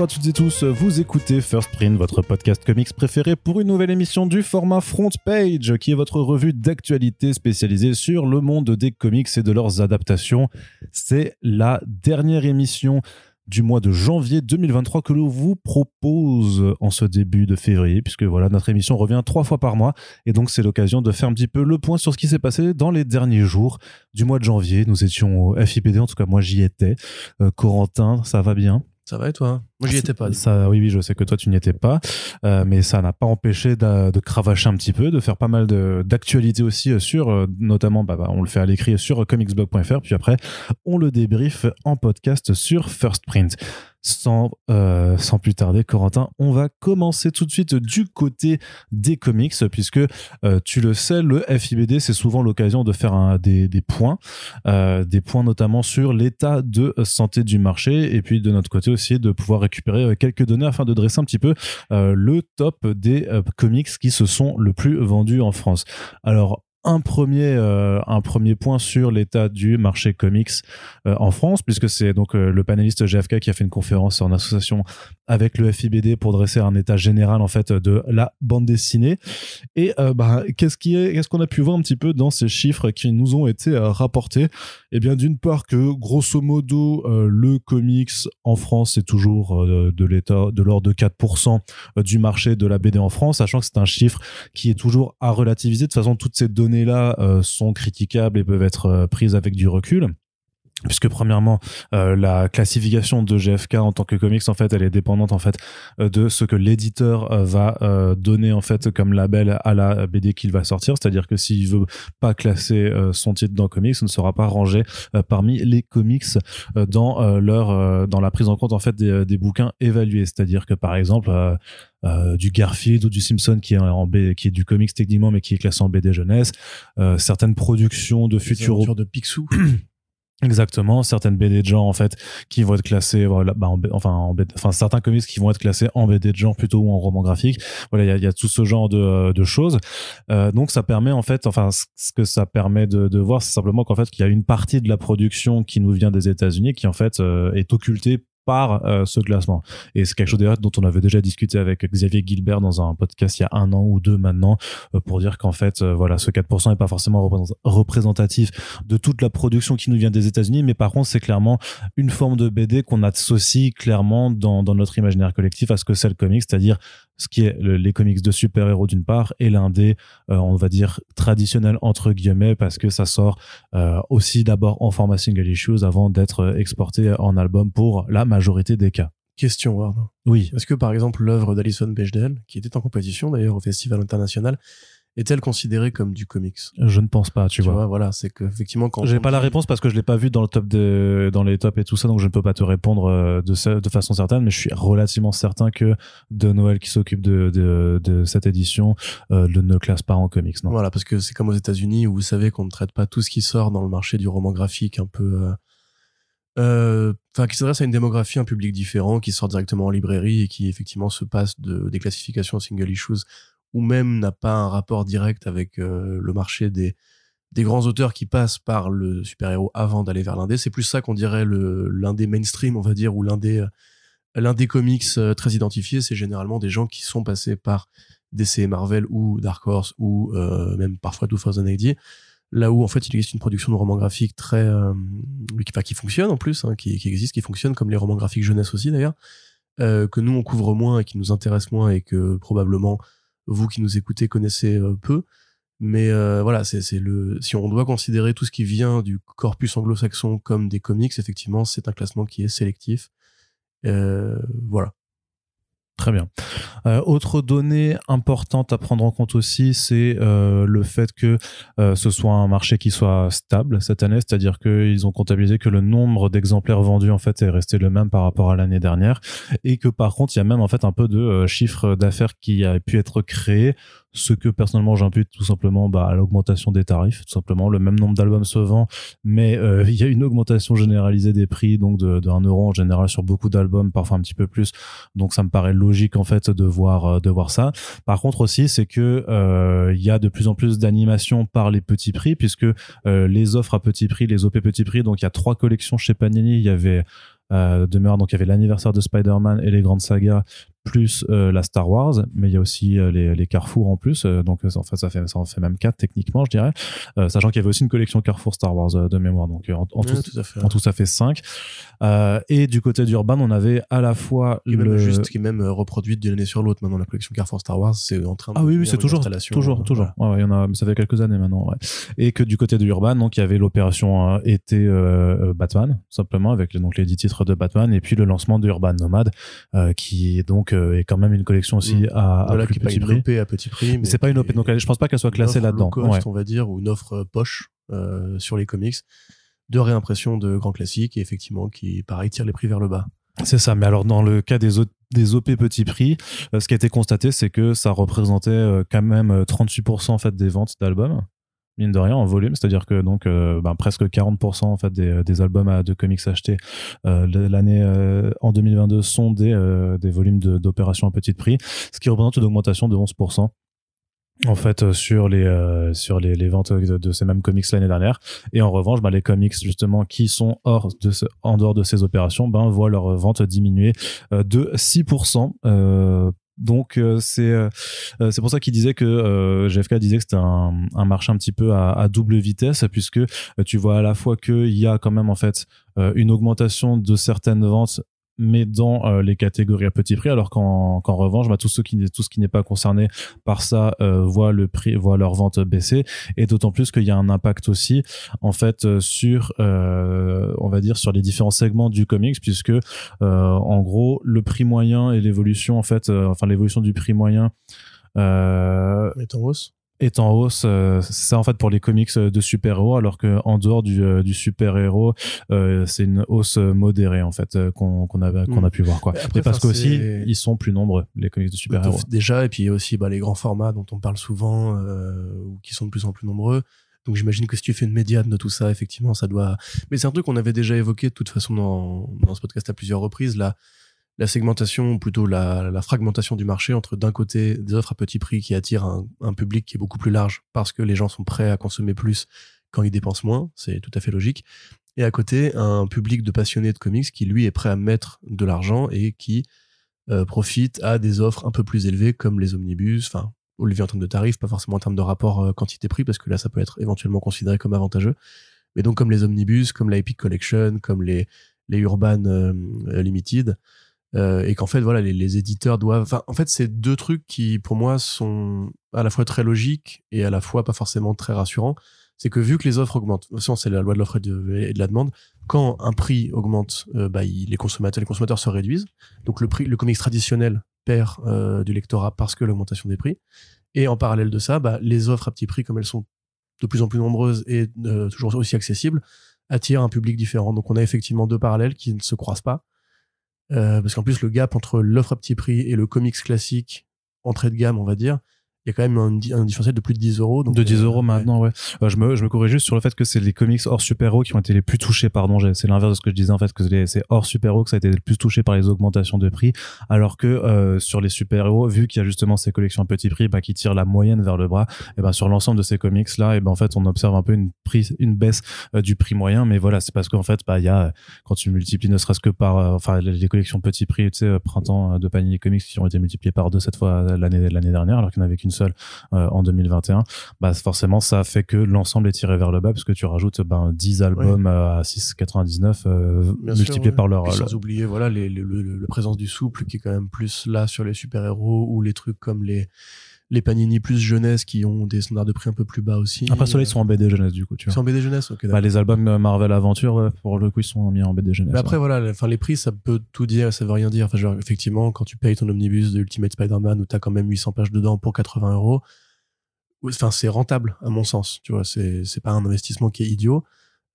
Bonjour à toutes et tous, vous écoutez First Print, votre podcast comics préféré pour une nouvelle émission du format Front Page, qui est votre revue d'actualité spécialisée sur le monde des comics et de leurs adaptations. C'est la dernière émission du mois de janvier 2023 que l'on vous propose en ce début de février, puisque voilà, notre émission revient trois fois par mois, et donc c'est l'occasion de faire un petit peu le point sur ce qui s'est passé dans les derniers jours du mois de janvier. Nous étions au FIPD, en tout cas moi j'y étais. Euh, Corentin, ça va bien? Ça va et toi? Moi, j'y étais pas. Ça, oui, oui, je sais que toi, tu n'y étais pas, euh, mais ça n'a pas empêché de, de, cravacher un petit peu, de faire pas mal d'actualités aussi euh, sur, euh, notamment, bah, bah, on le fait à l'écrit sur comicsblog.fr, puis après, on le débrief en podcast sur First Print sans, euh, sans plus tarder, Corentin, on va commencer tout de suite du côté des comics, puisque tu le sais, le FIBD, c'est souvent l'occasion de faire un, des, des, points, des points notamment sur l'état de santé du marché, et puis de notre côté aussi de pouvoir récupérer quelques données afin de dresser un petit peu le top des comics qui se sont le plus vendus en France. Alors, un premier, euh, un premier point sur l'état du marché comics euh, en France, puisque c'est donc euh, le panéliste GFK qui a fait une conférence en association avec le FIBD pour dresser un état général en fait de la bande dessinée. Et bah, qu'est-ce qui est, qu'est-ce qu'on a pu voir un petit peu dans ces chiffres qui nous ont été rapportés? Eh bien, d'une part que grosso modo le comics en France c'est toujours de l'état de l'ordre de 4% du marché de la BD en France, sachant que c'est un chiffre qui est toujours à relativiser. De toute façon, toutes ces données là euh, sont critiquables et peuvent être euh, prises avec du recul puisque premièrement euh, la classification de GFK en tant que comics en fait elle est dépendante en fait de ce que l'éditeur va donner en fait comme label à la BD qu'il va sortir. C'est-à-dire que s'il veut pas classer son titre dans comics ce ne sera pas rangé parmi les comics dans leur dans la prise en compte en fait des, des bouquins évalués. C'est-à-dire que par exemple euh, du Garfield ou du Simpson qui est en B, qui est du comics techniquement mais qui est classé en BD jeunesse euh, certaines productions de futurs de Picsou Exactement, certaines BD de genre en fait qui vont être classées, voilà, bah, en, enfin, en enfin certains comics qui vont être classés en BD de genre plutôt ou en roman graphique. Voilà, il y a, y a, tout ce genre de, de choses. Euh, donc ça permet en fait, enfin ce que ça permet de, de voir, c'est simplement qu'en fait qu'il y a une partie de la production qui nous vient des États-Unis qui en fait euh, est occultée euh, ce classement. Et c'est quelque chose dont on avait déjà discuté avec Xavier Gilbert dans un podcast il y a un an ou deux maintenant, euh, pour dire qu'en fait, euh, voilà, ce 4% n'est pas forcément représentatif de toute la production qui nous vient des États-Unis, mais par contre, c'est clairement une forme de BD qu'on associe clairement dans, dans notre imaginaire collectif à ce que c'est le comic, c'est-à-dire ce qui est les comics de super-héros d'une part et l'un des, euh, on va dire, traditionnels entre guillemets parce que ça sort euh, aussi d'abord en format single issues avant d'être exporté en album pour la majorité des cas. Question, Ward. Oui. Est-ce que par exemple l'œuvre d'Alison Bechdel, qui était en compétition d'ailleurs au Festival international, est-elle considérée comme du comics? Je ne pense pas, tu, vois. Voilà, c'est que effectivement quand j'ai pas la réponse parce que je l'ai pas vu dans le top de dans les tops et tout ça, donc je ne peux pas te répondre euh, de de façon certaine, mais je suis relativement certain que de Noël qui s'occupe de, de, de cette édition euh, ne classe pas en comics, non. Voilà, parce que c'est comme aux États-Unis où vous savez qu'on ne traite pas tout ce qui sort dans le marché du roman graphique un peu euh, euh, enfin qui s'adresse à une démographie, un public différent, qui sort directement en librairie et qui effectivement se passe de des classifications single issues ou même n'a pas un rapport direct avec euh, le marché des, des grands auteurs qui passent par le super-héros avant d'aller vers l'indé. C'est plus ça qu'on dirait l'indé mainstream, on va dire, ou l'indé euh, l'indé comics euh, très identifié. C'est généralement des gens qui sont passés par DC Marvel ou Dark Horse ou même parfois 2080. Là où en fait il existe une production de romans graphiques très qui, qui fonctionne en plus, hein, qui, qui existe, qui fonctionne comme les romans graphiques jeunesse aussi d'ailleurs, que nous on couvre moins et qui nous intéresse moins et que probablement vous qui nous écoutez connaissez euh, peu. Mais euh, voilà, c'est le si on doit considérer tout ce qui vient du corpus anglo-saxon comme des comics, effectivement, c'est un classement qui est sélectif. Euh, voilà. Très bien. Euh, autre donnée importante à prendre en compte aussi, c'est euh, le fait que euh, ce soit un marché qui soit stable cette année, c'est-à-dire qu'ils ont comptabilisé que le nombre d'exemplaires vendus en fait est resté le même par rapport à l'année dernière, et que par contre il y a même un peu de chiffre d'affaires qui a pu être créé ce que personnellement j'impute tout simplement bah, à l'augmentation des tarifs, tout simplement le même nombre d'albums se vend, mais euh, il y a une augmentation généralisée des prix donc de, de 1 euro en général sur beaucoup d'albums, parfois un petit peu plus, donc ça me paraît logique en fait de voir euh, de voir ça. Par contre aussi c'est que euh, y a de plus en plus d'animations par les petits prix puisque les offres à petit prix, les OP petit prix, donc il y a trois collections chez Panini, il y avait. Donc il y avait l'anniversaire de Spider-Man et les grandes sagas plus euh, la Star Wars, mais il y a aussi euh, les, les, Carrefour en plus, euh, donc en fait, ça fait ça en fait même quatre techniquement, je dirais, sachant qu'il y avait aussi une collection Carrefour Star Wars de mémoire, donc en, tout, tout, fait, en tout ça fait cinq. et du côté d'Urban, on avait à la fois qui le... juste qui est même reproduite d'une année sur l'autre maintenant la collection Carrefour Star Wars, c'est en train de ah oui oui c'est toujours toujours toujours, ouais, il y en a, ça fait quelques années maintenant, ouais. et que du côté de Urban, donc il y avait l'opération été Batman simplement avec les, donc les 10 titres de Batman et puis le lancement de Urban Nomad qui est donc est quand même une collection aussi mm. à, à plus petit prix. à petit prix. Mais c'est pas une OP, donc je pense pas qu'elle soit classée là-dedans. on va dire, ou une offre euh, poche euh, sur les comics de réimpression de grands classiques et effectivement qui, pareil, tire les prix vers le bas. C'est ça, mais alors dans le cas des, des OP petit prix, euh, ce qui a été constaté, c'est que ça représentait quand même 38% en fait des ventes d'albums mine de rien en volume. C'est à dire que donc euh, ben, presque 40% en fait des, albums de comics achetés euh, l'année euh, en 2022 sont des, volumes d'opérations à petit prix ce qui représente une augmentation de 11% en fait sur les sur les, ventes de, ces mêmes comics l'année dernière. Et en revanche ben, les comics justement qui sont hors de ce, en dehors de ces opérations ben voient leur vente diminuer de 6% euh, donc euh, c'est euh, euh, c'est pour ça qu'il disait que GFK disait que c'était un, un, marché un petit peu à, à double vitesse puisque tu vois à la fois qu'il y a quand même en fait une augmentation de certaines ventes mais dans euh, les catégories à petit prix, alors qu'en revanche, bah, tout, ce qui, tout ce qui n'est pas concerné par ça euh, voit le prix, voit leur vente baisser, et d'autant plus qu'il y a un impact aussi, en fait, euh, sur, euh, on va dire, sur les différents segments du comics, puisque en gros, le prix moyen et l'évolution, en fait, enfin l'évolution du prix moyen est en hausse est en hausse. Euh, c'est ça en fait pour les comics euh, de super-héros, alors que en dehors du, euh, du super-héros, c'est une hausse modérée en fait qu'on qu'on a qu'on a hmm. pu voir quoi. Après, parce qu'aussi ils sont plus nombreux les comics de super-héros. Déjà et puis il y a aussi bah, les grands formats dont on parle souvent ou qui sont de plus en plus nombreux. Donc j'imagine que si tu fais une médiane de tout ça, effectivement, ça doit. Mais c'est un truc qu'on avait déjà évoqué de toute façon dans, dans ce podcast à plusieurs reprises. Là, la segmentation, ou plutôt la, fragmentation du marché entre d'un côté des offres à petit prix qui attirent un, public qui est beaucoup plus large parce que les gens sont prêts à consommer plus quand ils dépensent moins, c'est tout à fait logique. Et à côté, un public de passionnés de comics qui lui est prêt à mettre de l'argent et qui euh, profite à des offres un peu plus élevées comme les omnibus, enfin élevé en termes de tarifs, pas forcément en termes de rapport euh, quantité-prix parce que là ça peut être éventuellement considéré comme avantageux. Mais donc comme les omnibus, comme la Epic Collection, comme les les Urban euh, Limited, euh, et qu'en fait voilà les, les éditeurs doivent enfin en fait c'est deux trucs qui pour moi sont à la fois très logiques et à la fois pas forcément très rassurants. C'est que vu que les offres augmentent c'est la loi de l'offre et, de, la demande quand un prix augmente euh, bah, les consommateurs les consommateurs se réduisent. Donc le prix le comics traditionnel perd euh, du lectorat parce que l'augmentation des prix. Et en parallèle de ça bah, les offres à petit prix comme elles sont de plus en plus nombreuses et toujours aussi accessibles attirent un public différent. Donc on a effectivement deux parallèles qui ne se croisent pas. euh, parce qu'en plus, le gap entre l'offre à petit prix et le comics classique, entrée de gamme, on va dire, il y a quand même un, différentiel de plus de 10 euros. de 10 euros euh, maintenant, ouais. Euh, je, me, je me corrige juste sur le fait que c'est les comics hors super-héros qui ont été les plus touchés, pardon. C'est l'inverse de ce que je disais, en fait, que c'est hors super-héros que ça a été le plus touché par les augmentations de prix. Alors que euh, sur les super-héros, vu qu'il y a justement ces collections à petit prix bah, qui tirent la moyenne vers le bras, et ben sur l'ensemble de ces comics-là, et ben en fait, on observe un peu une, prise, une baisse du prix moyen. Mais voilà, c'est parce qu'en fait, bah, il y a, quand tu multiplies ne serait-ce que par, enfin, les, collections petit prix, tu sais, printemps de Panini Comics qui ont été multipliées par deux cette fois l'année l'année dernière, alors qu'il n'y en avait qu'une seule euh, en 2021, bah forcément ça fait que l'ensemble est tiré vers le bas parce que tu rajoutes ben 10 albums à 6,99 euh, multipliés par leur. sans oublier voilà les, le, présence du souple qui est quand même plus là sur les super héros ou les trucs comme les les Panini plus jeunesse qui ont des standards de prix un peu plus bas aussi. Après, ceux-là, ils sont en BD jeunesse, du coup, tu vois. Ils sont en BD jeunesse, ok. Bah, les albums Marvel Aventure, pour le coup, ils sont mis en BD jeunesse. Mais après, voilà, enfin, les prix, ça peut tout dire, ça veut rien dire. Enfin, genre, effectivement, quand tu payes ton omnibus de Ultimate Spider-Man où t'as quand même 800 pages dedans pour 80 euros, enfin, c'est rentable, à mon sens, tu vois. C'est, c'est pas un investissement qui est idiot.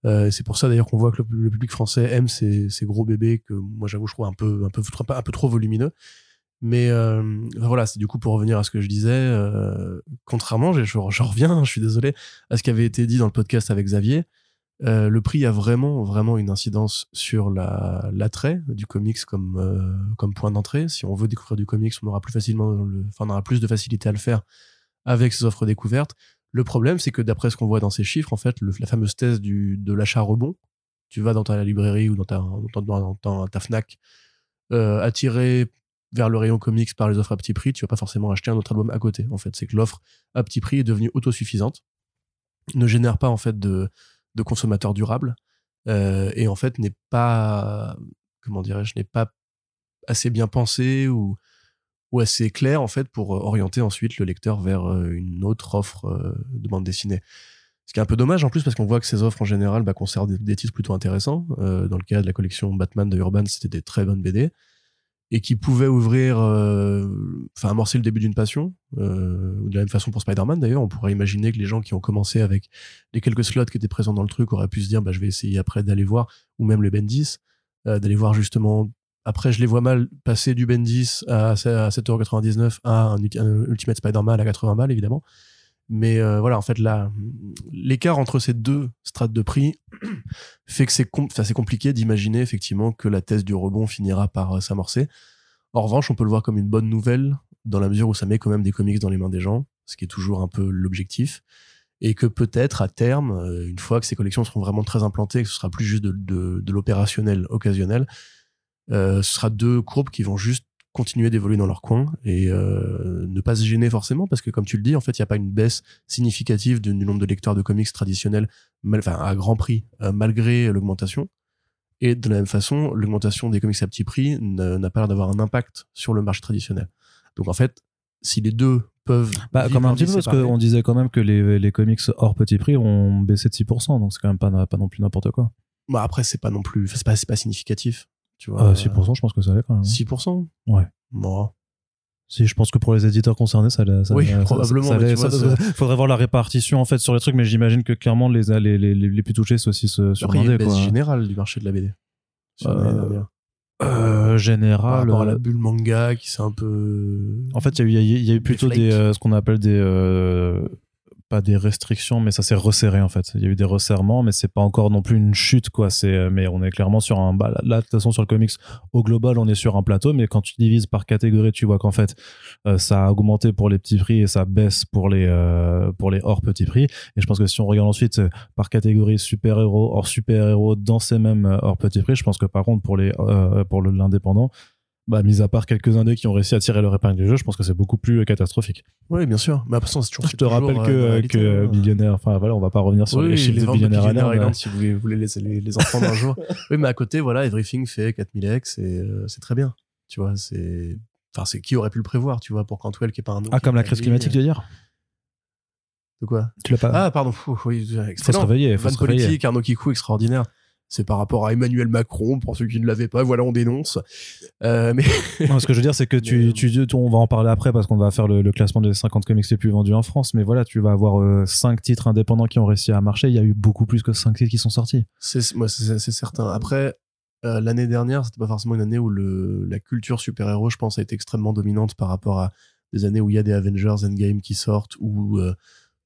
Euh, c'est pour ça d'ailleurs qu'on voit que le, public français aime ces, ces, gros bébés que moi j'avoue je trouve un peu un peu un peu trop volumineux mais euh, voilà, c'est du coup pour revenir à ce que je disais, euh, contrairement, je, je, reviens, je suis désolé, à ce qui avait été dit dans le podcast avec Xavier, euh, le prix a vraiment, vraiment une incidence sur l'attrait du comics comme, comme point d'entrée. Si on veut découvrir du comics, on aura plus facilement, le, enfin, aura plus de facilité à le faire avec ces offres découvertes. Le problème, c'est que d'après ce qu'on voit dans ces chiffres, en fait, la fameuse thèse du, de l'achat rebond, tu vas dans ta librairie ou dans ta, dans, ta Fnac, attiré vers le rayon comics par les offres à petit prix, tu vas pas forcément acheter un autre album à côté. En fait, c'est que l'offre à petit prix est devenue autosuffisante, ne génère pas en fait de, de consommateurs durables euh, et en fait n'est pas comment dirais-je n'est pas assez bien pensé ou ou assez clair en fait pour orienter ensuite le lecteur vers euh, une autre offre euh, de bande dessinée. Ce qui est un peu dommage en plus parce qu'on voit que ces offres en général bah, conservent des, titres plutôt intéressants. Euh, dans le cas de la collection Batman de Urban, c'était des très bonnes BD et qui pouvaient ouvrir, enfin amorcer le début d'une passion. de la même façon pour Spider-Man d'ailleurs, on pourrait imaginer que les gens qui ont commencé avec les quelques slots qui étaient présents dans le truc auraient pu se dire bah, je vais essayer après d'aller voir, ou même le Bendis, d'aller voir justement après, je les vois mal passer du Bendis à 7,99€ à un, Ultimate Spider-Man à 80 balles, évidemment. Mais euh, voilà, en fait, là, l'écart entre ces deux strates de prix fait que c'est compliqué d'imaginer effectivement que la thèse du rebond finira par euh, s'amorcer. En revanche, on peut le voir comme une bonne nouvelle dans la mesure où ça met quand même des comics dans les mains des gens, ce qui est toujours un peu l'objectif. Et que peut-être à terme, euh, une fois que ces collections seront vraiment très implantées, que ce sera plus juste de, de l'opérationnel occasionnel, ce sera deux courbes qui vont juste continuer d'évoluer dans leur coin et euh, ne pas se gêner forcément parce que comme tu le dis en fait il n'y a pas une baisse significative du, nombre de lecteurs de comics traditionnels enfin à grand prix euh, malgré l'augmentation. Et de la même façon l'augmentation des comics à petit prix n'a pas l'air d'avoir un impact sur le marché traditionnel. Donc en fait si les deux peuvent bah, comme un petit peu parce qu'on disait quand même que les, les comics hors petit prix ont baissé de 6% donc c'est quand même pas, pas non plus n'importe quoi. Bah après c'est pas non plus c'est pas, pas significatif tu vois, 6%, euh, je pense que ça allait quand même. 6% Ouais. Bon. Si, je pense que pour les éditeurs concernés, ça, ça Oui, probablement. Il faudrait voir la répartition en fait sur les trucs, mais j'imagine que clairement les, les, les, les, plus touchés, c'est aussi ce, sur une baisse générale du marché de la BD. Euh, euh, général. Par rapport à la bulle manga qui c'est un peu. En fait, il y, y, a eu plutôt des, euh, ce qu'on appelle des pas des restrictions, mais ça s'est resserré en fait. Il y a eu des resserrements, mais c'est pas encore non plus une chute quoi. C'est, euh, mais on est clairement sur un. Là, de toute façon, sur le comics, au global, on est sur un plateau, mais quand tu divises par catégorie, tu vois qu'en fait, euh, ça a augmenté pour les petits prix et ça baisse pour les euh, pour les hors petits prix. Et je pense que si on regarde ensuite par catégorie super héros, hors super héros dans ces mêmes hors petits prix, je pense que par contre pour les pour l'indépendant, bah, mis à part quelques indés qui ont réussi à tirer leur épingle du jeu, je pense que c'est beaucoup plus euh, catastrophique. Oui, bien sûr. Mais après, c'est toujours. Je te rappelle que, euh, que euh, millionnaire, enfin voilà, on va pas revenir sur les chiffres de billionnaire Island, si vous voulez, les, les, les enfants d'un jour. Oui, mais à côté, voilà, Everything fait 4000x et c'est très bien. Tu vois, c'est. Enfin, c'est qui aurait pu le prévoir, tu vois, pour Cantwell qui est pas un. Ah, comme la crise climatique, veux dire? De quoi? Tu l'as pas. Ah, pardon. oui, faut se réveiller. Faut se politique, Arnaud Kikou, extraordinaire c'est par rapport à Emmanuel Macron pour ceux qui ne l'avaient pas voilà on dénonce. Euh, mais ce que je veux dire c'est que tu, tu, on va en parler après parce qu'on va faire le, classement des 50 comics les plus vendus en France. Mais voilà tu vas avoir 5 euh, titres indépendants qui ont réussi à marcher. Il y a eu beaucoup plus que 5 titres qui sont sortis. C'est moi c'est certain. Après euh, l'année dernière c'était pas forcément une année où le, la culture super héros je pense a été extrêmement dominante par rapport à des années où il y a des Avengers Endgame qui sortent ou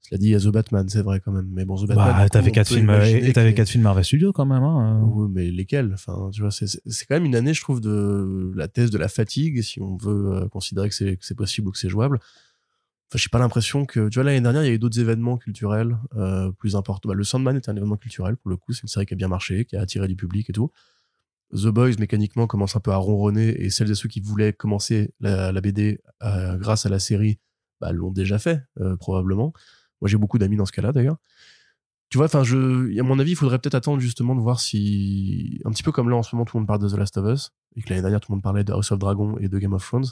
cela dit, il y a The Batman, c'est vrai quand même. Mais bon, The Batman. Bah, t'avais quatre films, et t'avais quatre films Marvel Studios quand même, hein. Oui, mais lesquels? Enfin, tu vois, c'est, quand même une année, je trouve, de la thèse de la fatigue, si on veut euh, considérer que c'est, que c'est possible ou que c'est jouable. Enfin, j'ai pas l'impression que, tu vois, l'année dernière, il y a eu d'autres événements culturels, euh, plus importants. Bah, le Sandman était un événement culturel, pour le coup. C'est une série qui a bien marché, qui a attiré du public et tout. The Boys, mécaniquement, commence un peu à ronronner, et celles et ceux qui voulaient commencer la, la BD euh, grâce à la série, bah, l'ont déjà fait, euh, probablement. Moi, j'ai beaucoup d'amis dans ce cas-là, d'ailleurs. Tu vois, enfin, à mon avis, il faudrait peut-être attendre justement de voir si, un petit peu comme là en ce moment, tout le monde parle de The Last of Us, et que l'année dernière, tout le monde parlait de House of Dragon et de Game of Thrones,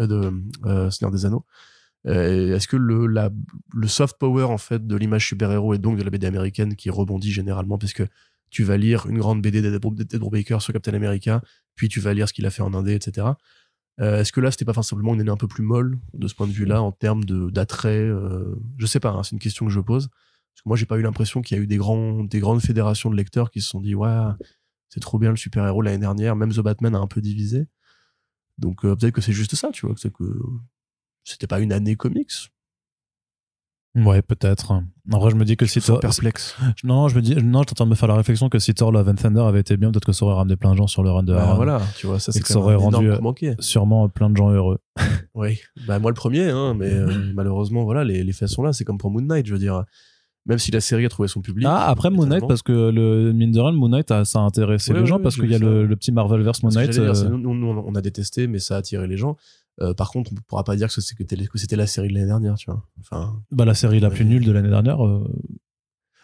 euh, de euh, Seigneur des Anneaux. Euh, Est-ce que le, soft power en fait de l'image super-héros et donc de la BD américaine qui rebondit généralement, puisque tu vas lire une grande BD d'Ed Baker sur Captain America, puis tu vas lire ce qu'il a fait en Indé, etc. Euh, est-ce que là, c'était pas forcément une année un peu plus molle de ce point de vue-là en termes d'attrait euh, Je sais pas, hein, c'est une question que je pose. Parce que moi, j'ai pas eu l'impression qu'il y a eu des, grands, des grandes fédérations de lecteurs qui se sont dit ouais, c'est trop bien le super-héros l'année dernière. Même The Batman a un peu divisé. Donc euh, peut-être que c'est juste ça, tu vois, que c'était pas une année comics. Ouais, peut-être. En vrai, je me dis que si Thor. perplexe. Non, je me dis, non, je de me faire la réflexion que si Thor Love and Thunder avait été bien, peut-être que ça aurait ramené plein de gens sur le run de bah, voilà, tu vois, ça, c'est ça aurait rendu euh, sûrement plein de gens heureux. oui, bah, moi le premier, hein, mais euh, malheureusement, voilà, les, les faits sont là. C'est comme pour Moon Knight, je veux dire. même si la série a trouvé son public. Ah, après Moon Knight, parce que le mine de rien, Moon Knight, ça a intéressé Ouais, les gens ouais, parce qu'il y a le, le petit Marvelverse Moon Knight. dire, euh, nous, nous, on a détesté, mais ça a attiré les gens. Euh, par contre, on ne pourra pas dire que c'était la série de l'année dernière, tu vois. Enfin, bah, la série la plus nulle de l'année dernière. euh,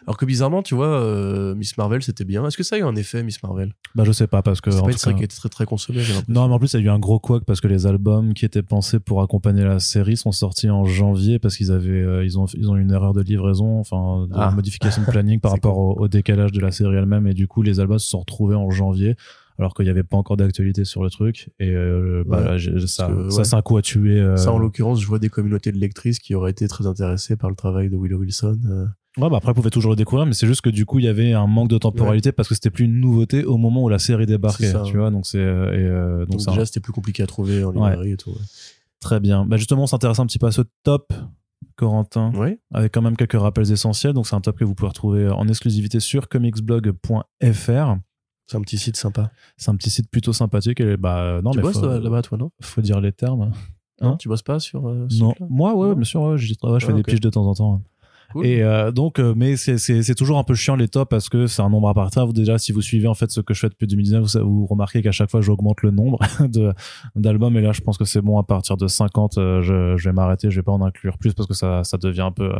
alors que bizarrement, tu vois, euh, Miss Marvel, c'était bien. Est-ce que ça a eu un effet, Miss Marvel? Bah, je sais pas parce que. C'est en pas tout une série cas- qui était très très consommée. Non, mais en plus, il y a eu un gros couac parce que les albums qui étaient pensés pour accompagner la série sont sortis en janvier parce qu'ils avaient, euh, ils ont, ils ont eu une erreur de livraison, enfin, de Ah. modification de planning par rapport au, au décalage de la série elle-même et du coup, les albums se sont retrouvés en janvier alors qu'il n'y avait pas encore d'actualité sur le truc et euh, bah, Ouais. là, j'ai- ça, que, ça, ouais. c'est un coup à tuer. euh, Ça, en l'occurrence, je vois des communautés de lectrices qui auraient été très intéressées par le travail de Willow Wilson. euh. Ouais, bah après, vous pouvez toujours le découvrir, mais c'est juste que du coup, il y avait un manque de temporalité parce que c'était plus une nouveauté au moment où la série débarquait, tu vois. Donc c'est donc Donc, déjà, c'était plus compliqué à trouver en librairie et tout. très bien. Bah justement, on s'intéresse un petit peu à ce top, Corentin, avec quand même quelques rappels essentiels. Donc c'est un top que vous pouvez retrouver en exclusivité sur comicsblog.fr. C'est un petit site sympa. C'est un petit site plutôt sympathique. Et bah non, tu mais bosses là-bas, toi, non? faut dire les termes. Hein? Tu bosses pas sur euh, ce Non, moi, ouais, Non bien sûr, ouais, j'y travaille, je fais Ah, des piges de temps en temps. Cool. Et euh, donc, euh, mais c'est- c'est c'est toujours un peu chiant les tops parce que c'est un nombre à partir. Vous, déjà, si vous suivez en fait ce que je fais depuis 2019, vous, vous remarquez qu'à chaque fois j'augmente le nombre de d'albums. Et là, je pense que c'est bon à partir de 50. euh, je, je vais m'arrêter. Je vais pas en inclure plus parce que ça ça devient un peu.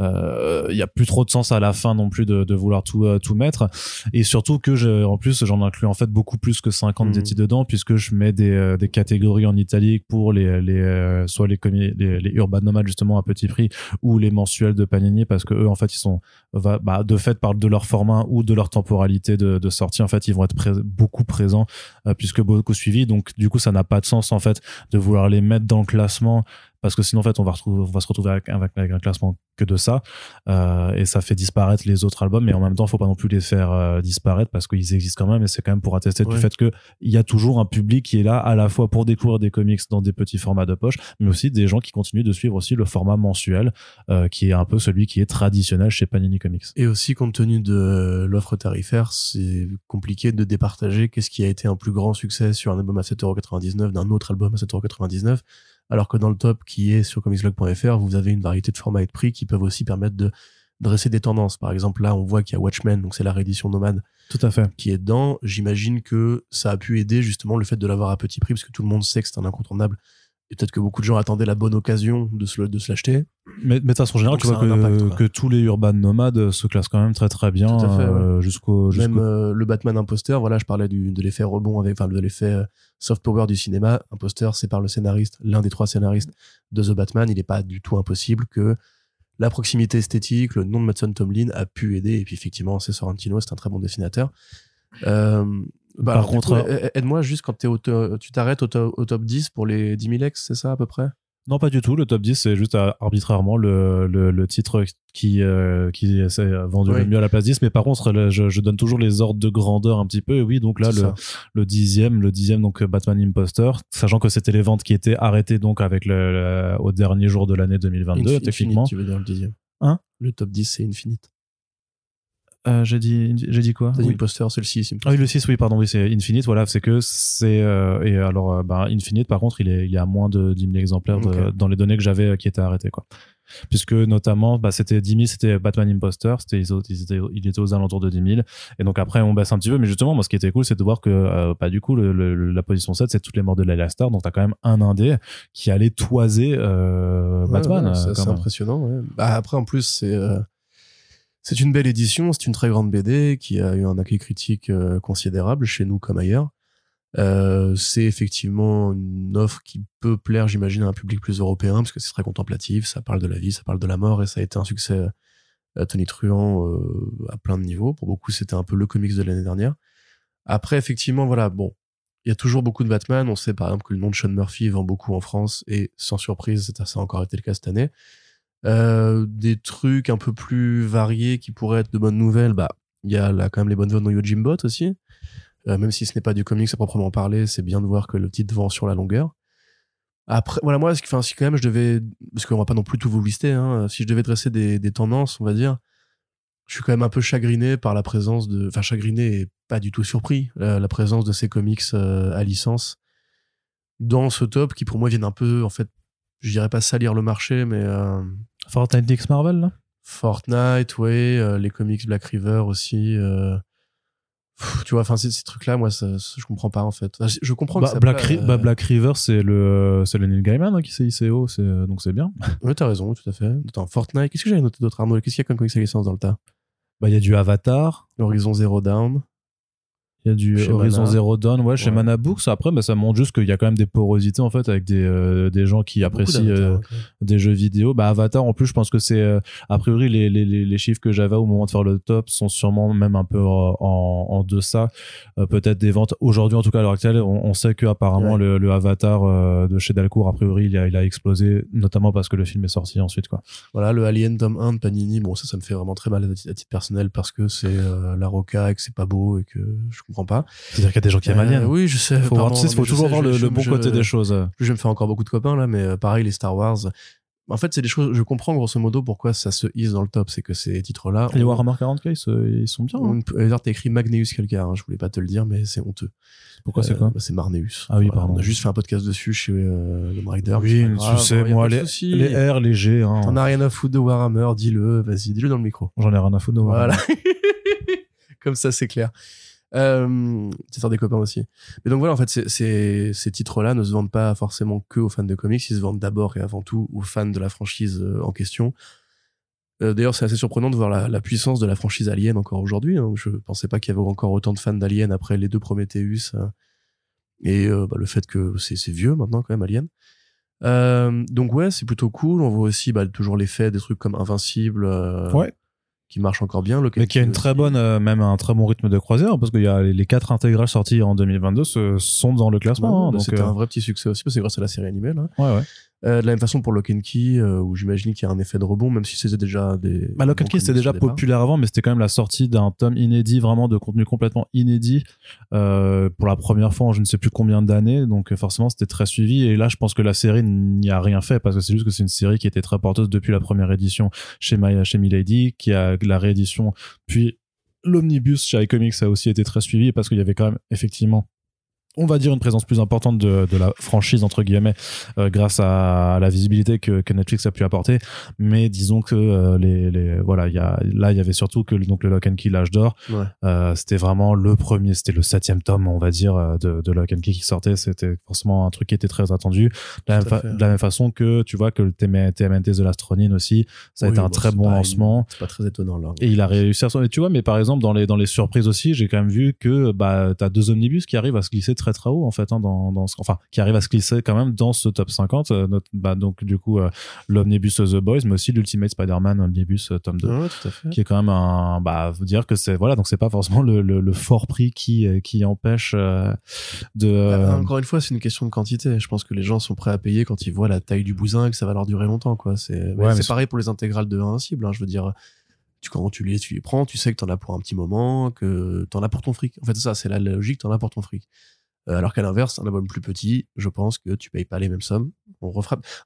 Euh, Il y a plus trop de sens à la fin non plus de, de vouloir tout euh, tout mettre. Et surtout que je, en plus, j'en inclus en fait beaucoup plus que 50 Mhm. des titres dedans puisque je mets des, euh, des catégories en italique pour les les euh, soit les les, les urban nomades justement à petit prix ou les mensuels de Panini parce que eux en fait ils sont bah, de fait par de leur format ou de leur temporalité de, de sortie en fait ils vont être pré- beaucoup présents euh, puisque beaucoup suivis donc du coup ça n'a pas de sens en fait de vouloir les mettre dans le classement parce que sinon en fait on va retrouver on va se retrouver avec, un classement que de ça. Euh, et ça fait disparaître les autres albums mais en même temps faut pas non plus les faire euh, disparaître parce qu'ils existent quand même et c'est quand même pour attester du fait que il y a toujours un public qui est là à la fois pour découvrir des comics dans des petits formats de poche mais aussi des gens qui continuent de suivre aussi le format mensuel euh, qui est un peu celui qui est traditionnel chez Panini Comics. Et aussi, compte tenu de l'offre tarifaire, c'est compliqué de départager qu'est-ce qui a été un plus grand succès sur un album à 7,99€ d'un autre album à 7,99€, alors que dans le top qui est sur comicsblog.fr, vous avez une variété de formats et de prix qui peuvent aussi permettre de dresser des tendances. Par exemple, là, on voit qu'il y a Watchmen, donc c'est la réédition nomade, Tout à fait. qui est dedans. J'imagine que ça a pu aider justement le fait de l'avoir à petit prix, parce que tout le monde sait que c'est un incontournable. Et peut-être que beaucoup de gens attendaient la bonne occasion de se, de se l'acheter. Mais, mais de façon générale, tu vois que, impact, que tous les urban nomades se classent quand même très très bien euh, jusqu'au Même euh, le Batman imposteur, voilà, je parlais du, de l'effet rebond avec, enfin, de l'effet euh, soft power du cinéma. Imposteur, c'est par le scénariste, l'un des trois scénaristes de The Batman. Il n'est pas du tout impossible que la proximité esthétique, le nom de Mattson Tomlin a pu aider. Et puis, effectivement, c'est Sorrentino, c'est un très bon dessinateur. Euh, bah, Par contre, aide-moi juste quand t'es au tu t'arrêtes au, to- au top 10 pour les 10 000 ex, c'est ça à peu près? Non, pas du tout. Le top 10, c'est juste euh, arbitrairement le, le, le titre qui, euh, qui s'est vendu Oui. le mieux à la place 10. Mais par contre, là, je, je donne toujours les ordres de grandeur un petit peu. Et oui, donc là, le, le dixième, le dixième, donc euh, Batman Imposter, sachant que c'était les ventes qui étaient arrêtées donc avec le, au dernier jour de l'année 2022, Infi- techniquement. Tu veux dire le dixième? Hein? Le top 10, c'est Infinite. Euh, j'ai dit, j'ai dit quoi? T'as dit Oui. Imposter, c'est le 6. Ah oui, le 6, oui, pardon, oui, c'est Infinite, voilà, c'est que c'est. euh, et alors, euh, bah, Infinite, par contre, il est, il est à moins de 10 000 exemplaires de- dans les données que j'avais qui étaient arrêtées, quoi. Puisque, notamment, bah, c'était 10 000, c'était Batman Imposter, c'était, ils, ils étaient, il était aux alentours de 10 000. Et donc, après, on baisse un petit peu, mais justement, moi, ce qui était cool, c'est de voir que, bah, du coup, le, le- la position 7, c'est toutes les morts de Layla Star, donc t'as quand même un indé qui allait toiser Ouais, Batman. ouais, c'est impressionnant. ouais. Bah, après, en plus, c'est c'est une belle édition, c'est une très grande BD qui a eu un accueil critique euh, considérable chez nous comme ailleurs. Euh, c'est effectivement une offre qui peut plaire, j'imagine, à un public plus européen parce que c'est très contemplatif, ça parle de la vie, ça parle de la mort et ça a été un succès euh, tonitruant euh, à plein de niveaux. Pour beaucoup, c'était un peu le comics de l'année dernière. Après, effectivement, voilà, bon, il y a toujours beaucoup de Batman. On sait par exemple que le nom de Sean Murphy vend beaucoup en France et sans surprise, ça a encore été le cas cette année. Euh, des trucs un peu plus variés qui pourraient être de bonnes nouvelles, bah, il y a là quand même les bonnes nouvelles dans Yojimbot aussi. Euh, même si ce n'est pas du comics à proprement parler, c'est bien de voir que le titre vend sur la longueur. Après, voilà, moi, enfin, si quand même je devais, parce qu'on va pas non plus tout vous lister, hein, si je devais dresser des, tendances, on va dire, je suis quand même un peu chagriné par la présence de, enfin, chagriné et pas du tout surpris, la, présence de ces comics euh, à licence dans ce top qui pour moi viennent un peu, en fait, je dirais pas salir le marché, mais Fortnite X Marvel, là? Fortnite, ouais, euh, les comics Black River aussi. euh, pff, tu vois, enfin, ces, ces trucs-là, moi, ça, ça, je comprends pas en fait. Enfin, je- je comprends que Bah, ça Black, euh, bah, Black River, c'est le, c'est le Neil Gaiman hein, qui s'est ICO, c'est, donc c'est bien. Ouais, t'as raison, tout à fait. Attends, Fortnite, qu'est-ce que j'avais noté d'autre, Arnaud? Qu'est-ce qu'il y a comme comics à licence dans le tas? Bah, il y a du Avatar, Horizon Zero Down. Il y a du Chez Horizon Mana. Zero Dawn, ouais, chez Ouais. Mana Books. Après, bah, ça montre juste qu'il y a quand même des porosités, en fait, avec des, euh, des gens qui apprécient euh, des jeux vidéo. Bah, Avatar, en plus, je pense que c'est, euh, a priori, les, les, les, chiffres que j'avais au moment de faire le top sont sûrement même un peu en, en deçà, peut-être des ventes. Aujourd'hui, en tout cas, à l'heure actuelle, on, on sait que apparemment Ouais. le, le Avatar de chez Delcourt, a priori, il a, il a explosé, notamment parce que le film est sorti ensuite, quoi. Voilà, le Alien tome 1 de Panini, bon, ça, ça me fait vraiment très mal à titre, personnel parce que c'est la roca et que c'est pas beau et que je comprends pas. C'est-à-dire qu'il y a des gens qui aiment Euh, Alien. oui, je sais. faut, voir, tu sais, faut toujours sais, voir le, je- le bon je- côté des choses. Je vais me faire encore beaucoup de copains là, mais euh, pareil, les Star Wars. En fait, c'est des choses. Je comprends grosso modo pourquoi ça se hisse dans le top. C'est que ces titres-là. Les on- Warhammer 40k, ils, se- ils sont bien. hein. on D'ailleurs, t'as écrit Magneus Calcar. Hein, je voulais pas te le dire, mais c'est honteux. Pourquoi c'est Euh, quoi bah, C'est Marneus. Ah oui, Voilà, pardon. On a juste fait un podcast dessus chez euh, le Rider. Oui, tu sais, grave, a moi, les, R, les G, hein, T'en as rien à foutre de Warhammer, dis-le, vas-y, dis-le dans le micro. j'en ai rien à foutre de Warhammer. Voilà. Comme ça, c'est clair. Euh, c'est des copains aussi. Mais donc voilà, en fait, c'est- ces titres-là ne se vendent pas forcément que aux fans de comics, ils se vendent d'abord et avant tout aux fans de la franchise euh, en question. Euh, D'ailleurs, c'est assez surprenant de voir la, puissance de la franchise Alien encore aujourd'hui. hein. Je pensais pas qu'il y avait encore autant de fans d'Alien après les deux Prometheus. euh, et bah, le fait que c'est vieux maintenant quand même, Alien. Donc ouais, c'est plutôt cool. On voit aussi bah, toujours l'effet des trucs comme Invincible. Ouais. Qui marche encore bien. Mais qui a une très bonne, euh, même un très bon rythme de croisière, parce qu'il y a les, les quatre intégrales sorties en 2022 se- sont dans le classement. hein, Ouais, donc, C'était euh, un vrai petit succès aussi, parce que c'est grâce à la série animée. Là. ouais, ouais. Euh, de la même façon pour Lock and Key, euh, où j'imagine qu'il y a un effet de rebond, même si c'était déjà des. Bah, Lock and Key, c'était déjà populaire avant, mais c'était quand même la sortie d'un tome inédit, vraiment de contenu complètement inédit, euh, pour la première fois en je ne sais plus combien d'années. Donc, forcément, c'était très suivi. Et là, je pense que la série n'y a rien fait, parce que c'est juste que c'est une série qui était très porteuse depuis la première édition chez, My, chez Milady, qui a la réédition, puis l'omnibus chez iComics a aussi été très suivi, parce qu'il y avait quand même, effectivement, on va dire une présence plus importante de, de la franchise entre guillemets euh, grâce à la visibilité que, que Netflix a pu apporter. Mais disons que euh, les, les voilà il y a là il y avait surtout que le- donc le Lock and Key l'âge d'or. Ouais. euh, c'était vraiment le premier c'était le septième tome on va dire de, de Lock and Key qui sortait. C'était forcément un truc qui était très attendu. De la, même de la façon que tu vois que le TM- TMNT The Last Ronin aussi ça a Oui, été un bah, très bon lancement. C'est pas très étonnant là. et il a réussi à et tu vois mais par exemple dans les dans les surprises aussi j'ai quand même vu que bah t'as deux omnibus qui arrivent à se glisser très très haut en fait hein, dans, dans ce- enfin qui arrivent à se glisser quand même dans ce top 50 euh, notre- bah donc du coup euh, l'omnibus The Boys mais aussi l'Ultimate Spider-Man omnibus euh, tome 2 Ouais, tout à fait. qui est quand même un bah faut dire que c'est voilà donc c'est pas forcément le, le, le fort prix qui qui empêche de euh, Bah, encore une fois, c'est une question de quantité. Je pense que les gens sont prêts à payer quand ils voient la taille du bousin et que ça va leur durer longtemps. quoi. C'est Ouais, c'est pareil pour les intégrales de Invincible. Hein. Je veux dire, tu, quand tu les, tu les prends, tu sais que t'en as pour un petit moment, que t'en as pour ton fric. En fait, ça, c'est la logique, t'en as pour ton fric. Euh, alors qu'à l'inverse, un album plus petit, je pense que tu payes pas les mêmes sommes. On.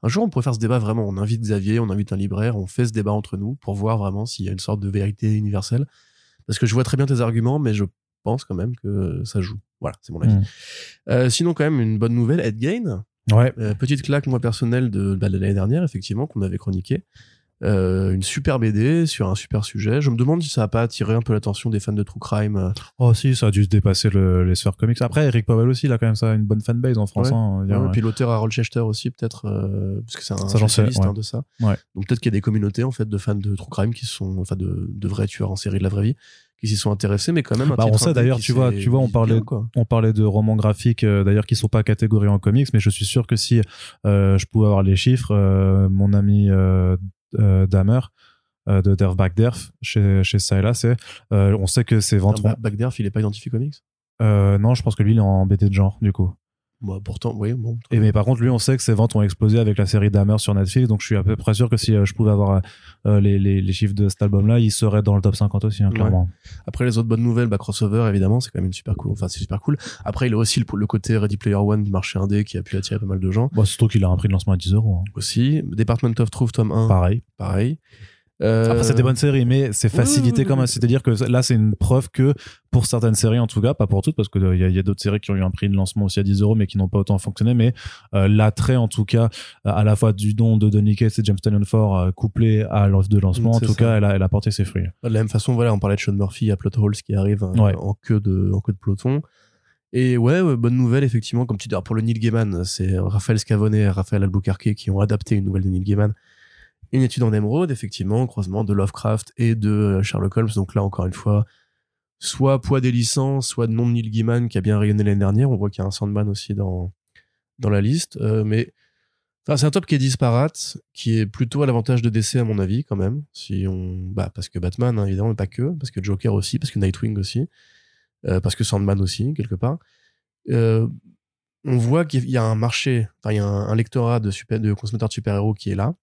Un jour, on pourrait faire ce débat vraiment. On invite Xavier, on invite un libraire, on fait ce débat entre nous pour voir vraiment s'il y a une sorte de vérité universelle. Parce que je vois très bien tes arguments, mais je pense quand même que ça joue. Voilà, c'est mon avis. Mm. Euh, sinon, quand même, une bonne nouvelle, Ed Gain. ouais Euh, petite claque, moi, personnelle de, bah, de l'année dernière, effectivement, qu'on avait chroniqué. Euh, une super BD sur un super sujet. Je me demande si ça a pas attiré un peu l'attention des fans de True Crime. oh si ça a dû dépasser le, les sphères comics après Eric Powell aussi il a quand même ça une bonne fanbase en France Ouais. hein, Ouais, ouais. Puis l'auteur Harold Chester aussi, peut-être, euh, parce que c'est un Ça, spécialiste hein, de ça. Ouais. Donc peut-être qu'il y a des communautés en fait de fans de True Crime qui sont, enfin de, de vrais tueurs en série de la vraie vie, qui s'y sont intéressés, mais quand même. Un Bah, on sait d'ailleurs, tu vois, tu vois, on parlait- bien, quoi. on parlait de romans graphiques euh, d'ailleurs qui sont pas catégorisés en comics mais je suis sûr que si euh, je pouvais avoir les chiffres euh, mon ami euh, euh, Damer euh, de Derf Back Derf chez chez c'est euh, on sait que ses ventes Ah, ont- Ba- Bagderf, il est pas identifié comics? euh, non je pense que lui il est en BD de genre du coup Bah, pourtant, oui, bon. et mais par contre lui on sait que ses ventes ont explosé avec la série Damer sur Netflix donc je suis à peu près sûr que si euh, je pouvais avoir euh, les, les, les chiffres de cet album là il serait dans le top 50 aussi hein, Ouais. clairement Après les autres bonnes nouvelles, bah crossover évidemment, c'est quand même une super cool. Enfin, c'est super cool. Après, il a aussi le, le côté Ready Player One du marché indé qui a pu attirer pas mal de gens bon, surtout qu'il a un prix de lancement à 10 euros hein. aussi. Department of Truth tome 1, pareil pareil. Euh, Après, c'est des bonnes séries, mais c'est facilité quand même. oui. C'est-à-dire que là, c'est une preuve que pour certaines séries, en tout cas, pas pour toutes, parce qu'il y a, il y a d'autres séries qui ont eu un prix de lancement aussi à 10 euros, mais qui n'ont pas autant fonctionné. Mais euh, l'attrait, en tout cas, euh, à la fois du don de Donny Cates et James Tynion Ford, euh, couplé à l'offre de lancement, en C'est tout ça. cas, elle a, elle a porté ses fruits. De la même façon, voilà, on parlait de Sean Murphy à Plot Holes qui arrive euh, Ouais. en queue de en queue de peloton. Et ouais, ouais, bonne nouvelle effectivement, comme tu dis. pour le Neil Gaiman, c'est Raphaël Scavone et Raphaël Albuquerque qui ont adapté une nouvelle de Neil Gaiman. Une étude en émeraude, effectivement, croisement de Lovecraft et de euh, Sherlock Holmes. Donc là, encore une fois, soit poids des licences, soit de nom de Neil Gaiman qui a bien rayonné l'année dernière. On voit qu'il y a un Sandman aussi dans dans la liste, Euh, mais c'est un top qui est disparate, qui est plutôt à l'avantage de DC à mon avis quand même. Si on, bah parce que Batman hein, évidemment, mais pas que, parce que Joker aussi, parce que Nightwing aussi, euh, parce que Sandman aussi quelque part. On voit qu'il y a un marché, il y a un, un lectorat de de consommateurs de super-héros qui est là,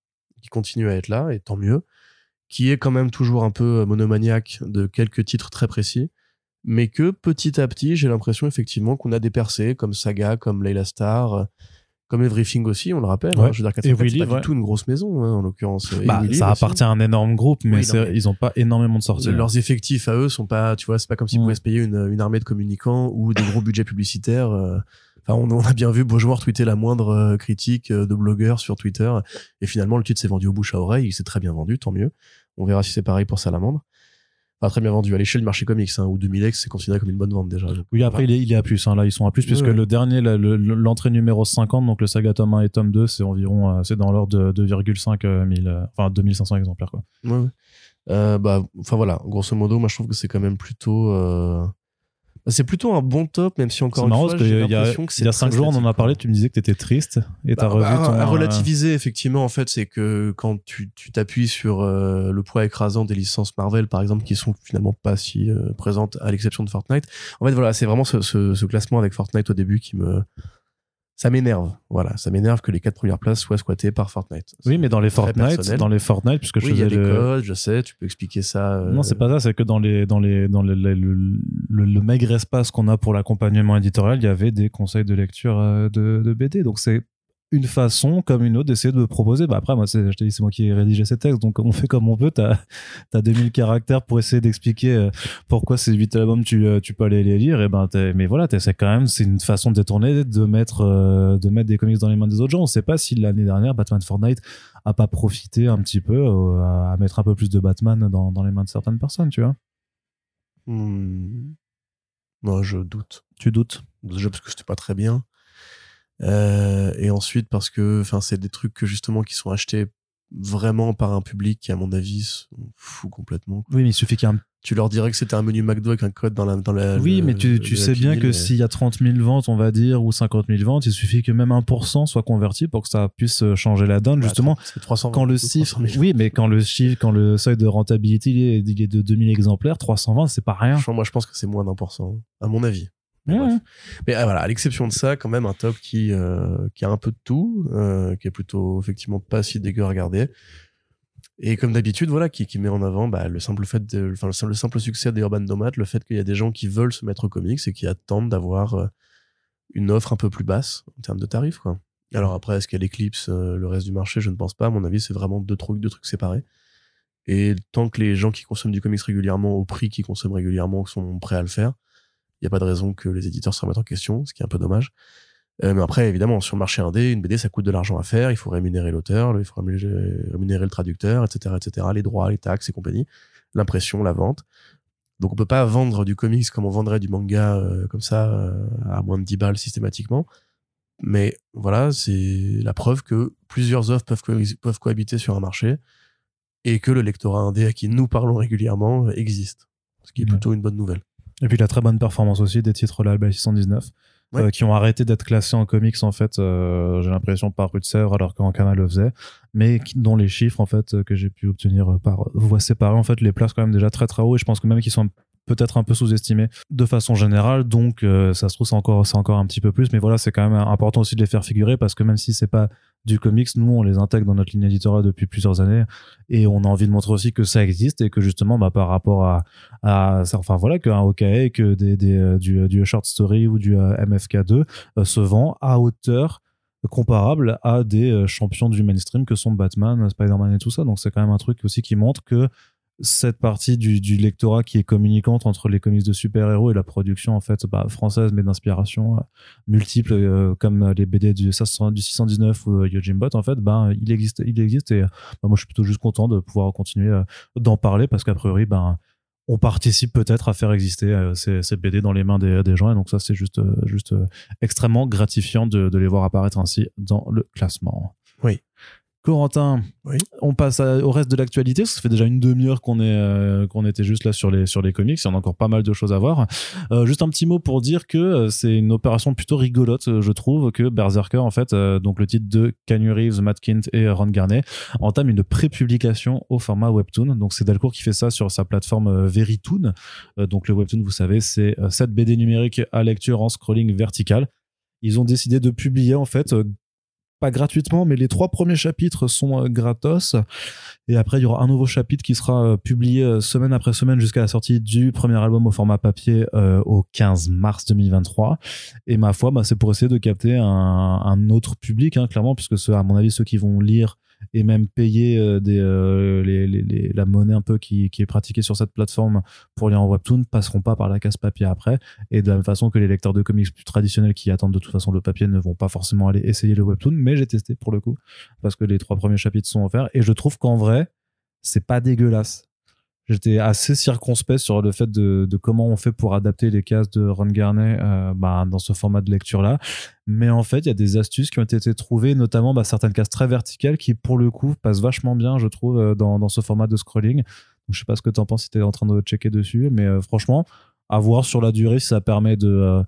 qui continue à être là, et tant mieux, qui est quand même toujours un peu monomaniaque de quelques titres très précis, mais que petit à petit, j'ai l'impression effectivement qu'on a des percées comme Saga, comme Layla Star. euh, comme Everything aussi, on le rappelle. Ouais. hein. Je veux dire, Et 404, c'est pas ouais. du tout une grosse maison, hein, en l'occurrence. Bah, ça aussi. appartient à un énorme groupe, mais, Oui, non, c'est- mais- ils ont pas énormément de sorties. Leurs effectifs à eux sont pas, tu vois, c'est pas comme s'ils Mm. pouvaient se payer une, une armée de communicants ou des gros budgets publicitaires. euh. Enfin, on, on a bien vu Beaujour tweeter la moindre euh, critique euh, de blogueurs sur Twitter. Et finalement, le titre s'est vendu au bouche à oreille. Il s'est très bien vendu, tant mieux. On verra si c'est pareil pour Salamandre. Enfin, très bien vendu à l'échelle du marché comics, hein, où 2000X, c'est considéré comme une bonne vente déjà. Donc, Oui, après, il est, il est à plus. hein. Là, ils sont à plus, puisque le dernier, le- l'entrée numéro 50, donc le saga tome 1 et tome 2, c'est environ, euh, c'est dans l'ordre de 2,5 euh, 1000, euh, enfin 2500 exemplaires, quoi. Ouais, ouais. Euh, bah, enfin voilà, grosso modo, moi je trouve que c'est quand même plutôt. euh, c'est plutôt un bon top, même si encore une fois, j'ai a, l'impression que c'est il y a très 5 jours, on en a parlé, tu me disais que t'étais triste, et t'as Bah, revu bah, ton. à euh, relativiser, effectivement, en fait, c'est que quand tu tu t'appuies sur euh, le poids écrasant des licences Marvel, par exemple, qui sont finalement pas si euh, présentes, à l'exception de Fortnite. En fait, voilà, c'est vraiment ce, ce, ce classement avec Fortnite au début qui me. Ça m'énerve. Voilà, ça m'énerve que les quatre premières places soient squattées par Fortnite. Oui, mais dans les Fortnite, personnel. dans les Fortnite, puisque je Oui, il y a faisais des le- codes, je sais, tu peux expliquer ça. euh, Non, c'est pas ça, c'est que dans les dans les dans les- les- le, le, le maigre espace qu'on a pour l'accompagnement éditorial, il y avait des conseils de lecture euh, de, de BD. Donc c'est une façon comme une autre d'essayer de proposer. Bah après moi c'est je t'ai dit c'est moi qui ai rédigé ces textes donc on fait comme on peut. T'as as 2000 caractères pour essayer d'expliquer euh, pourquoi ces 8 albums tu euh, tu peux aller les lire et ben mais voilà t'essaies quand même c'est une façon détournée de mettre euh, de mettre des comics dans les mains des autres gens. On sait pas si l'année dernière Batman Fortnite a pas profité un petit peu à mettre un peu plus de Batman dans, dans les mains de certaines personnes, tu vois. Hmm. Moi, je doute. Tu doutes? Déjà parce que c'était pas très bien. Euh, et ensuite parce que enfin c'est des trucs que justement qui sont achetés vraiment par un public qui à mon avis se fout complètement. Oui, mais il suffit qu'il y ait un... Tu leur dirais que c'était un menu McDo avec un code dans la dans la Oui, le- mais tu, sais bien que mais- s'il y a 30 000 ventes, on va dire, ou 50 000 ventes, il suffit que même 1% soit converti pour que ça puisse euh, changer la donne. Bah, Justement, c'est 300 quand le chiffre, 300 000. oui, mais quand le chiffre, quand le seuil de rentabilité il est, il est de 2000 exemplaires, 320, c'est pas rien. Moi je pense que c'est moins d'un pour cent à mon avis. Ouais. Mais ah, voilà, à l'exception de ça, quand même un top qui euh, qui a un peu de tout, euh, qui est plutôt effectivement pas si dégueu à regarder. Et comme d'habitude, voilà, qui, qui met en avant bah, le simple fait, de, enfin le, le simple succès des Urban Nomad, le fait qu'il y a des gens qui veulent se mettre au comics et qui attendent d'avoir euh, une offre un peu plus basse en termes de tarifs, quoi. Alors après, est-ce qu'elle éclipse le reste du marché? Je ne pense pas. À mon avis, c'est vraiment deux trucs, deux trucs séparés. Et tant que les gens qui consomment du comics régulièrement au prix qu'ils consomment régulièrement sont prêts à le faire, il n'y a pas de raison que les éditeurs se remettent en question, ce qui est un peu dommage. Euh, mais après, évidemment, sur le marché indé, une BD, ça coûte de l'argent à faire. Il faut rémunérer l'auteur, il faut rémunérer, le traducteur, etc., etc., les droits, les taxes et compagnie, l'impression, la vente. Donc, on peut pas vendre du comics comme on vendrait du manga euh, comme ça euh, à moins de 10 balles systématiquement. Mais voilà, c'est la preuve que plusieurs offres peuvent, co- peuvent cohabiter sur un marché et que le lectorat indé à qui nous parlons régulièrement existe. Ce qui est Ouais. plutôt une bonne nouvelle. Et puis la très bonne performance aussi des titres là, 619, Ouais. euh, qui ont arrêté d'être classés en comics en fait, euh, j'ai l'impression par rue de Sèvres alors qu'en Canal le faisait, mais dont les chiffres en fait euh, que j'ai pu obtenir par voie séparée en fait les placent quand même déjà très très haut et je pense que même qu'ils sont peut-être un peu sous-estimés de façon générale donc euh, ça se trouve c'est encore c'est encore un petit peu plus mais voilà c'est quand même important aussi de les faire figurer parce que même si c'est pas du comics nous on les intègre dans notre ligne éditoriale depuis plusieurs années et on a envie de montrer aussi que ça existe et que justement bah, par rapport à à enfin voilà qu'un OKA que des, des euh, du, du short story ou du euh, MFK2 euh, se vend à hauteur comparable à des champions du mainstream que sont Batman, Spider-Man et tout ça. Donc c'est quand même un truc aussi qui montre que cette partie du, lectorat qui est communicante entre les comics de super-héros et la production en fait bah, française mais d'inspiration euh, multiple euh, comme les BD du, 619 ou euh, en fait ben il existe il existe et bah, moi je suis plutôt juste content de pouvoir continuer d'en parler parce qu'a priori ben on participe peut-être à faire exister ces, BD dans les mains des, gens et donc ça c'est juste juste extrêmmement gratifiant de, de les voir apparaître ainsi dans le classement. Oui. Corentin, on passe au reste de l'actualité. Ça fait déjà une demi-heure qu'on est euh, qu'on était juste là sur les sur les comics. Il y en a encore pas mal de choses à voir. Euh, juste un petit mot pour dire que euh, c'est une opération plutôt rigolote, je trouve, que Berserker en fait, donc le titre de Kanye Reeves, Matt Kint et Ron Garnet entame une pré-publication au format webtoon. Donc c'est Delcourt qui fait ça sur sa plateforme Verytoon. donc le webtoon, vous savez, c'est cette BD numérique à lecture en scrolling vertical ils ont décidé de publier en fait pas gratuitement, mais les trois premiers chapitres sont euh, gratos. Et après, il y aura un nouveau chapitre qui sera euh, publié euh, semaine après semaine jusqu'à la sortie du premier album au format papier au 15 mars 2023. Et ma foi, bah, c'est pour essayer de capter un, autre public, hein, clairement, puisque ce, à mon avis, ceux qui vont lire et même payer euh, euh, la monnaie un peu qui, qui, est pratiquée sur cette plateforme pour lire en webtoon passeront pas par la casse papier après. Et de la même façon que les lecteurs de comics plus traditionnels qui attendent de toute façon le papier ne vont pas forcément aller essayer le webtoon mais j'ai testé pour le coup parce que les trois premiers chapitres sont offerts. Et je trouve qu'en vrai c'est pas dégueulasse j'étais assez circonspect sur le fait de, comment on fait pour adapter les cases de Ron Garnet euh, bah, dans ce format de lecture là mais en fait il y a des astuces qui ont été trouvées notamment bah, certaines cases très verticales qui pour le coup passent vachement bien je trouve euh, dans, ce format de scrolling. Donc, je sais pas ce que tu en penses si tu es en train de checker dessus mais euh, franchement à voir sur la durée ça permet de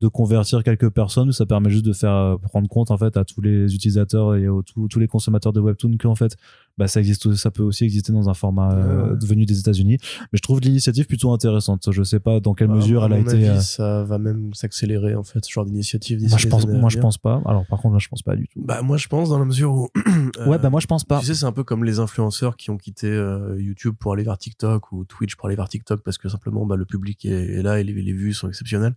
de convertir quelques personnes, ça permet juste de faire euh, prendre compte en fait à tous les utilisateurs et aux tous, les consommateurs de webtoon qu'en fait bah, ça existe ça peut aussi exister dans un format euh, venu des États-Unis. Mais je trouve l'initiative plutôt intéressante. Je sais pas dans quelle bah, mesure elle a été avis, euh, ça va même s'accélérer en fait ce genre d'initiative moi je pense moi je pense pas. Alors par contre là je pense pas du tout. Bah moi je pense dans la mesure où ouais bah moi je pense pas. tu sais c'est un peu comme les influenceurs qui ont quitté YouTube pour aller vers TikTok ou Twitch pour aller vers TikTok parce que simplement bah, le public est, là et les, les vues sont exceptionnelles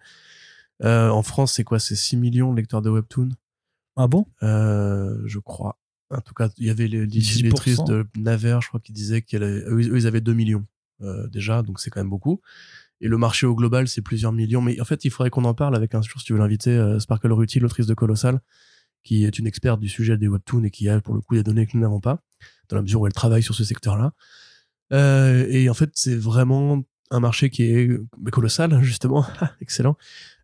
euh, en France, c'est quoi? C'est 6 millions de lecteurs de webtoon? Ah bon? Euh, Je crois. En tout cas, il y avait les lectrices de Naver, je crois, qui disaient qu'eux, ils avaient 2 millions euh, déjà, donc c'est quand même beaucoup. Et le marché au global, c'est plusieurs millions. Mais en fait, il faudrait qu'on en parle avec un jour, si tu veux l'inviter, Sparkle Ruti, l'autrice de Colossal, qui est une experte du sujet des webtoons et qui a pour le coup des données que nous n'avons pas, dans la mesure où elle travaille sur ce secteur-là. et en fait, c'est vraiment un marché qui est colossal, justement, excellent,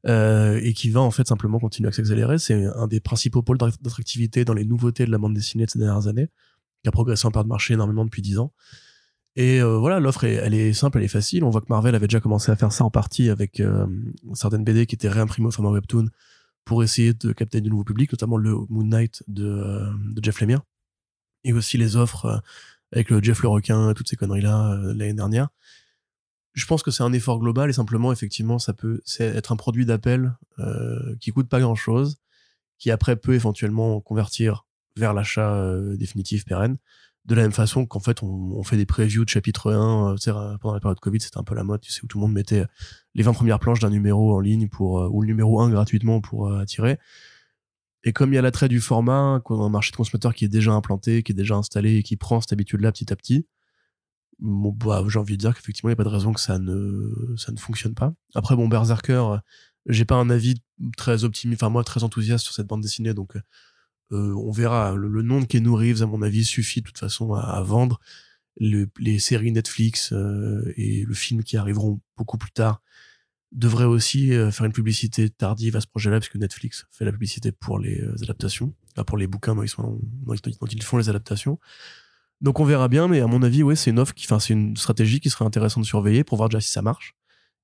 euh, et qui va en fait simplement continuer à s'accélérer. C'est un des principaux pôles d'attractivité dans les nouveautés de la bande dessinée de ces dernières années, qui a progressé en part de marché énormément depuis 10 ans. Et euh, voilà, l'offre, elle est simple, elle est facile. On voit que Marvel avait déjà commencé à faire ça en partie avec euh, certaines BD qui étaient réimprimées au format webtoon pour essayer de capter du nouveau public, notamment le Moon Knight de, de Jeff Lemire, et aussi les offres avec le Jeff le requin, toutes ces conneries-là l'année dernière je pense que c'est un effort global et simplement effectivement ça peut être un produit d'appel euh, qui coûte pas grand chose qui après peut éventuellement convertir vers l'achat euh, définitif pérenne. De la même façon qu'en fait on, fait des previews de chapitre 1 euh, pendant la période Covid c'était un peu la mode tu sais où tout le monde mettait les 20 premières planches d'un numéro en ligne pour ou le numéro 1 gratuitement pour attirer. Et comme il y a l'attrait du format un marché de consommateurs qui est déjà implanté qui est déjà installé et qui prend cette habitude là petit à petit bon, bah, j'ai envie de dire qu'effectivement, il n'y a pas de raison que ça ne, ça ne fonctionne pas. Après, bon, Berserker, euh, j'ai pas un avis très optimiste, enfin, moi, très enthousiaste sur cette bande dessinée, donc, euh, on verra. Le, nom de Keanu Reeves, à mon avis, suffit de toute façon à, vendre. les séries Netflix euh, et le film qui arriveront beaucoup plus tard devraient aussi faire une publicité tardive à ce projet-là, parce Netflix fait la publicité pour les adaptations, pour les bouquins dont ils, sont, dont ils font les adaptations. Donc on verra bien, mais à mon avis, ouais, c'est une offre enfin, c'est une stratégie qui serait intéressante de surveiller pour voir déjà si ça marche.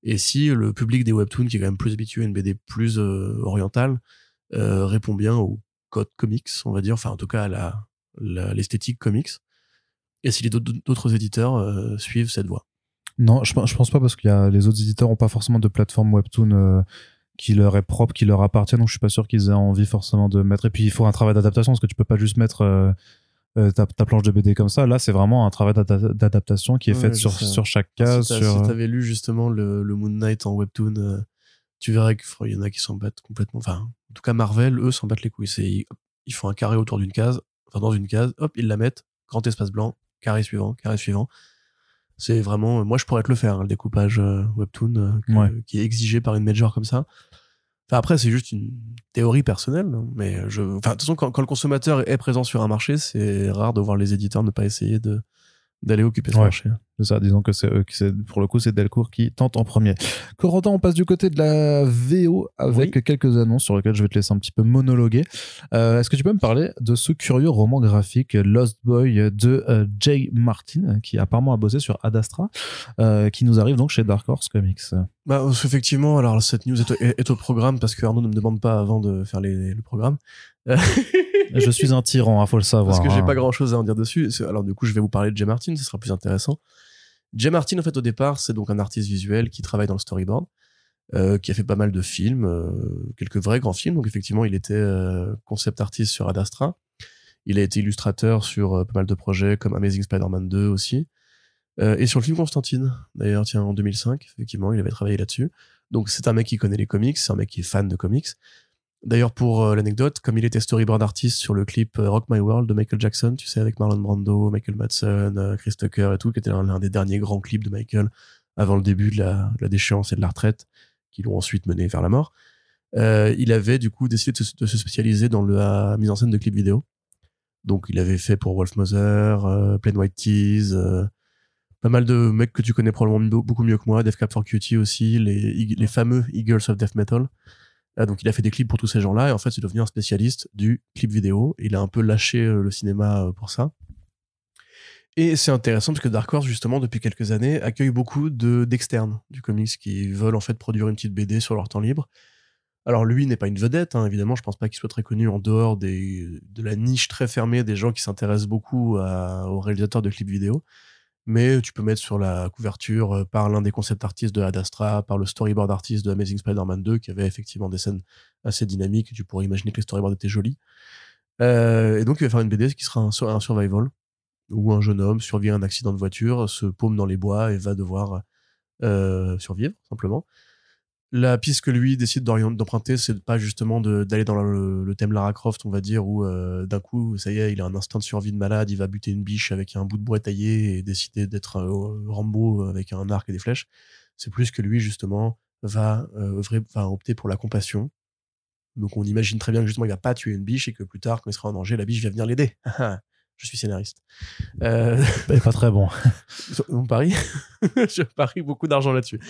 Et si le public des webtoons, qui est quand même plus habitué à une BD plus euh, orientale, euh, répond bien au code comics, on va dire, enfin en tout cas à la, l'esthétique comics. Et si les d'autres éditeurs euh, suivent cette voie. Non, je, je pense pas parce que y a, les autres éditeurs ont pas forcément de plateforme webtoon qui leur est propre, qui leur appartient, donc je suis pas sûr qu'ils aient envie forcément de mettre. Et puis il faut un travail d'adaptation parce que tu peux pas juste mettre euh, ta, planche de BD comme ça. Là, c'est vraiment un travail d'adaptation qui est fait sur, sur chaque case. Si sur... t'avais lu justement le, le, Moon Knight en webtoon, euh, tu verrais qu'il y en a qui s'en battent complètement. Enfin, en tout cas, Marvel, eux, s'en battent les couilles. ils font un carré autour d'une case, enfin dans une case, hop, ils la mettent, grand espace blanc, carré suivant, carré suivant. C'est vraiment, moi je pourrais te le faire, hein, le découpage euh, webtoon euh, que- Ouais. qui est exigé par une major comme ça. Enfin, après, c'est juste une théorie personnelle, mais je, enfin, de toute façon, quand le consommateur est présent sur un marché, c'est rare de voir les éditeurs ne pas essayer de d'aller occuper ce Ouais. marché. C'est ça, disons que c'est eux qui c'est pour le coup c'est Delcourt qui tente en premier. Corentin, on passe du côté de la VO avec quelques annonces sur lesquelles je vais te laisser un petit peu monologuer. Euh, Est-ce que tu peux me parler de ce curieux roman graphique Lost Boy de euh, Jay Martin qui apparemment a bossé sur Ad Astra, euh, qui nous arrive donc chez Dark Horse Comics? Bah, effectivement, alors cette news est au, est- est au programme parce que Arnaud ne me demande pas avant de faire les, le programme. Euh, Je suis un tyran, il faut le savoir. parce que j'ai hein. pas grand chose à en dire dessus. Alors, du coup, je vais vous parler de Jay Martin, ce sera plus intéressant. Jay Martin, en fait, au départ, c'est donc un artiste visuel qui travaille dans le storyboard, euh, qui a fait pas mal de films, euh, quelques vrais grands films. Donc, effectivement, il était euh, concept artiste sur Ad Astra. Il a été illustrateur sur pas mal de projets comme Amazing Spider-Man 2 aussi. Et sur le film Constantine, d'ailleurs, tiens, en 2005, effectivement, il avait travaillé là-dessus. Donc, c'est un mec qui connaît les comics, c'est un mec qui est fan de comics. D'ailleurs, pour euh, l'anecdote, comme il était storyboard artist sur le clip euh, Rock My World de Michael Jackson, tu sais, avec Marlon Brando, Michael Madsen, euh, Chris Tucker et tout, qui était l'un des derniers grands clips de Michael avant le début de la, de la déchéance et de la retraite, qui l'ont ensuite mené vers la mort. Euh, il avait du coup décidé de se, de se spécialiser dans la mise en scène de clips vidéo. Donc, il avait fait pour Wolf Mother, euh, Plain White Tees, euh, pas mal de mecs que tu connais probablement beau- beaucoup mieux que moi, Death Cab for Cutie aussi, les, les fameux Eagles of Death Metal. Donc il a fait des clips pour tous ces gens-là et en fait c'est devenu un spécialiste du clip vidéo. Il a un peu lâché euh, le cinéma euh, pour ça. Et c'est intéressant parce que Dark Horse justement depuis quelques années accueille beaucoup de d'externes du comics qui veulent en fait produire une petite BD sur leur temps libre. Alors lui n'est pas une vedette, hein, évidemment, je pense pas qu'il soit très connu en dehors de la niche très fermée des gens qui s'intéressent beaucoup aux réalisateurs de clips vidéo. Mais tu peux mettre sur la couverture euh, par l'un des concept artistes de Ad Astra, par le storyboard artiste de Amazing Spider-Man 2, qui avait effectivement des scènes assez dynamiques. Tu pourrais imaginer que les storyboards étaient jolis. Euh, et donc, il va faire une BD qui sera un, sur- un survival, où un jeune homme survit à un accident de voiture, se paume dans les bois et va devoir euh, survivre, simplement. La piste que lui décide d'emprunter, c'est pas justement d'aller dans le, thème Lara Croft, on va dire, où euh, d'un coup, ça y est, il a un instinct de survie de malade, il va buter une biche avec un bout de bois taillé et décider d'être un Rambo avec un arc et des flèches. C'est plus que lui, justement, va, euh, va opter pour la compassion. Donc on imagine très bien que justement, il va pas tuer une biche et que plus tard, quand il sera en danger, la biche va venir l'aider. Je suis scénariste. Euh, pas très bon. on parie Je parie beaucoup d'argent là-dessus.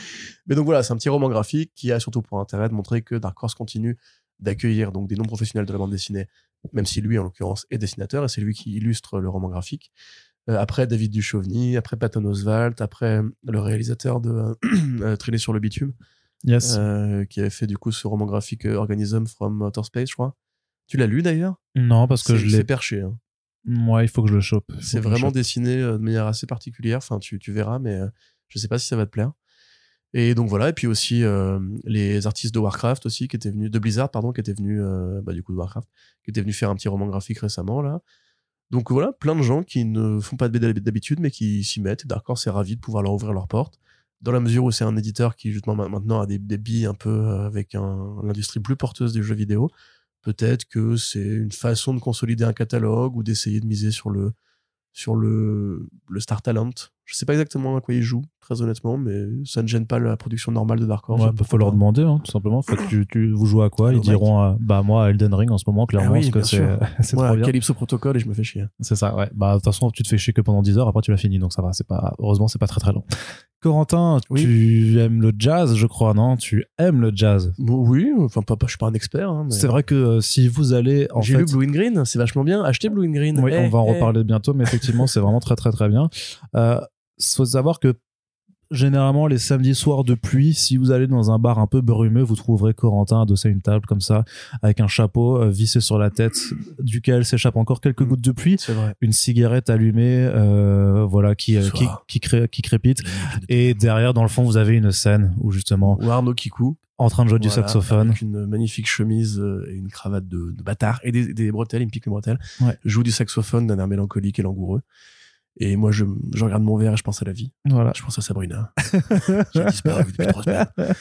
Mais donc voilà, c'est un petit roman graphique qui a surtout pour intérêt de montrer que Dark Horse continue d'accueillir donc des non-professionnels de la bande dessinée, même si lui, en l'occurrence, est dessinateur et c'est lui qui illustre le roman graphique. Euh, après David Duchovny, après Patton Oswalt, après le réalisateur de euh, Traîner sur le bitume, Yes. euh, qui avait fait du coup ce roman graphique euh, Organism from Outer Space, je crois. Tu l'as lu d'ailleurs? Non, parce que C'est- je C'est l'ai. perché. hein. Moi, il faut que je le chope. C'est vraiment dessiné euh, de manière assez particulière. Enfin, tu, tu verras, mais euh, je sais pas si ça va te plaire. Et donc voilà. Et puis aussi euh, les artistes de Warcraft aussi qui étaient venus de Blizzard, pardon, qui étaient venus, euh, bah, du coup de Warcraft, qui étaient venus faire un petit roman graphique récemment là. Donc voilà, plein de gens qui ne font pas de BD d'habitude, mais qui s'y mettent. Et Dark Horse est ravi de pouvoir leur ouvrir leurs portes. Dans la mesure où c'est un éditeur qui justement ma- maintenant a des, des billes un peu avec un, l'industrie plus porteuse des jeux vidéo, peut-être que c'est une façon de consolider un catalogue ou d'essayer de miser sur le sur le, Star Talent. Je sais pas exactement à quoi ils jouent, très honnêtement, mais ça ne gêne pas la production normale de Dark Horse. Ouais, bah, faut leur demander, hein, tout simplement. Faut que tu, tu, vous jouez à quoi? Ils diront, à- bah, moi, à Elden Ring en ce moment, clairement, Ah oui, parce que c'est, Voilà. Calypso Protocol et je me fais chier. C'est ça, ouais. Bah, de toute façon, tu te fais chier que pendant 10 heures, après tu l'as fini, donc ça va, c'est pas, heureusement, c'est pas très très long. Corentin, Oui. tu aimes le jazz, je crois, non? Tu aimes le jazz? Bon, oui, enfin, pas, pas- je suis pas un expert. hein, mais- C'est vrai que euh, si vous allez, J'ai fait, lu Blue and Green, c'est vachement bien. Achetez Blue and Green. Oui, Eh, on va en eh. reparler bientôt, mais effectivement, c'est vraiment très très très bien. Euh, faut savoir que généralement les samedis soirs de pluie, si vous allez dans un bar un peu brumeux, vous trouverez Corentin adossé à une table comme ça, avec un chapeau euh, vissé sur la tête, duquel s'échappent encore quelques Mm. gouttes de pluie, C'est vrai. une cigarette allumée, euh, voilà, qui, euh, qui, qui, cré- qui crépite. Et derrière, dans le fond, vous avez une scène où justement, Ou Arnaud Kikou. en train de jouer du saxophone, Avec une magnifique chemise euh, et une cravate de, de bâtard et des, des bretelles, il me pique les bretelles. Ouais. Joue du saxophone d'un air mélancolique et langoureux. Et moi, je, je regarde mon verre et je pense à la vie. voilà. Je pense à Sabrina. J'ai disparu depuis trois semaines.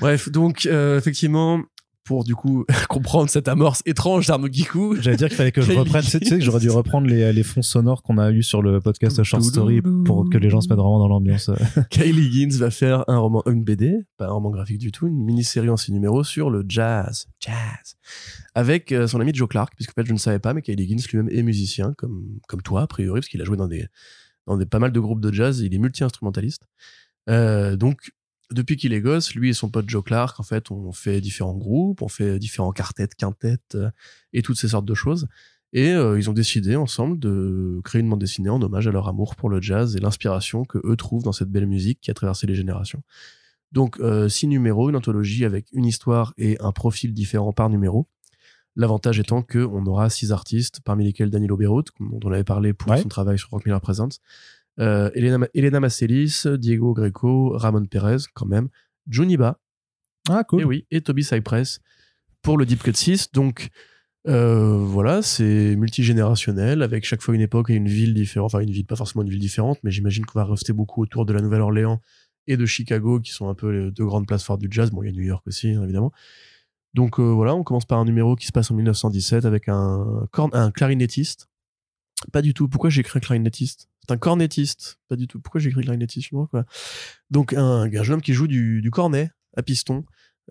Bref, donc, euh, effectivement, pour du coup comprendre cette amorce étrange d'Arnaud Guicou. J'allais dire qu'il fallait que je reprenne. Tu sais que j'aurais dû reprendre les, les fonds sonores qu'on a eu sur le podcast Short Story pour que les gens se mettent vraiment dans l'ambiance. Kylie Higgins va faire un roman, une BD, pas un roman graphique du tout, une mini-série en six numéros sur le jazz, jazz, avec euh, son ami Joe Clark, puisque en fait je ne savais pas, mais Kylie Higgins lui-même est musicien, comme comme toi a priori, parce qu'il a joué dans des dans des pas mal de groupes de jazz, il est multi-instrumentaliste. Euh, donc depuis qu'il est gosse, lui et son pote Joe Clark, en fait, on fait différents groupes, on fait différents quartettes, quintettes euh, et toutes ces sortes de choses. Et euh, ils ont décidé ensemble de créer une bande dessinée en hommage à leur amour pour le jazz et l'inspiration que eux trouvent dans cette belle musique qui a traversé les générations. Donc euh, six numéros, une anthologie avec une histoire et un profil différent par numéro. L'avantage étant que on aura six artistes, parmi lesquels Danilo Beirut, dont on avait parlé pour son travail sur Rock Miller Presents, euh, Elena, Elena Masselis, Diego Greco, Ramon Perez, quand même, Juniba. Ah, cool. Et oui, et Toby Cypress pour le Deep Cut 6. Donc, euh, voilà, c'est multigénérationnel, avec chaque fois une époque et une ville différente. Enfin, une ville, pas forcément une ville différente, mais j'imagine qu'on va rester beaucoup autour de la Nouvelle-Orléans et de Chicago, qui sont un peu les deux grandes places fortes du jazz. Bon, il y a New York aussi, hein, évidemment. Donc euh, voilà, on commence par un numéro qui se passe en 1917 avec un, un clarinettiste. Pas du tout. Pourquoi j'ai écrit un clarinettiste? Un cornettiste. Pas du tout. Pourquoi j'ai écrit clarinettiste quoi? Donc, un, un, jeune homme qui joue du, cornet à piston,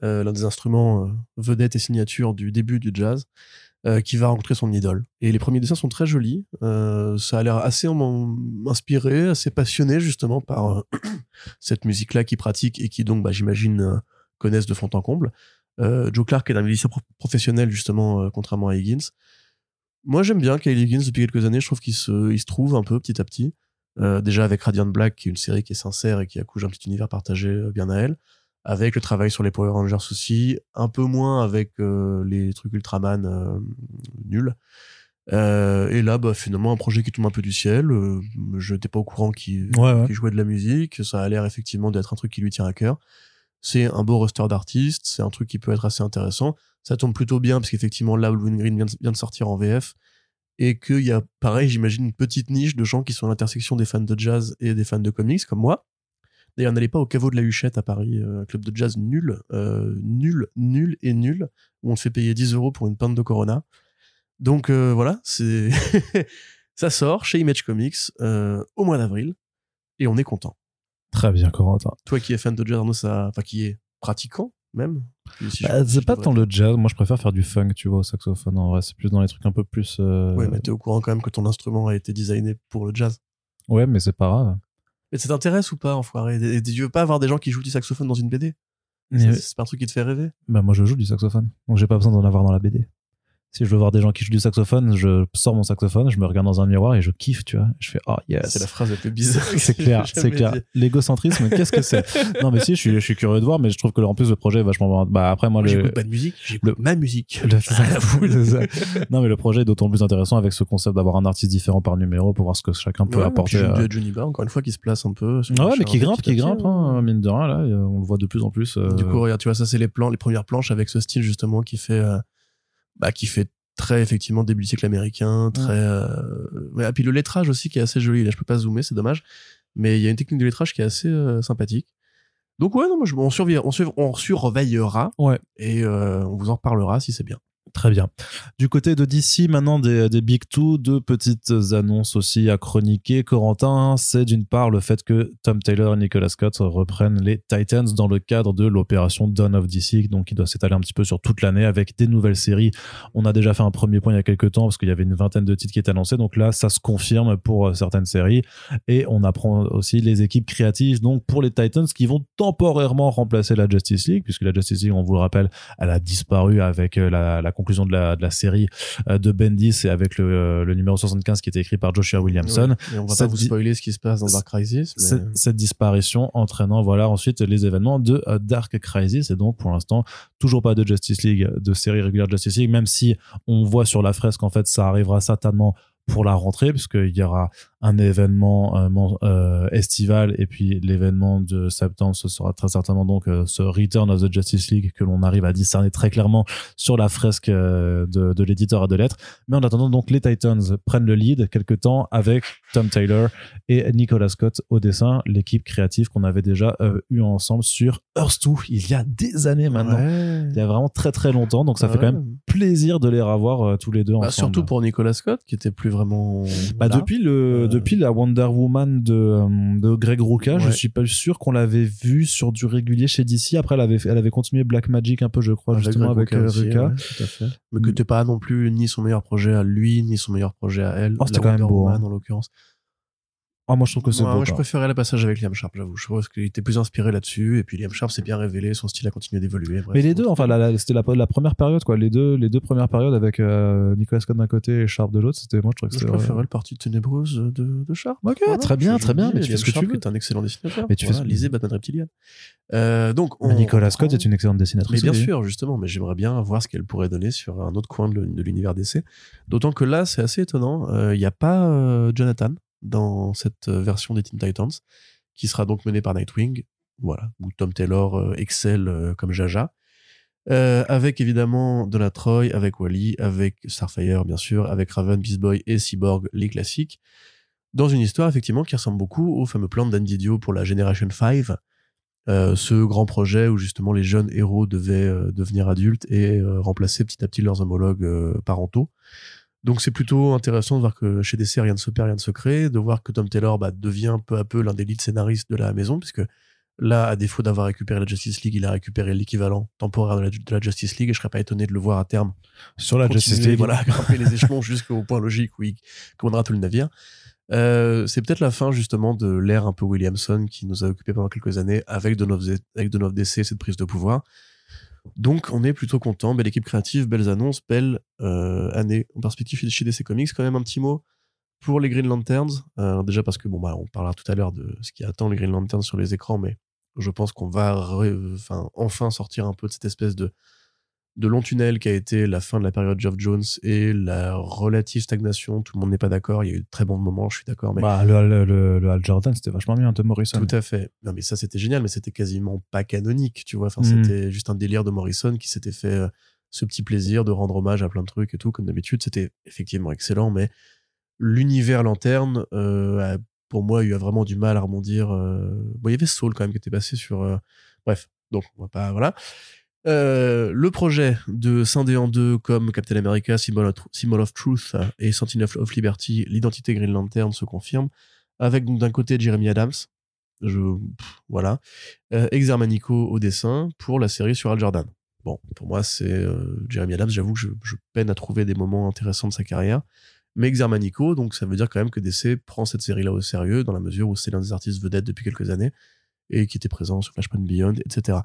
euh, l'un des instruments euh, vedettes et signatures du début du jazz, euh, qui va rencontrer son idole. Et les premiers dessins sont très jolis. Ça a l'air assez inspiré, assez passionné, justement, par cette musique-là qu'il pratique et qui, donc, bah, j'imagine, connaissent de fond en comble. Joe Clark est un musicien professionnel, justement, contrairement à Higgins. Moi, j'aime bien Kylie Higgins depuis quelques années. Je trouve qu'il se, il se trouve un peu petit à petit. Euh, déjà avec Radiant Black, qui est une série qui est sincère et qui accouche un petit univers partagé euh, bien à elle. Avec le travail sur les Power Rangers aussi. Un peu moins avec euh, les trucs Ultraman euh, nuls. Et là, bah, finalement, un projet qui tombe un peu du ciel. je n'étais pas au courant qu'il ouais, ouais. qu jouait de la musique. Ça a l'air effectivement d'être un truc qui lui tient à cœur. C'est un beau roster d'artistes. C'est un truc qui peut être assez intéressant. Ça tombe plutôt bien parce qu'effectivement là Wolverine Green vient de sortir en VF et qu'il y a pareil j'imagine une petite niche de gens qui sont à l'intersection des fans de jazz et des fans de comics comme moi. D'ailleurs n'allez pas au caveau de la Huchette à Paris euh, club de jazz nul euh, nul nul et nul où on te fait payer 10 euros pour une pinte de Corona. Donc euh, voilà ça sort chez Image Comics au mois d'avril et on est content très bien Corentin. Toi qui es fan de jazz Arnaud ça enfin qui est pratiquant même si bah, c'est pas tant le jazz. Moi je préfère faire du funk tu vois au saxophone en vrai. C'est plus dans les trucs un peu plus euh... ouais mais t'es au courant quand même que ton instrument a été designé pour le jazz. Ouais mais c'est pas grave. Mais ça t'intéresse ou pas enfoiré? Et tu veux pas avoir des gens qui jouent du saxophone dans une BD c'est pas un truc qui te fait rêver? Bah moi je joue du saxophone. Donc j'ai pas besoin d'en avoir dans la BD si je veux voir des gens qui jouent du saxophone, je sors mon saxophone, je me regarde dans un miroir et je kiffe, tu vois. Je fais oh yes. C'est la phrase la plus bizarre. c'est clair, c'est clair. L'égocentrisme, qu'est-ce que c'est? Non mais si, je suis, je suis curieux de voir, mais je trouve que en plus le projet est vachement. Bah après moi, moi. J'écoute pas de musique, j'écoute ma musique. Le... ça. non mais le projet est d'autant plus intéressant avec ce concept d'avoir un artiste différent par numéro pour voir ce que chacun peut ouais, apporter. Puis euh... Barr, encore une fois, qui se place un peu. Ouais, mais qui grimpe, qui grimpe, hein, mine de rien là, on le voit de plus en plus. Euh... Du coup, regarde, tu vois, ça c'est les plans, les premières planches avec ce style justement qui fait. Euh, bah, qui fait très effectivement début du siècle américain, très euh... ouais, et puis le lettrage aussi qui est assez joli. Là, je peux pas zoomer, c'est dommage, mais il y a une technique de lettrage qui est assez euh, sympathique. Donc ouais, non, moi, je, on, surveille, on, surveille, on surveillera ouais. et euh, on vous en reparlera si c'est bien. Très bien. Du côté de DC, maintenant des, Big Two, deux petites annonces aussi à chroniquer. Corentin, c'est d'une part le fait que Tom Taylor et Nicolas Scott reprennent les Titans dans le cadre de l'opération Dawn of DC, donc qui doit s'étaler un petit peu sur toute l'année avec des nouvelles séries. On a déjà fait un premier point il y a quelques temps parce qu'il y avait une vingtaine de titres qui étaient annoncés, donc là ça se confirme pour certaines séries et on apprend aussi les équipes créatives donc pour les Titans qui vont temporairement remplacer la Justice League puisque la Justice League, on vous le rappelle, elle a disparu avec la, la conclusion de la, de la série euh, de Bendis et avec le, euh, le, numéro 75 qui était écrit par Joshua Williamson. Ouais, on va pas vous spoiler ce qui se passe dans Dark Crisis. Mais... Cette, cette, disparition entraînant voilà ensuite les événements de euh, Dark Crisis et donc pour l'instant toujours pas de Justice League, de série régulière Justice League, même si on voit sur la fresque en fait ça arrivera certainement pour la rentrée puisqu'il y aura un événement euh, euh, estival et puis l'événement de septembre ce sera très certainement donc euh, ce Return of the Justice League que l'on arrive à discerner très clairement sur la fresque de, de l'éditeur à deux lettres mais en attendant donc les Titans prennent le lead quelque temps avec Tom Taylor et Nicolas Scott au dessin l'équipe créative qu'on avait déjà euh, eu ensemble sur Earth 2 il y a des années maintenant Ouais. il y a vraiment très très longtemps donc ça fait quand même plaisir de les revoir euh, tous les deux Bah, ensemble surtout pour Nicolas Scott, qui était plus vraiment. bah, depuis le depuis la Wonder Woman de euh, de Greg Rucka, je Ouais. suis pas sûr qu'on l'avait vu sur du régulier chez DC. Après, elle avait elle avait continué Black Magic un peu, je crois, justement avec Rucka euh, aussi, Rucka. ouais, tout à fait. Mais que t'es pas non plus ni son meilleur projet à lui, ni son meilleur projet à elle. Oh, c'était quand même Wonder beau, Woman, hein. en l'occurrence. Ah, moi je trouve que c'est Moi, beau. je quoi. préférais le passage avec Liam Sharp, j'avoue. Je trouve qu'il était plus inspiré là-dessus. Et puis Liam Sharp s'est bien révélé, son style a continué d'évoluer. Bref, Mais les deux, enfin, la- la- c'était la, la première période, quoi. Les deux, les deux premières périodes avec euh, Nicolas Scott d'un côté et Sharp de l'autre, c'était moi, je trouvais que Je c'était. préférais le parti ténébreuse de, de Sharp. Ok, Voilà, très bien, je- très je bien. Mais tu fais ce que tu veux. est un excellent dessinateur. Mais tu fais Voilà, lisez Batman Reptilian. Euh, donc, on Nicolas Scott est une excellente dessinatrice. Mais bien oui. sûr, justement, mais j'aimerais bien voir ce qu'elle pourrait donner sur un autre coin de, l'univers DC. D'autant que là, c'est assez étonnant. Euh, Il n'y a pas Jonathan dans cette euh, version des Teen Titans, qui sera donc menée par Nightwing. Voilà, où Tom Taylor euh, excelle euh, comme Jaja. Avec évidemment Donna Troy, avec Wally, avec Starfire, bien sûr, avec Raven, Beast Boy et Cyborg, les classiques. Dans une histoire, effectivement, qui ressemble beaucoup au fameux plan d'Andy Dio pour la Generation 5, euh, ce grand projet où justement les jeunes héros devaient devenir adultes et remplacer petit à petit leurs homologues parentaux. Donc c'est plutôt intéressant de voir que chez DC rien ne se perd, rien ne se crée, de voir que Tom Taylor bah, devient peu à peu l'un des lead scénaristes de la maison, puisque là, à défaut d'avoir récupéré la Justice League, il a récupéré l'équivalent temporaire de la, de la Justice League, et je serais pas étonné de le voir à terme Sur la Justice League. voilà, grimper les échelons jusqu'au point logique où il commandera tout le navire. Euh, c'est peut-être la fin justement de l'ère un peu Williamson qui nous a occupé pendant quelques années avec Dawn of, avec Dawn of DC cette prise de pouvoir. Donc on est plutôt content, belle équipe créative, belles annonces, belle euh, année en perspective chez DC Comics. Quand même un petit mot pour les Green Lanterns, Euh, déjà parce que bon bah on parlera tout à l'heure de ce qui attend les Green Lanterns sur les écrans, mais je pense qu'on va enfin sortir un peu de cette espèce de de long tunnel qui a été la fin de la période Geoff Jones et la relative stagnation. Tout le monde n'est pas d'accord. Il y a eu de très bons moments, je suis d'accord, mais Bah, le, le, le, Jordan, c'était vachement bien, de Morrison. tout à fait. Non, mais ça, c'était génial, mais c'était quasiment pas canonique, tu vois. Enfin, Mm. c'était juste un délire de Morrison qui s'était fait euh, ce petit plaisir de rendre hommage à plein de trucs et tout, comme d'habitude. C'était effectivement excellent, mais l'univers lanterne, euh, a, pour moi, il a vraiment du mal à rebondir. euh. Bon, il y avait Soul quand même qui était passé sur. euh, Bref, donc, on va pas. Voilà. Euh, le projet de scinder en deux comme Captain America, Symbol of, Truth et Sentinel of Liberty, l'identité Green Lantern se confirme, avec d'un côté Jeremy Adams, voilà, euh, Exermanico au dessin pour la série sur Al Jordan. Bon, pour moi, c'est euh, Jeremy Adams, j'avoue que je, je peine à trouver des moments intéressants de sa carrière, mais Exermanico, donc ça veut dire quand même que DC prend cette série-là au sérieux, dans la mesure où c'est l'un des artistes vedettes depuis quelques années, et qui était présent sur Flashpoint Beyond, etc.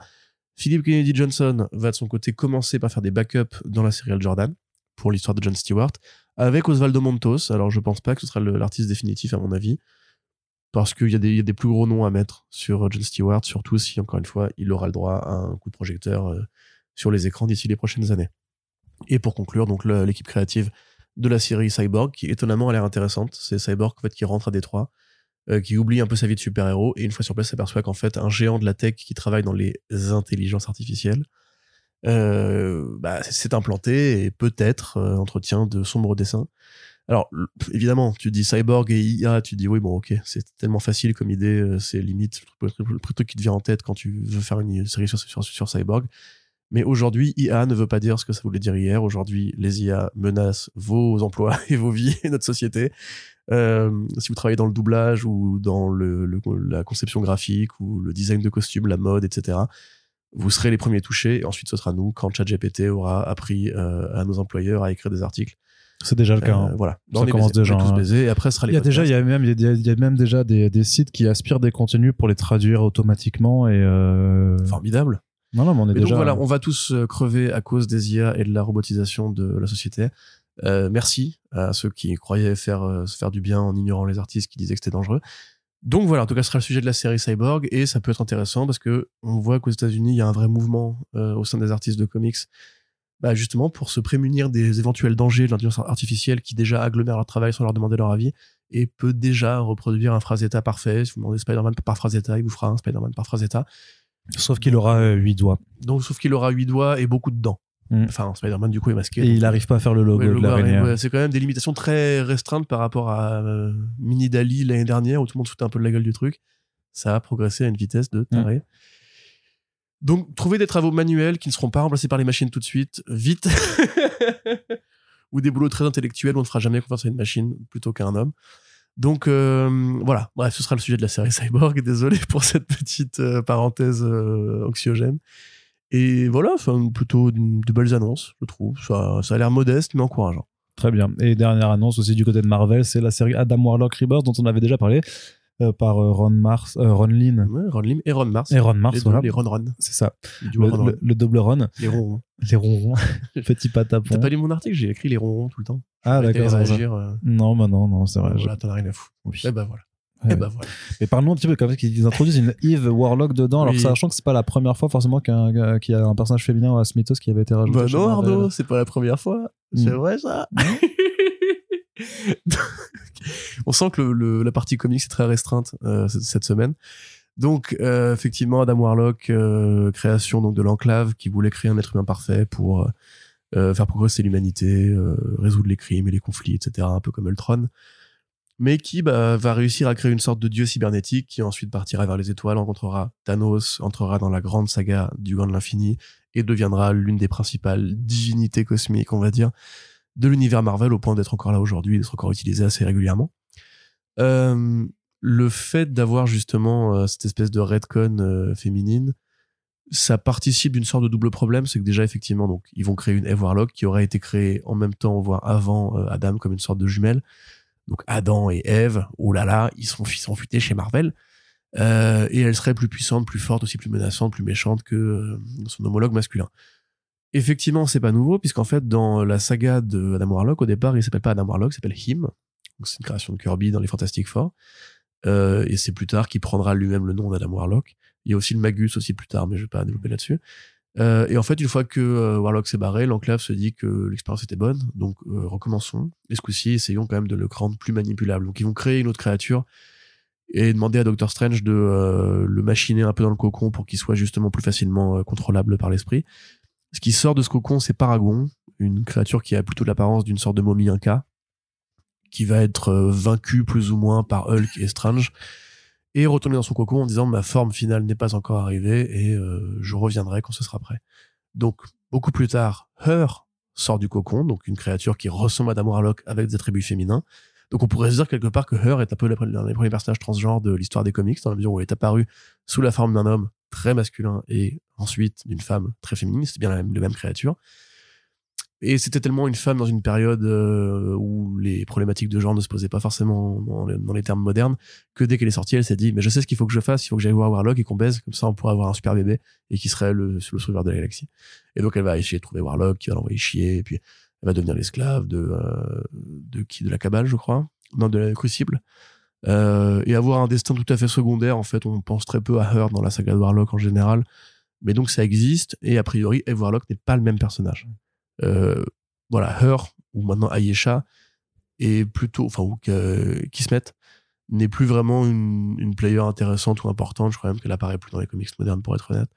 Philip Kennedy Johnson va de son côté commencer par faire des backups dans la série Jordan pour l'histoire de John Stewart avec Osvaldo Montos. Alors je pense pas que ce sera l'artiste définitif à mon avis parce qu'il y, a des- plus gros noms à mettre sur euh, John Stewart, surtout si encore une fois il aura le droit à un coup de projecteur euh, sur les écrans d'ici les prochaines années. Et pour conclure, donc l'équipe créative de la série Cyborg qui étonnamment a l'air intéressante. C'est Cyborg en fait qui rentre à Détroit euh, qui oublie un peu sa vie de super-héros et une fois sur place s'aperçoit qu'en fait un géant de la tech qui travaille dans les intelligences artificielles euh, bah, s'est implanté et peut-être euh, entretient de sombres dessins. Alors évidemment, tu dis cyborg et IA, tu dis oui bon ok, c'est tellement facile comme idée, c'est limite le truc- qui te vient en tête quand tu veux faire une série sur, sur cyborg. Mais aujourd'hui, IA ne veut pas dire ce que ça voulait dire hier. Aujourd'hui, les IA menacent vos emplois et vos vies et notre société. Euh, si vous travaillez dans le doublage ou dans le, le- la conception graphique ou le design de costumes, la mode, etc., vous serez les premiers touchés. Et ensuite, ce sera nous quand ChatGPT aura appris euh, à nos employeurs à écrire des articles. C'est déjà le cas. Euh, hein. voilà. Ça on commence baisés. déjà, tous hein. baisés. Et après, ce sera les Il y a déjà, il y a même, il y a, il y a même déjà des, des sites qui aspirent des contenus pour les traduire automatiquement et. Formidable. Non, non, mais on est Mais déjà. donc voilà, on va tous crever à cause des IA et de la robotisation de la société. Euh, merci à ceux qui croyaient faire, euh, se faire du bien en ignorant les artistes qui disaient que c'était dangereux. Donc voilà, en tout cas, ce sera le sujet de la série Cyborg et ça peut être intéressant parce que on voit qu'aux États-Unis, il y a un vrai mouvement euh, au sein des artistes de comics, bah, justement pour se prémunir des éventuels dangers de l'intelligence artificielle qui déjà agglomèrent leur travail sans leur demander leur avis et peut déjà reproduire un Frazetta parfait. Si vous demandez Spider-Man par Frazetta, il vous fera un Spider-Man par Frazetta. Sauf qu'il aura huit doigts. Donc, sauf qu'il aura huit doigts et beaucoup de dents. Mm. Enfin, Spider-Man, du coup, est masqué. Et il n'arrive pas à faire le logo Ouais, le de l'araignée. ouais, c'est quand même des limitations très restreintes par rapport à euh, Mini Dali l'année dernière où tout le monde foutait un peu de la gueule du truc. Ça a progressé à une vitesse de taré. Donc, trouver des travaux manuels qui ne seront pas remplacés par les machines tout de suite, vite. ou des boulots très intellectuels où on ne fera jamais confiance à une machine plutôt qu'à un homme. Donc euh, voilà, bref, ce sera le sujet de la série Cyborg. Désolé pour cette petite euh, parenthèse euh, anxiogène. Et voilà, enfin, plutôt de belles annonces, je trouve. Ça, ça a l'air modeste, mais encourageant. Très bien. Et dernière annonce aussi du côté de Marvel, c'est la série Adam Warlock Rebirth dont on avait déjà parlé euh, par euh, Ron Mars, euh, Ron Lin Ouais, Ron Lim et Ron Mars. et Ron Mars. les, voilà. les Ron Ron. C'est ça. Le, Ron Ron. le- le double Ron, Les ronrons. les ronrons, petit patapon. T'as pas lu mon article? J'ai écrit les ronrons tout le temps. Ah d'accord. euh, Non, bah non, non, c'est vrai. voilà, t'en as rien à foutre. oui. Et bah voilà. Ouais. Et bah voilà. Mais parlons un petit peu comme ça qu'ils introduisent une Eve Warlock dedans, alors Oui. sachant que c'est pas la première fois forcément qu'il y a un personnage féminin à Smithos qui avait été rajouté. Bah non. Arnaud, c'est pas la première fois. C'est Mm. vrai, ça. On sent que le, le- la partie comics est très restreinte euh, cette, cette semaine. Donc, euh, effectivement, Adam Warlock, euh, création donc de l'enclave, qui voulait créer un être humain parfait pour euh, faire progresser l'humanité, résoudre les crimes et les conflits, etc., un peu comme Ultron. Mais qui bah, va réussir à créer une sorte de dieu cybernétique qui ensuite partira vers les étoiles, rencontrera Thanos, entrera dans la grande saga du Gant de l'Infini et deviendra l'une des principales divinités cosmiques, on va dire, de l'univers Marvel au point d'être encore là aujourd'hui, d'être encore utilisé assez régulièrement. Euh, le fait d'avoir justement euh, cette espèce de redcon euh, féminine, ça participe d'une sorte de double problème, c'est que déjà effectivement donc ils vont créer une Eve Warlock qui aurait été créée en même temps voire avant Adam comme une sorte de jumelle. Donc Adam et Eve, oh là là, ils sont, ils sont futés chez Marvel. Euh, et elle serait plus puissante, plus forte, aussi plus menaçante, plus méchante que euh, son homologue masculin. Effectivement, c'est pas nouveau, puisqu'en fait, dans la saga de Adam Warlock, au départ, il s'appelle pas Adam Warlock, il s'appelle Him. C'est une création de Kirby dans les Fantastic Four. Euh, et c'est plus tard qu'il prendra lui-même le nom d'Adam Warlock. Il y a aussi le Magus aussi plus tard, mais je vais pas développer là-dessus. Euh, et en fait, une fois que euh, Warlock s'est barré, l'enclave se dit que l'expérience était bonne, donc euh, recommençons. Et ce coup-ci, essayons quand même de le rendre plus manipulable. Donc ils vont créer une autre créature et demander à Doctor Strange de euh, le machiner un peu dans le cocon pour qu'il soit justement plus facilement contrôlable par l'esprit. Ce qui sort de ce cocon, c'est Paragon, une créature qui a plutôt l'apparence d'une sorte de momie inca, qui va être vaincue plus ou moins par Hulk et Strange, et retourner dans son cocon en disant ma forme finale n'est pas encore arrivée et euh, je reviendrai quand ce sera prêt. Donc beaucoup plus tard, Her sort du cocon, donc une créature qui ressemble à Adam avec des attributs féminins. Donc on pourrait se dire quelque part que Her est un peu l'un des premiers personnages transgenres de l'histoire des comics, dans la mesure où elle est apparue sous la forme d'un homme très masculin et ensuite d'une femme très féminine, c'est bien même, la même créature. Et c'était tellement une femme dans une période euh, où les problématiques de genre ne se posaient pas forcément dans les, termes modernes, que dès qu'elle est sortie, elle s'est dit, mais je sais ce qu'il faut que je fasse, il faut que j'aille voir Warlock et qu'on baise, comme ça on pourra avoir un super bébé et qui serait le, le sauveur de la galaxie. Et donc elle va essayer de trouver Warlock, qui va l'envoyer chier, et puis elle va devenir l'esclave de, euh, de qui De la cabale, je crois Non, de la crucible. Euh, et avoir un destin tout à fait secondaire, en fait, on pense très peu à Her dans la saga de Warlock en général. Mais donc ça existe, et a priori, Eve Warlock n'est pas le même personnage. Euh, voilà, Her, ou maintenant Ayesha, est plutôt, enfin, ou que- Kismet, n'est plus vraiment une, player intéressante ou importante. Je crois même qu'elle apparaît plus dans les comics modernes, pour être honnête.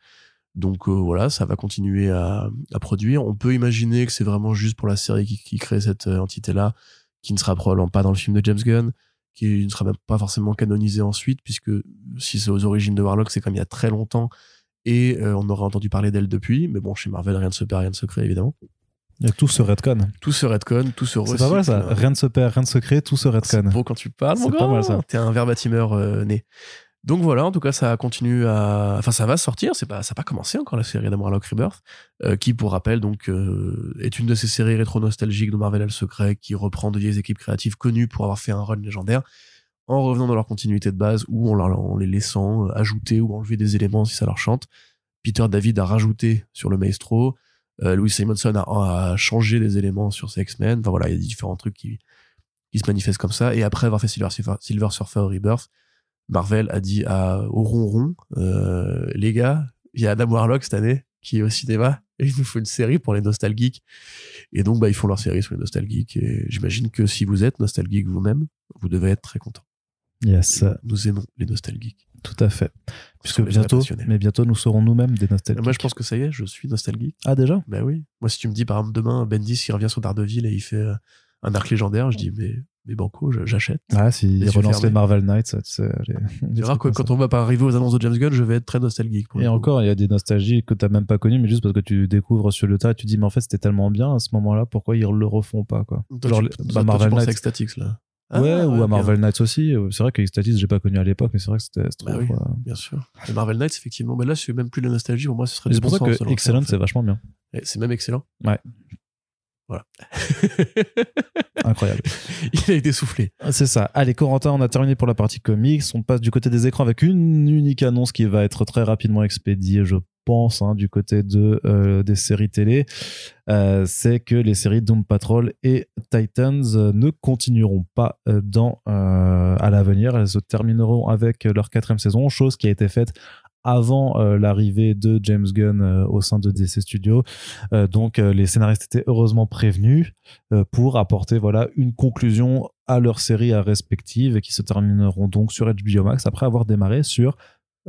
Donc euh, voilà, ça va continuer à, produire. On peut imaginer que c'est vraiment juste pour la série qui, qui crée cette euh, entité-là, qui ne sera probablement pas dans le film de James Gunn, qui ne sera même pas forcément canonisé ensuite, puisque si c'est aux origines de Warlock, c'est comme il y a très longtemps, et on aurait entendu parler d'elle depuis. Mais bon, chez Marvel, rien ne se perd, rien ne se crée, évidemment. Et tout se redcon. Tout se redcon, tout se C'est pas mal ça. Rien ne se perd, rien ne se crée, tout se C'est redcon. beau quand tu parles, mon C'est pas mal, ça. T'es un verbatimeur euh, né. Donc voilà, en tout cas, ça continue à, enfin, ça va sortir. C'est pas, ça n'a pas commencé encore la série d'Amour Warlock Rebirth, euh, qui, pour rappel, donc, euh, est une de ces séries rétro-nostalgiques de Marvel le secret, qui reprend de vieilles équipes créatives connues pour avoir fait un run légendaire, en revenant dans leur continuité de base ou en, leur- en les laissant euh, ajouter ou enlever des éléments si ça leur chante. Peter David a rajouté sur le Maestro. Euh, Louis Simonson a, a changé des éléments sur ses X-Men. Enfin voilà, il y a différents trucs qui, qui se manifestent comme ça. Et après avoir fait Silver, Surfer- Silver Surfer Rebirth, Marvel a dit à, au ronron, euh, les gars, il y a Adam Warlock cette année qui est au cinéma. Et il nous faut une série pour les nostalgiques. Et donc, bah, ils font leur série sur les nostalgiques. Et j'imagine que si vous êtes nostalgique vous-même, vous devez être très content. Yes, Nous aimons les nostalgiques. Tout à fait. Puisque bientôt, mais bientôt, nous serons nous-mêmes des nostalgiques. Moi, je pense que ça y est, je suis nostalgique. Ah, déjà? Bah oui. Moi, si tu me dis, par exemple, demain, Bendis, il revient sur Daredevil et il fait euh, un arc légendaire, je dis, mais, mais banco, j'achète. Ah, yeux relancent fermés. les Marvel Knights, tu sais, les- Tu verras trucs que quand ça. on va pas arriver aux annonces de James Gunn, je vais être très nostalgique. Pour Et encore, il y a des nostalgies que t'as même pas connues, mais juste parce que tu découvres sur le tas et tu dis, mais en fait, c'était tellement bien à ce moment-là, pourquoi ils le refont pas, quoi? Toi, Genre, tu, bah, toi, Marvel Knights. Là. Ouais, Ah, ou à. Marvel Knights aussi. C'est vrai que Ecstatis, j'ai pas connu à l'époque, mais c'est vrai que c'était Bah trop, oui. quoi. Bien sûr. Et Marvel Knights, effectivement. Mais là, c'est même plus de la nostalgie. Pour moi, ce serait C'est pour ça que Excellent, c'est vachement bien. Et C'est même excellent. Ouais. Voilà. Incroyable. il a été soufflé. C'est ça. Allez, Corentin, on a terminé pour la partie comics. On passe du côté des écrans avec une unique annonce qui va être très rapidement expédiée, je pense, hein, du côté de, euh, des séries télé. Euh, c'est que les séries Doom Patrol et Titans euh, ne continueront pas dans, euh, à l'avenir. Elles se termineront avec leur quatrième saison, chose qui a été faite avant euh, l'arrivée de James Gunn euh, au sein de DC Studios. Euh, donc les scénaristes étaient heureusement prévenus pour apporter voilà une conclusion à leurs séries à respectives et qui se termineront donc sur HBO Max après avoir démarré sur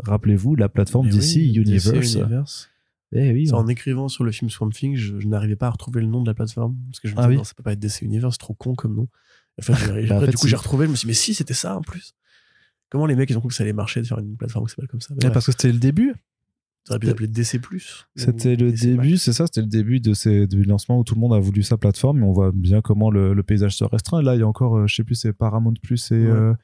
rappelez-vous la plateforme Mais DC oui, Universe. DC Universe. Eh oui, En écrivant sur le film Swamp Thing, je, je n'arrivais pas à retrouver le nom de la plateforme. Parce que je me Ah disais, oui. non, ça peut pas être DC Universe, trop con comme nom. Enfin, Bah, en après, fait, du coup, si. j'ai retrouvé, je me suis dit, mais si, c'était ça en plus. Comment les mecs, ils ont cru que ça allait marcher de faire une plateforme qui s'appelle comme ça? Ouais, bref, parce que c'était le début. Ça aurait pu s'appeler DC. C'était le DC début, c'est ça, c'était le début de ces, du lancement où tout le monde a voulu sa plateforme, mais on voit bien comment le, le paysage se restreint. Là, il y a encore, euh, je sais plus, c'est Paramount Plus et, Ouais. euh,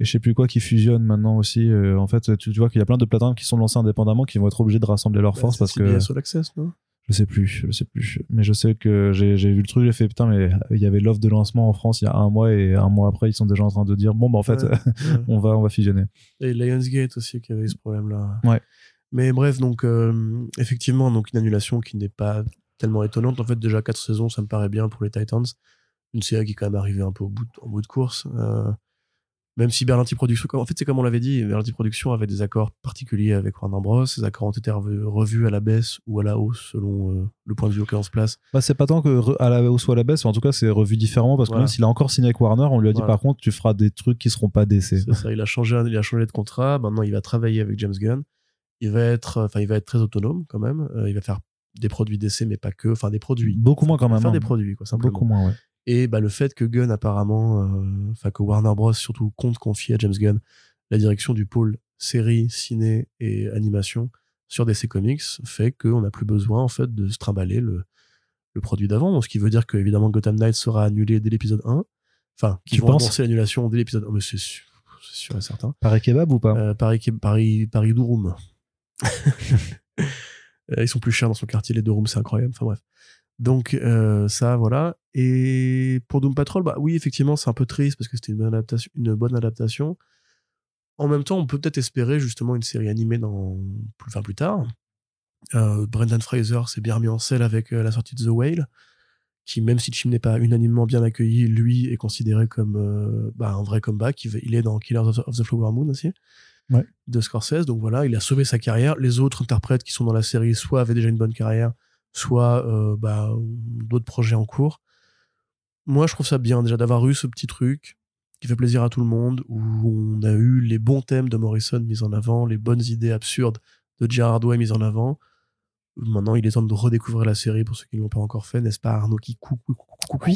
et je sais plus quoi qui fusionnent maintenant aussi. Euh, en fait, tu, tu vois qu'il y a plein de plateformes qui sont lancées indépendamment qui vont être obligées de rassembler leurs Bah, forces parce que All Access, non? Je sais plus, je sais plus. Mais je sais que j'ai vu le truc, j'ai fait putain, mais il y avait l'offre de lancement en France il y a un mois et un mois après, ils sont déjà en train de dire bon, bah en fait, Ouais, ouais. on va, on va fusionner. Et Lionsgate aussi qui avait ce problème-là. Ouais. Mais bref, donc euh, effectivement, donc une annulation qui n'est pas tellement étonnante. En fait, déjà quatre saisons, ça me paraît bien pour les Titans. Une série qui est quand même arrivée un peu au bout de, en bout de course. Euh, même si Berlanti Productions, en fait, c'est comme on l'avait dit, Berlanti Productions avait des accords particuliers avec Warner Bros. Ces accords ont été revus, à la baisse ou à la hausse selon euh, le point de vue auquel on se place. Bah, c'est pas tant que re- à la hausse ou à la baisse, mais en tout cas, c'est revu différemment parce que Voilà. même s'il a encore signé avec Warner, on lui a dit Voilà. par contre, tu feras des trucs qui seront pas DC. C'est ça, il a changé, il a changé de contrat. Maintenant, il va travailler avec James Gunn. Il va être, enfin, il va être très autonome quand même. Euh, il va faire des produits d'essai, mais pas que. Enfin, des produits. Beaucoup moins quand même. Faire hein. des produits, quoi, simplement. Beaucoup moins, ouais. Et bah, le fait que Gunn, apparemment, euh, enfin, que Warner Bros. surtout compte confier à James Gunn la direction du pôle série, ciné et animation sur DC Comics fait qu'on n'a plus besoin, en fait, de se trimballer le, le produit d'avant. Donc, ce qui veut dire que, évidemment, Gotham Knights sera annulé dès l'épisode 1. Enfin, qu'ils vont penses? l'annulation dès l'épisode 1. Mais c'est sûr, et certain. Pareil kebab ou pas? Euh, Paris, Paris, Paris Douroum. Euh, ils sont plus chers dans son quartier, les deux rooms, c'est incroyable. Enfin bref. Donc, euh, ça, voilà. Et pour Doom Patrol, bah oui, effectivement, c'est un peu triste parce que c'était une bonne adaptation. Une bonne adaptation. En même temps, on peut peut-être espérer justement une série animée dans plus, enfin, plus tard. Euh, Brendan Fraser s'est bien remis en selle avec euh, la sortie de The Whale, qui, même si le film n'est pas unanimement bien accueilli, lui est considéré comme euh, bah, un vrai comeback. Il, est dans Killers of the, of the Flower Moon aussi Ouais. de Scorsese. Donc voilà, il a sauvé sa carrière. Les autres interprètes qui sont dans la série, soit avaient déjà une bonne carrière, soit euh, bah, d'autres projets en cours. Moi, je trouve ça bien déjà d'avoir eu ce petit truc qui fait plaisir à tout le monde, où on a eu les bons thèmes de Morrison mis en avant, les bonnes idées absurdes de Gerard Way mises en avant. Maintenant, il est temps de redécouvrir la série pour ceux qui ne l'ont pas encore fait, n'est-ce pas Arnaud qui coucou, coucou, coucou.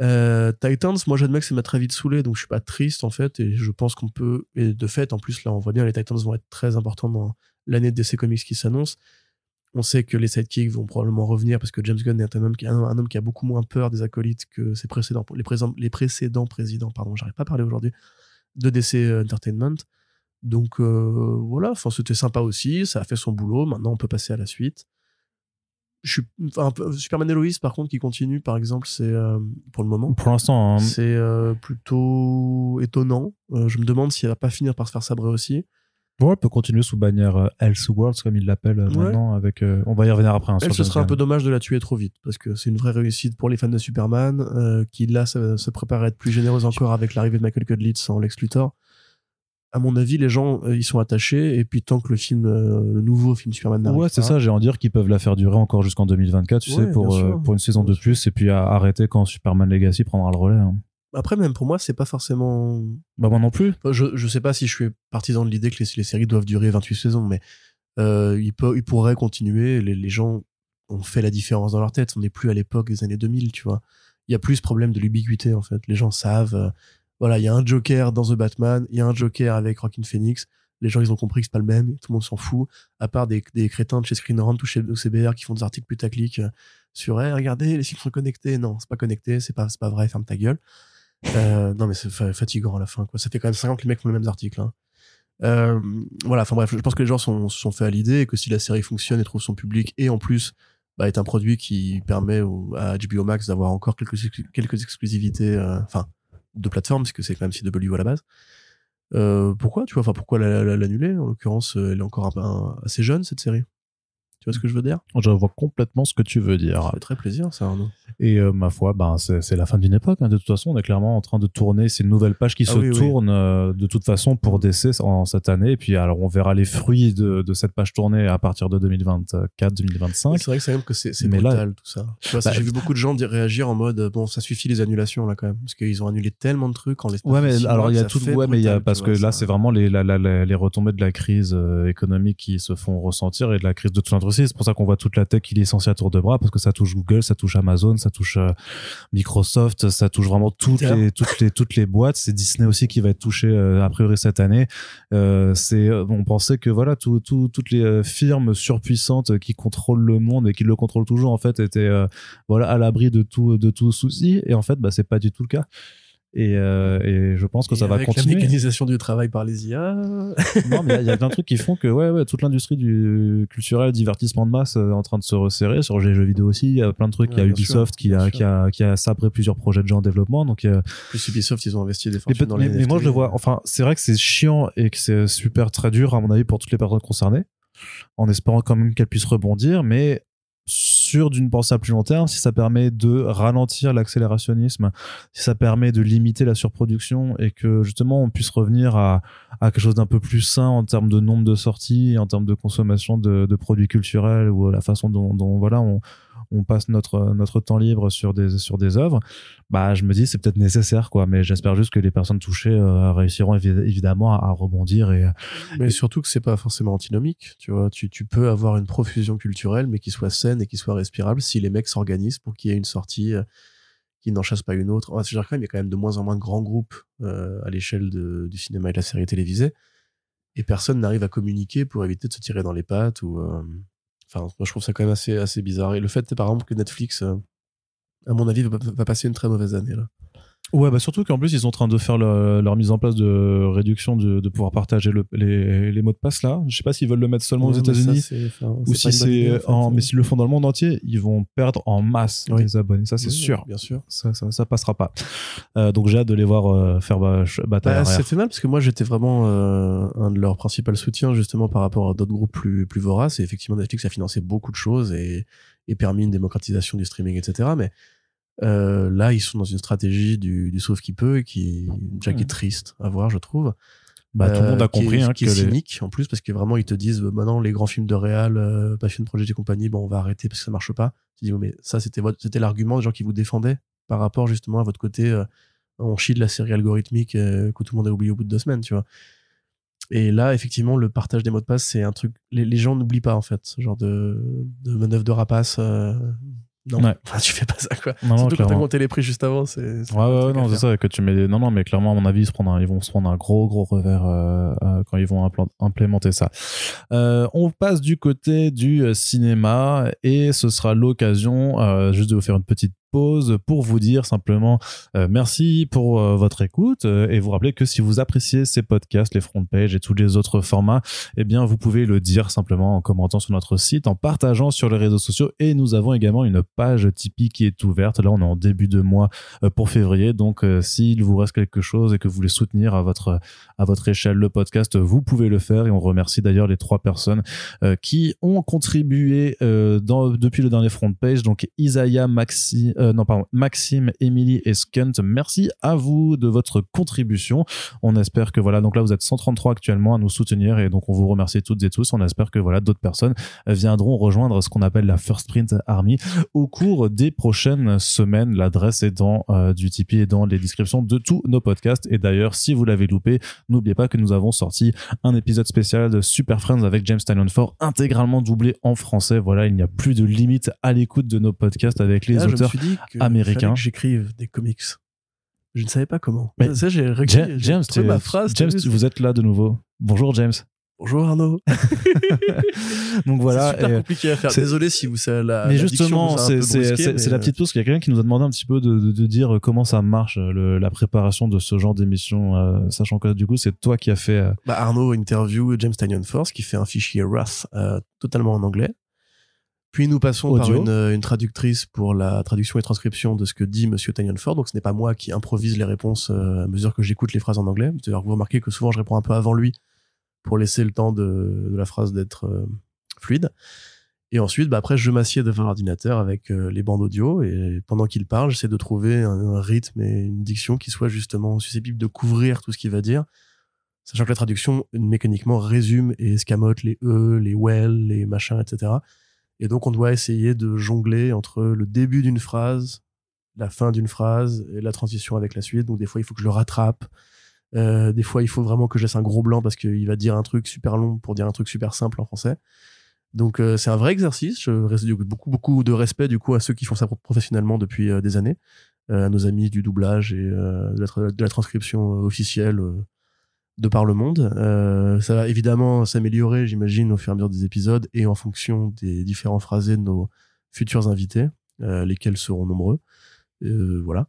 Euh, Titans, moi j'admets que ça m'a très vite saoulé, donc je suis pas triste en fait, et je pense qu'on peut, et de fait, en plus là on voit bien les Titans vont être très importants dans l'année de DC Comics qui s'annonce. On sait que les sidekicks vont probablement revenir parce que James Gunn est un homme qui, un, un homme qui a beaucoup moins peur des acolytes que ses précédents, les, précédents présidents, pardon, j'arrive pas à parler aujourd'hui, de DC Entertainment. Donc euh, voilà, enfin c'était sympa aussi, ça a fait son boulot. Maintenant on peut passer à la suite. Je suis enfin, Superman et Lois par contre qui continue par exemple, c'est euh, pour le moment. Pour l'instant, hein, C'est euh, plutôt étonnant. Euh, je me demande si elle va pas finir par se faire sabrer aussi. Elle peut continuer sous bannière euh, Elseworlds, comme il l'appelle euh, Ouais. maintenant. Avec, euh, on va y revenir après. hein, Elle, ce serait un peu dommage de la tuer trop vite parce que c'est une vraie réussite pour les fans de Superman euh, qui là se, se prépare à être plus généreuse encore avec l'arrivée de Michael Cudlitz en Lex Luthor. à mon avis, les gens, ils sont attachés. Et puis, tant que le film, euh, le nouveau film Superman n'arrive Ouais, c'est ça, j'ai envie de dire qu'ils peuvent la faire durer encore jusqu'en 2024, tu Ouais, sais, pour, pour une saison de plus, et puis à arrêter quand Superman Legacy prendra le relais. hein. Après, même pour moi, c'est pas forcément. Bah, moi non plus. Je, je sais pas si je suis partisan de l'idée que les, les séries doivent durer 28 saisons, mais euh, ils, peuvent, ils pourraient continuer. Les, les gens ont fait la différence dans leur tête. On n'est plus à l'époque des années 2000, tu vois. Il y a plus ce problème de l'ubiquité, en fait. Les gens savent. euh, voilà, il y a un Joker dans The Batman, il y a un Joker avec Rockin' Phoenix. Les gens, ils ont compris que c'est pas le même. Tout le monde s'en fout. À part des, des crétins de chez Screen Rant ou chez OCBR qui font des articles putaclic euh, sur hey, regardez, les films sont connectés. Non, c'est pas connecté, c'est pas, pas vrai, ferme ta gueule. Euh, non, mais c'est fa- fatigant à la fin, quoi. Ça fait quand même 50 que les mecs font les mêmes articles, hein. Euh, voilà, enfin bref, je pense que les gens se sont fait à l'idée et que si la série fonctionne et trouve son public et en plus bah, est un produit qui permet à HBO Max d'avoir encore quelques, quelques exclusivités, euh, de plateforme, parce que c'est quand même CW à la base. Pourquoi, tu vois, enfin, pourquoi la- la- l'annuler? En l'occurrence, elle est encore assez jeune, cette série. Vois ce que je veux dire? Je vois complètement ce que tu veux dire. Ça fait très plaisir, ça, Arnaud. Et euh, ma foi, ben, c'est la fin d'une époque. hein. De toute façon, on est clairement en train de tourner ces nouvelles pages qui Ah se oui, oui. tournent euh, de toute façon pour DC en cette année. Et puis, alors, on verra les fruits de, de cette page tournée à partir de 2024-2025. C'est vrai que c'est même que c'est Mais là- brutal tout ça. Bah, j'ai vu beaucoup de gens réagir en mode bon ça suffit les annulations là quand même parce qu'ils ont annulé tellement de trucs en l'espace Ouais, mais alors il y a tout. Ouais, mais il y a brutal, parce que là, c'est vraiment les, la- la- la- les retombées de la crise euh, économique qui se font ressentir et de la crise de toute l'industrie. C'est pour ça qu'on voit toute la tech qui est licenciée à tour de bras parce que ça touche Google, ça touche Amazon, ça touche euh, Microsoft, ça touche vraiment toutes les toutes les toutes les boîtes. C'est Disney aussi qui va être touché euh, a priori cette année. Euh, c'est on pensait que voilà tout, tout- toutes les firmes surpuissantes qui contrôlent le monde et qui le contrôlent toujours en fait étaient euh, voilà à l'abri de tout de tout souci et en fait bah c'est pas du tout le cas. Et, euh, et je pense que Et ça va continuer. la mécanisation du travail par les IA. non, mais il y a- plein de trucs qui font que ouais, ouais, toute l'industrie du culturel, divertissement de masse euh, est en train de se resserrer. Sur les jeux vidéo aussi, il y a plein de trucs. Il y a Ubisoft sûr, qui, a, qui, a, qui a sabré plusieurs projets de gens en développement. Donc, euh, Plus Ubisoft, ils ont investi des fortunes dans mais- mais moi, je le vois. Enfin, c'est vrai que c'est chiant et que c'est super très dur, à mon avis, pour toutes les personnes concernées, en espérant quand même qu'elles puissent rebondir. Mais d'une pensée à plus long terme, si ça permet de ralentir l'accélérationnisme, si ça permet de limiter la surproduction et que justement on puisse revenir à, quelque chose d'un peu plus sain en termes de nombre de sorties, en termes de consommation de, de produits culturels ou la façon dont, dont voilà on, on passe notre notre temps libre sur des sur des œuvres, bah je me dis c'est peut-être nécessaire quoi, mais j'espère juste que les personnes touchées euh, réussiront évi- évidemment à, à rebondir et Mais surtout que c'est pas forcément antinomique. Tu vois, tu, tu peux avoir une profusion culturelle, mais qui soit saine et qui soit respirable si les mecs s'organisent pour qu'il y ait une sortie euh, qui n'en chasse pas une autre. Quand même, il y a quand même de moins en moins de grands groupes euh, à l'échelle du cinéma et de la série télévisée. Et personne n'arrive à communiquer pour éviter de se tirer dans les pattes ou. euh, Enfin, moi, je trouve ça quand même assez, assez bizarre. Et le fait, par exemple, que Netflix, euh, à mon avis, va, va passer une très mauvaise année, là. Ouais, bah surtout qu'en plus, ils sont en train de faire le- leur mise en place de réduction de, de pouvoir partager le- les, les mots de passe là. Je sais pas s'ils veulent le mettre seulement aux Ouais, ça, États-Unis enfin, ou si c'est en fait. en, mais s'ils le font dans le monde entier, ils vont perdre en masse Oui. des abonnés. Ça, c'est Oui, sûr. Bien sûr. Ça, ça, ça passera pas. Euh, donc j'ai hâte de les voir euh, faire ba- ch- bataille Bah, fait mal parce que moi j'étais vraiment euh, un de leurs principaux soutiens justement par rapport à d'autres groupes plus plus voraces et effectivement Netflix a financé beaucoup de choses et, et permis une démocratisation du streaming etc mais euh, là ils sont dans une stratégie du, du sauve qui peut et qui déjà qui est triste à voir je trouve. Bah, tout le Euh, monde a qui est- compris hein, qui que est les- cynique en plus parce que vraiment ils te disent euh, maintenant les grands films de réal euh, Passion Project et compagnie bon on va arrêter parce que ça marche pas. Tu dis mais ça c'était c'était l'argument des gens qui vous défendaient par rapport justement à votre côté euh, on chie de la série algorithmique euh, que tout le monde a oublié au bout de deux semaines tu vois. Et là effectivement le partage des mots de passe c'est un truc les, les gens n'oublient pas en fait ce genre de, de manœuvre de rapace euh, non Ouais. Enfin, tu fais pas ça quoi Non, non, surtout quand t'as monté les prix juste avant c'est Ouais, ouais, non, c'est ça, que tu mets des... Non, non, mais clairement, à mon avis, ils, se prennent un- ils vont se prendre un gros, gros revers euh, euh, quand ils vont implémenter ça. Euh, on passe du côté du cinéma et ce sera l'occasion juste de vous faire une petite pause pour vous dire simplement euh, merci pour euh, votre écoute euh, et vous rappeler que si vous appréciez ces podcasts, les front pages et tous les autres formats, eh bien vous pouvez le dire simplement en commentant sur notre site, en partageant sur les réseaux sociaux et nous avons également une page Tipeee qui est ouverte. Là, on est en début de mois pour février, donc s'il vous reste quelque chose et que vous voulez soutenir à votre à votre échelle le podcast, vous pouvez le faire et on remercie d'ailleurs les trois personnes qui ont contribué depuis le dernier front page, donc Isaiah, Maxi, euh, non pardon, Maxime, Émilie et Skunt, merci à vous de votre contribution. On espère que voilà, donc là vous êtes 133 actuellement à nous soutenir et donc on vous remercie toutes et tous. On espère que voilà d'autres personnes viendront rejoindre ce qu'on appelle la First Print Army au cours des prochaines semaines. L'adresse est dans euh, du Tipeee et dans les descriptions de tous nos podcasts. Et d'ailleurs, si vous l'avez loupé, n'oubliez pas que nous avons sorti un épisode spécial de Super Friends avec James Tynion Ford intégralement doublé en français. Voilà, il n'y a plus de limite à l'écoute de nos podcasts avec les Là, je me auteurs suis dit que fallait que j'écrive des comics. Je ne savais pas comment. Mais ça, j'ai Ja- j'ai James, ma phrase. James, vous êtes là de nouveau. Bonjour James. Bonjour Arnaud. Donc voilà. c'est super compliqué à faire. Désolé si vous savez la. mais justement, c'est la petite pause. Il y a quelqu'un qui nous a demandé un petit peu de, de- de dire comment ça marche, le- la préparation de ce genre d'émission, euh, sachant que du coup, c'est toi qui as fait. euh, Bah, Arnaud interview James Tynion Force qui fait un fichier Wrath euh, totalement en anglais. Puis nous passons par Audio. une, euh, une traductrice pour la traduction et transcription de ce que dit Monsieur Tynion Ford. Donc ce n'est pas moi qui improvise les réponses euh, à mesure que j'écoute les phrases en anglais. D'ailleurs, vous remarquez que souvent je réponds un peu avant lui pour laisser le temps de, de la phrase d'être euh, fluide. Et ensuite, bah, après, je m'assieds devant l'ordinateur avec euh, les bandes audio et pendant qu'il parle, j'essaie de trouver un, un rythme et une diction qui soit justement susceptible de couvrir tout ce qu'il va dire sachant que la traduction mécaniquement résume et escamote les e, les well, les machins, etc. Et donc on doit essayer de jongler entre le début d'une phrase, la fin d'une phrase et la transition avec la suite. Donc des fois il faut que je le rattrape. Euh, des fois il faut vraiment que je laisse un gros blanc parce qu'il va dire un truc super long pour dire un truc super simple en français. Donc euh, c'est un vrai exercice. Je reste beaucoup beaucoup de respect du coup à ceux qui font ça professionnellement depuis euh, des années, à nos amis du doublage et de, la transcription officielle de par le monde. Euh, ça va évidemment s'améliorer, j'imagine, au fur et à mesure des épisodes et en fonction des différents phrasés de nos futurs invités, euh, lesquels seront nombreux. Euh, voilà.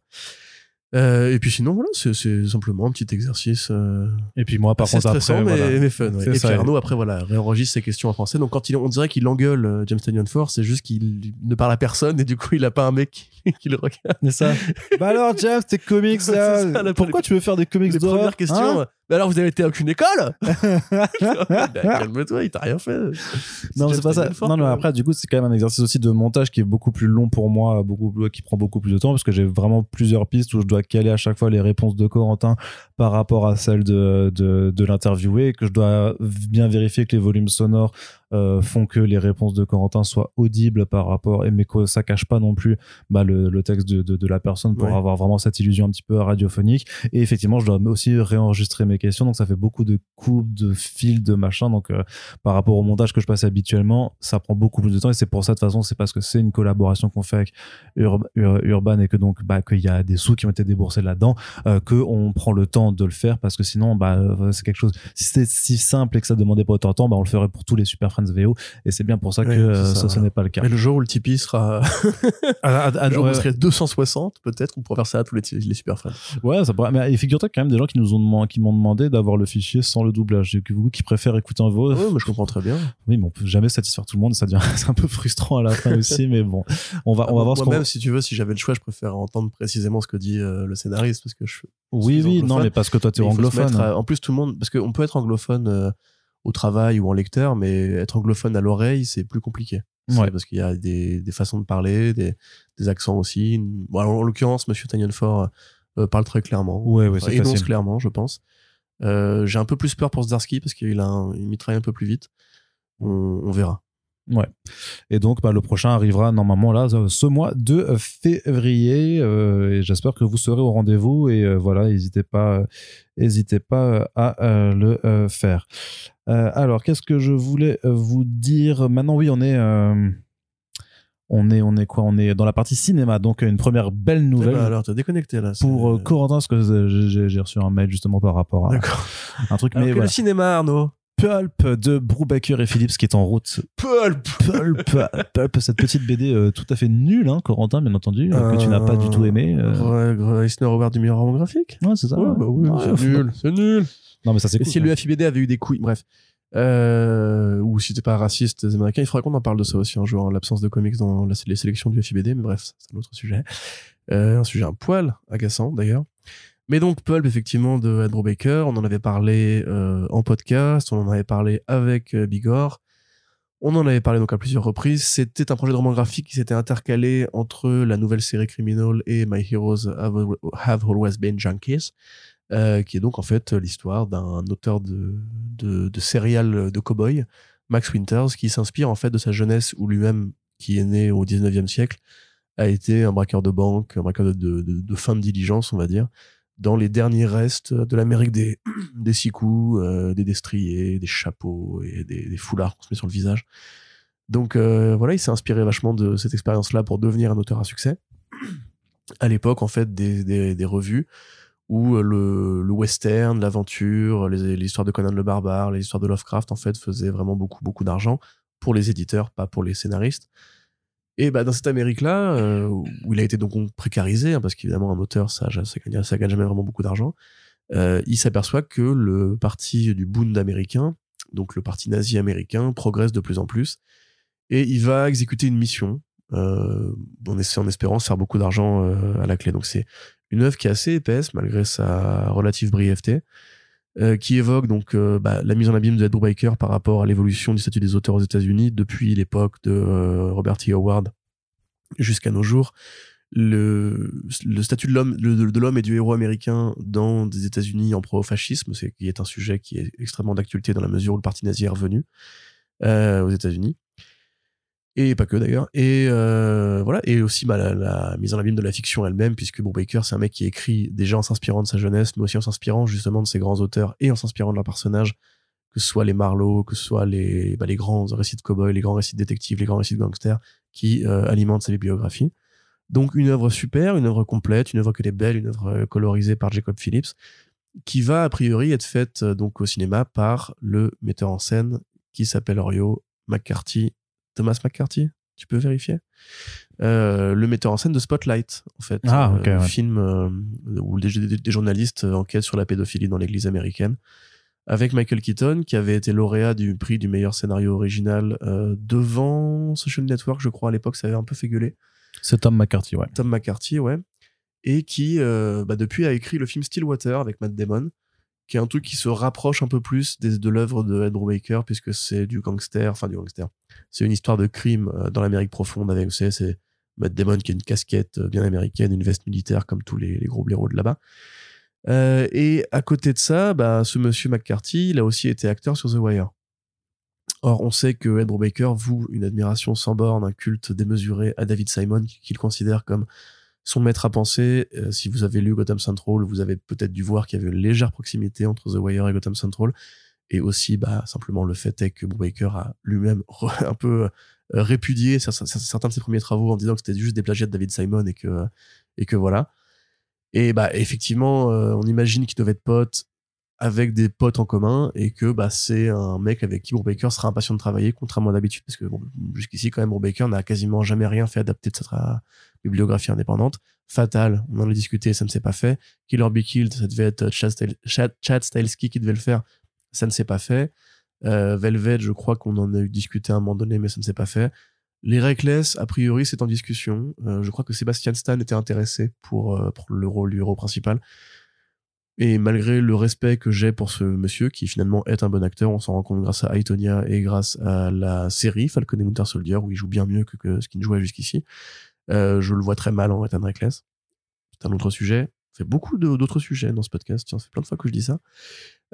Euh, et puis sinon, voilà, c'est- simplement un petit exercice euh, Et puis moi, par contre, stressant, après, mais, voilà. mais fun. ouais. Et ça. puis Arnaud, après, voilà, réenregistre ses questions en français. Donc quand il, on dirait qu'il engueule euh, James Tanyon Force, c'est juste qu'il ne parle à personne et du coup, il a pas un mec qui, qui le regarde. C'est ça. bah alors, James, tes comics là. ça, pourquoi tu veux faire des comics Les d'horreur premières questions. hein? Mais alors, vous avez été à aucune école Bah, Calme-toi, il t'a rien fait. non, c'est pas ça. Non, non, quoi. après, du coup, c'est quand même un exercice aussi de montage qui est beaucoup plus long pour moi, beaucoup plus- qui prend beaucoup plus de temps parce que j'ai vraiment plusieurs pistes où je dois caler à chaque fois les réponses de Corentin par rapport à celles de, de, de l'interviewé que je dois bien vérifier que les volumes sonores euh, font que les réponses de Corentin soient audibles par rapport et mais que ça cache pas non plus bah, le, le texte de, de, de la personne pour Ouais. avoir vraiment cette illusion un petit peu radiophonique. Et effectivement je dois aussi réenregistrer mes questions donc ça fait beaucoup de coupes de fils de machin donc euh, par rapport au montage que je passe habituellement ça prend beaucoup plus de temps. Et c'est pour ça de toute façon c'est parce que c'est une collaboration qu'on fait avec Ur- Ur- Urban et que donc bah qu'il y a des sous qui ont été déboursés là-dedans euh, que on prend le temps de le faire parce que sinon bah euh, c'est quelque chose si c'était si simple et que ça demandait pas autant de temps bah on le ferait pour tous les Super Friends VO et c'est bien pour ça que Ouais, euh, ça, n'est pas le cas Mais le jour où le Tipeee sera, Ah, ah, ah, le jour où on serait 260, peut-être, on pourra faire ça à tous les, les super fans. Ouais, ça pourrait. Mais figure-toi quand même des gens qui nous ont demandé, qui m'ont demandé d'avoir le fichier sans le doublage. Et que vous qui préfèrent écouter en VO. Ouais, mais je comprends très bien. Oui, mais on peut jamais satisfaire tout le monde. Ça devient, c'est un peu frustrant à la fin aussi. Mais bon, on va, on va voir ce. Moi-même, si tu veux, si j'avais le choix, je préfère entendre précisément ce que dit euh, le scénariste parce que je. Oui, oui, non, anglophone. mais parce que toi, faut se anglophone. mettre en plus, tout le monde, parce qu'on peut être anglophone euh, au travail ou en lecteur, mais être anglophone à l'oreille, c'est plus compliqué. Ouais. Parce qu'il y a des, des façons de parler, des, des accents aussi. Bon, alors, en l'occurrence, Monsieur Tanyan Ford euh, parle très clairement. Ouais, ouais, Enfin, énonce facile. clairement, je pense. Euh, J'ai un peu plus peur pour Zdarsky parce qu'il il mitraille un peu plus vite. On, on verra. Ouais. Et donc, bah, le prochain arrivera normalement là, ce mois de février. euh, et j'espère que vous serez au rendez-vous. Et euh, voilà, n'hésitez pas, n'hésitez pas à euh, le euh, faire. Euh, alors, qu'est-ce que je voulais euh, vous dire? Maintenant, oui, on est. euh, on est, on est quoi? On est dans la partie cinéma, donc une première belle nouvelle Eh ben, alors, t'as déconnecté là. pour euh, Corentin, parce que j'ai- reçu un mail justement par rapport à un truc. Alors Mais que voilà. le cinéma, Arnaud? Pulp de Brubaker et Phillips qui est en route Pulp. Pulp, Pulp, cette petite BD euh, tout à fait nulle, hein, Corentin, bien entendu, euh, que tu n'as pas du tout aimé. euh. Ouais, Eisner Award du meilleur roman graphique? Ouais, c'est ça. Ouais, bah oui, c'est nul, c'est nul. Non, mais ça c'est cool. si le FIBD avait eu des couilles, bref. Euh, ou si t'es pas raciste des Américains, il faudrait qu'on en parle de ça aussi un jour, hein, l'absence de comics dans la- les sélections du FIBD, mais bref, c'est un autre sujet. Euh, un sujet un poil agaçant d'ailleurs. Mais donc Pulp, effectivement, de Andrew Baker, on en avait parlé euh, en podcast, on en avait parlé avec euh, Bigor. On en avait parlé donc à plusieurs reprises. C'était un projet de roman graphique qui s'était intercalé entre la nouvelle série Criminal et My Heroes Have Always Been Junkies, euh, qui est donc en fait l'histoire d'un auteur de, de, de de cowboy, Max Winters, qui s'inspire en fait de sa jeunesse où lui-même, qui est né au 19e siècle, a été un braqueur de banque, un braqueur de, de, de fin de diligence, on va dire, dans les derniers restes de l'Amérique des, des six euh, des destriers, des chapeaux et des, foulards qu'on se met sur le visage. Donc euh, voilà, il s'est inspiré vachement de cette expérience-là pour devenir un auteur à succès. À l'époque, en fait, des, des revues où le, le western, l'aventure, les, histoires de Conan le Barbare, les histoires de Lovecraft, en fait, faisaient vraiment beaucoup, beaucoup d'argent pour les éditeurs, pas pour les scénaristes. Et bah, dans cette Amérique-là, euh, où il a été donc précarisé, hein, parce qu'évidemment, un auteur, ça, ça, gagne, ça gagne jamais vraiment beaucoup d'argent, euh, il s'aperçoit que le parti du Bund américain, donc le parti nazi américain, progresse de plus en plus. Et il va exécuter une mission, euh, en, en espérant faire beaucoup d'argent euh, à la clé. Donc c'est une œuvre qui est assez épaisse, malgré sa relative brièveté. Euh, qui évoque donc bah, la mise en abîme de Ed Brubaker par rapport à l'évolution du statut des auteurs aux États-Unis depuis l'époque de Robert E. Howard jusqu'à nos jours. Le, le statut de l'homme de, l'homme et du héros américain dans des États-Unis en pro-fascisme, c'est qui est un sujet qui est extrêmement d'actualité dans la mesure où le parti nazi est revenu aux États-Unis et pas que d'ailleurs. Et euh, voilà. Et aussi bah, la, la, mise en abîme de la fiction elle-même puisque Baker c'est un mec qui écrit déjà en s'inspirant de sa jeunesse mais aussi en s'inspirant justement de ses grands auteurs et en s'inspirant de leurs personnages que ce soit les Marlowe que ce soit les bah, les grands récits de cowboys les grands récits de détectives les grands récits de gangsters qui euh, alimentent sa bibliographie. Donc une œuvre super une œuvre complète une œuvre qui est belle une œuvre euh, colorisée par Jacob Phillips qui va a priori être faite euh, donc au cinéma par le metteur en scène qui s'appelle Orio McCarthy Thomas McCarthy tu peux vérifier. Euh, le metteur en scène de Spotlight en fait. Ah, okay, ouais. film euh, où des, des, des, journalistes enquêtent sur la pédophilie dans l'église américaine avec Michael Keaton qui avait été lauréat du prix du meilleur scénario original euh, devant Social Network je crois à l'époque ça avait un peu fait gueuler. C'est Tom McCarthy ouais. Tom McCarthy ouais. Et qui euh, bah, depuis a écrit le film Stillwater avec Matt Damon qui est un truc qui se rapproche un peu plus de l'œuvre de Ed Brubaker puisque c'est du gangster, enfin du gangster. C'est une histoire de crime euh, dans l'Amérique profonde avec, vous savez, c'est Matt Damon qui a une casquette euh, bien américaine, une veste militaire comme tous les, les gros blaireaux de là-bas. Euh, et à côté de ça, bah, ce monsieur McCarthy, il a aussi été acteur sur The Wire. Or, on sait que Ed Brubaker voue une admiration sans borne, un culte démesuré à David Simon, qu'il considère comme son maître à penser. Euh, si vous avez lu Gotham Central, vous avez peut-être dû voir qu'il y avait une légère proximité entre The Wire et Gotham Central. Et aussi, bah, simplement le fait est que Brubaker a lui-même un peu euh, répudié certains de ses premiers travaux en disant que c'était juste des plagiats de David Simon et que, et que voilà. Et bah, effectivement, euh, on imagine qu'il devait être pote avec des potes en commun et que bah c'est un mec avec qui Brubaker sera impatient de travailler contrairement à d'habitude parce que bon, jusqu'ici quand même Brubaker n'a quasiment jamais rien fait adapter de sa bibliographie indépendante. Fatal on en a discuté ça ne s'est pas fait. Killer Be Killed ça devait être Chad, Chad, Stahelski qui devait le faire ça ne s'est pas fait. Euh, Velvet je crois qu'on en a eu discuté à un moment donné mais ça ne s'est pas fait. Les Reckless a priori c'est en discussion. Euh, je crois que Sébastien Stan était intéressé pour, euh, pour le rôle du héros principal et malgré le respect que j'ai pour ce monsieur, qui finalement est un bon acteur, on s'en rend compte grâce à Aitonia et grâce à la série Falcon et Winter Soldier, où il joue bien mieux que, ce qu'il jouait jusqu'ici. Euh, je le vois très mal en Ethan Reckless. C'est un autre sujet. Fait beaucoup d'autres sujets dans ce podcast. Tiens, plein de fois que je dis ça.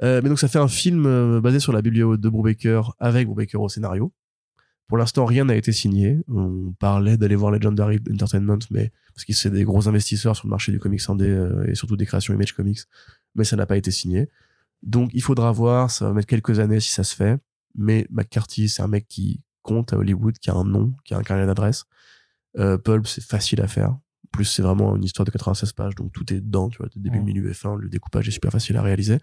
Euh, mais donc, ça fait un film euh, basé sur la bibliothèque de Brubaker avec Brubaker au scénario. Pour l'instant, rien n'a été signé. On parlait d'aller voir Legendary Entertainment, mais parce qu'ils c'est des gros investisseurs sur le marché du comics indé euh, et surtout des créations Image Comics, mais ça n'a pas été signé. Donc, il faudra voir. Ça va mettre quelques années si ça se fait. Mais McCarthy, c'est un mec qui compte à Hollywood, qui a un nom, qui a un carnet d'adresse. Euh, Pulp, c'est facile à faire. En plus, c'est vraiment une histoire de 96 pages, donc tout est dedans, tu vois, début, Ouais. milieu et fin. Le découpage est super facile à réaliser.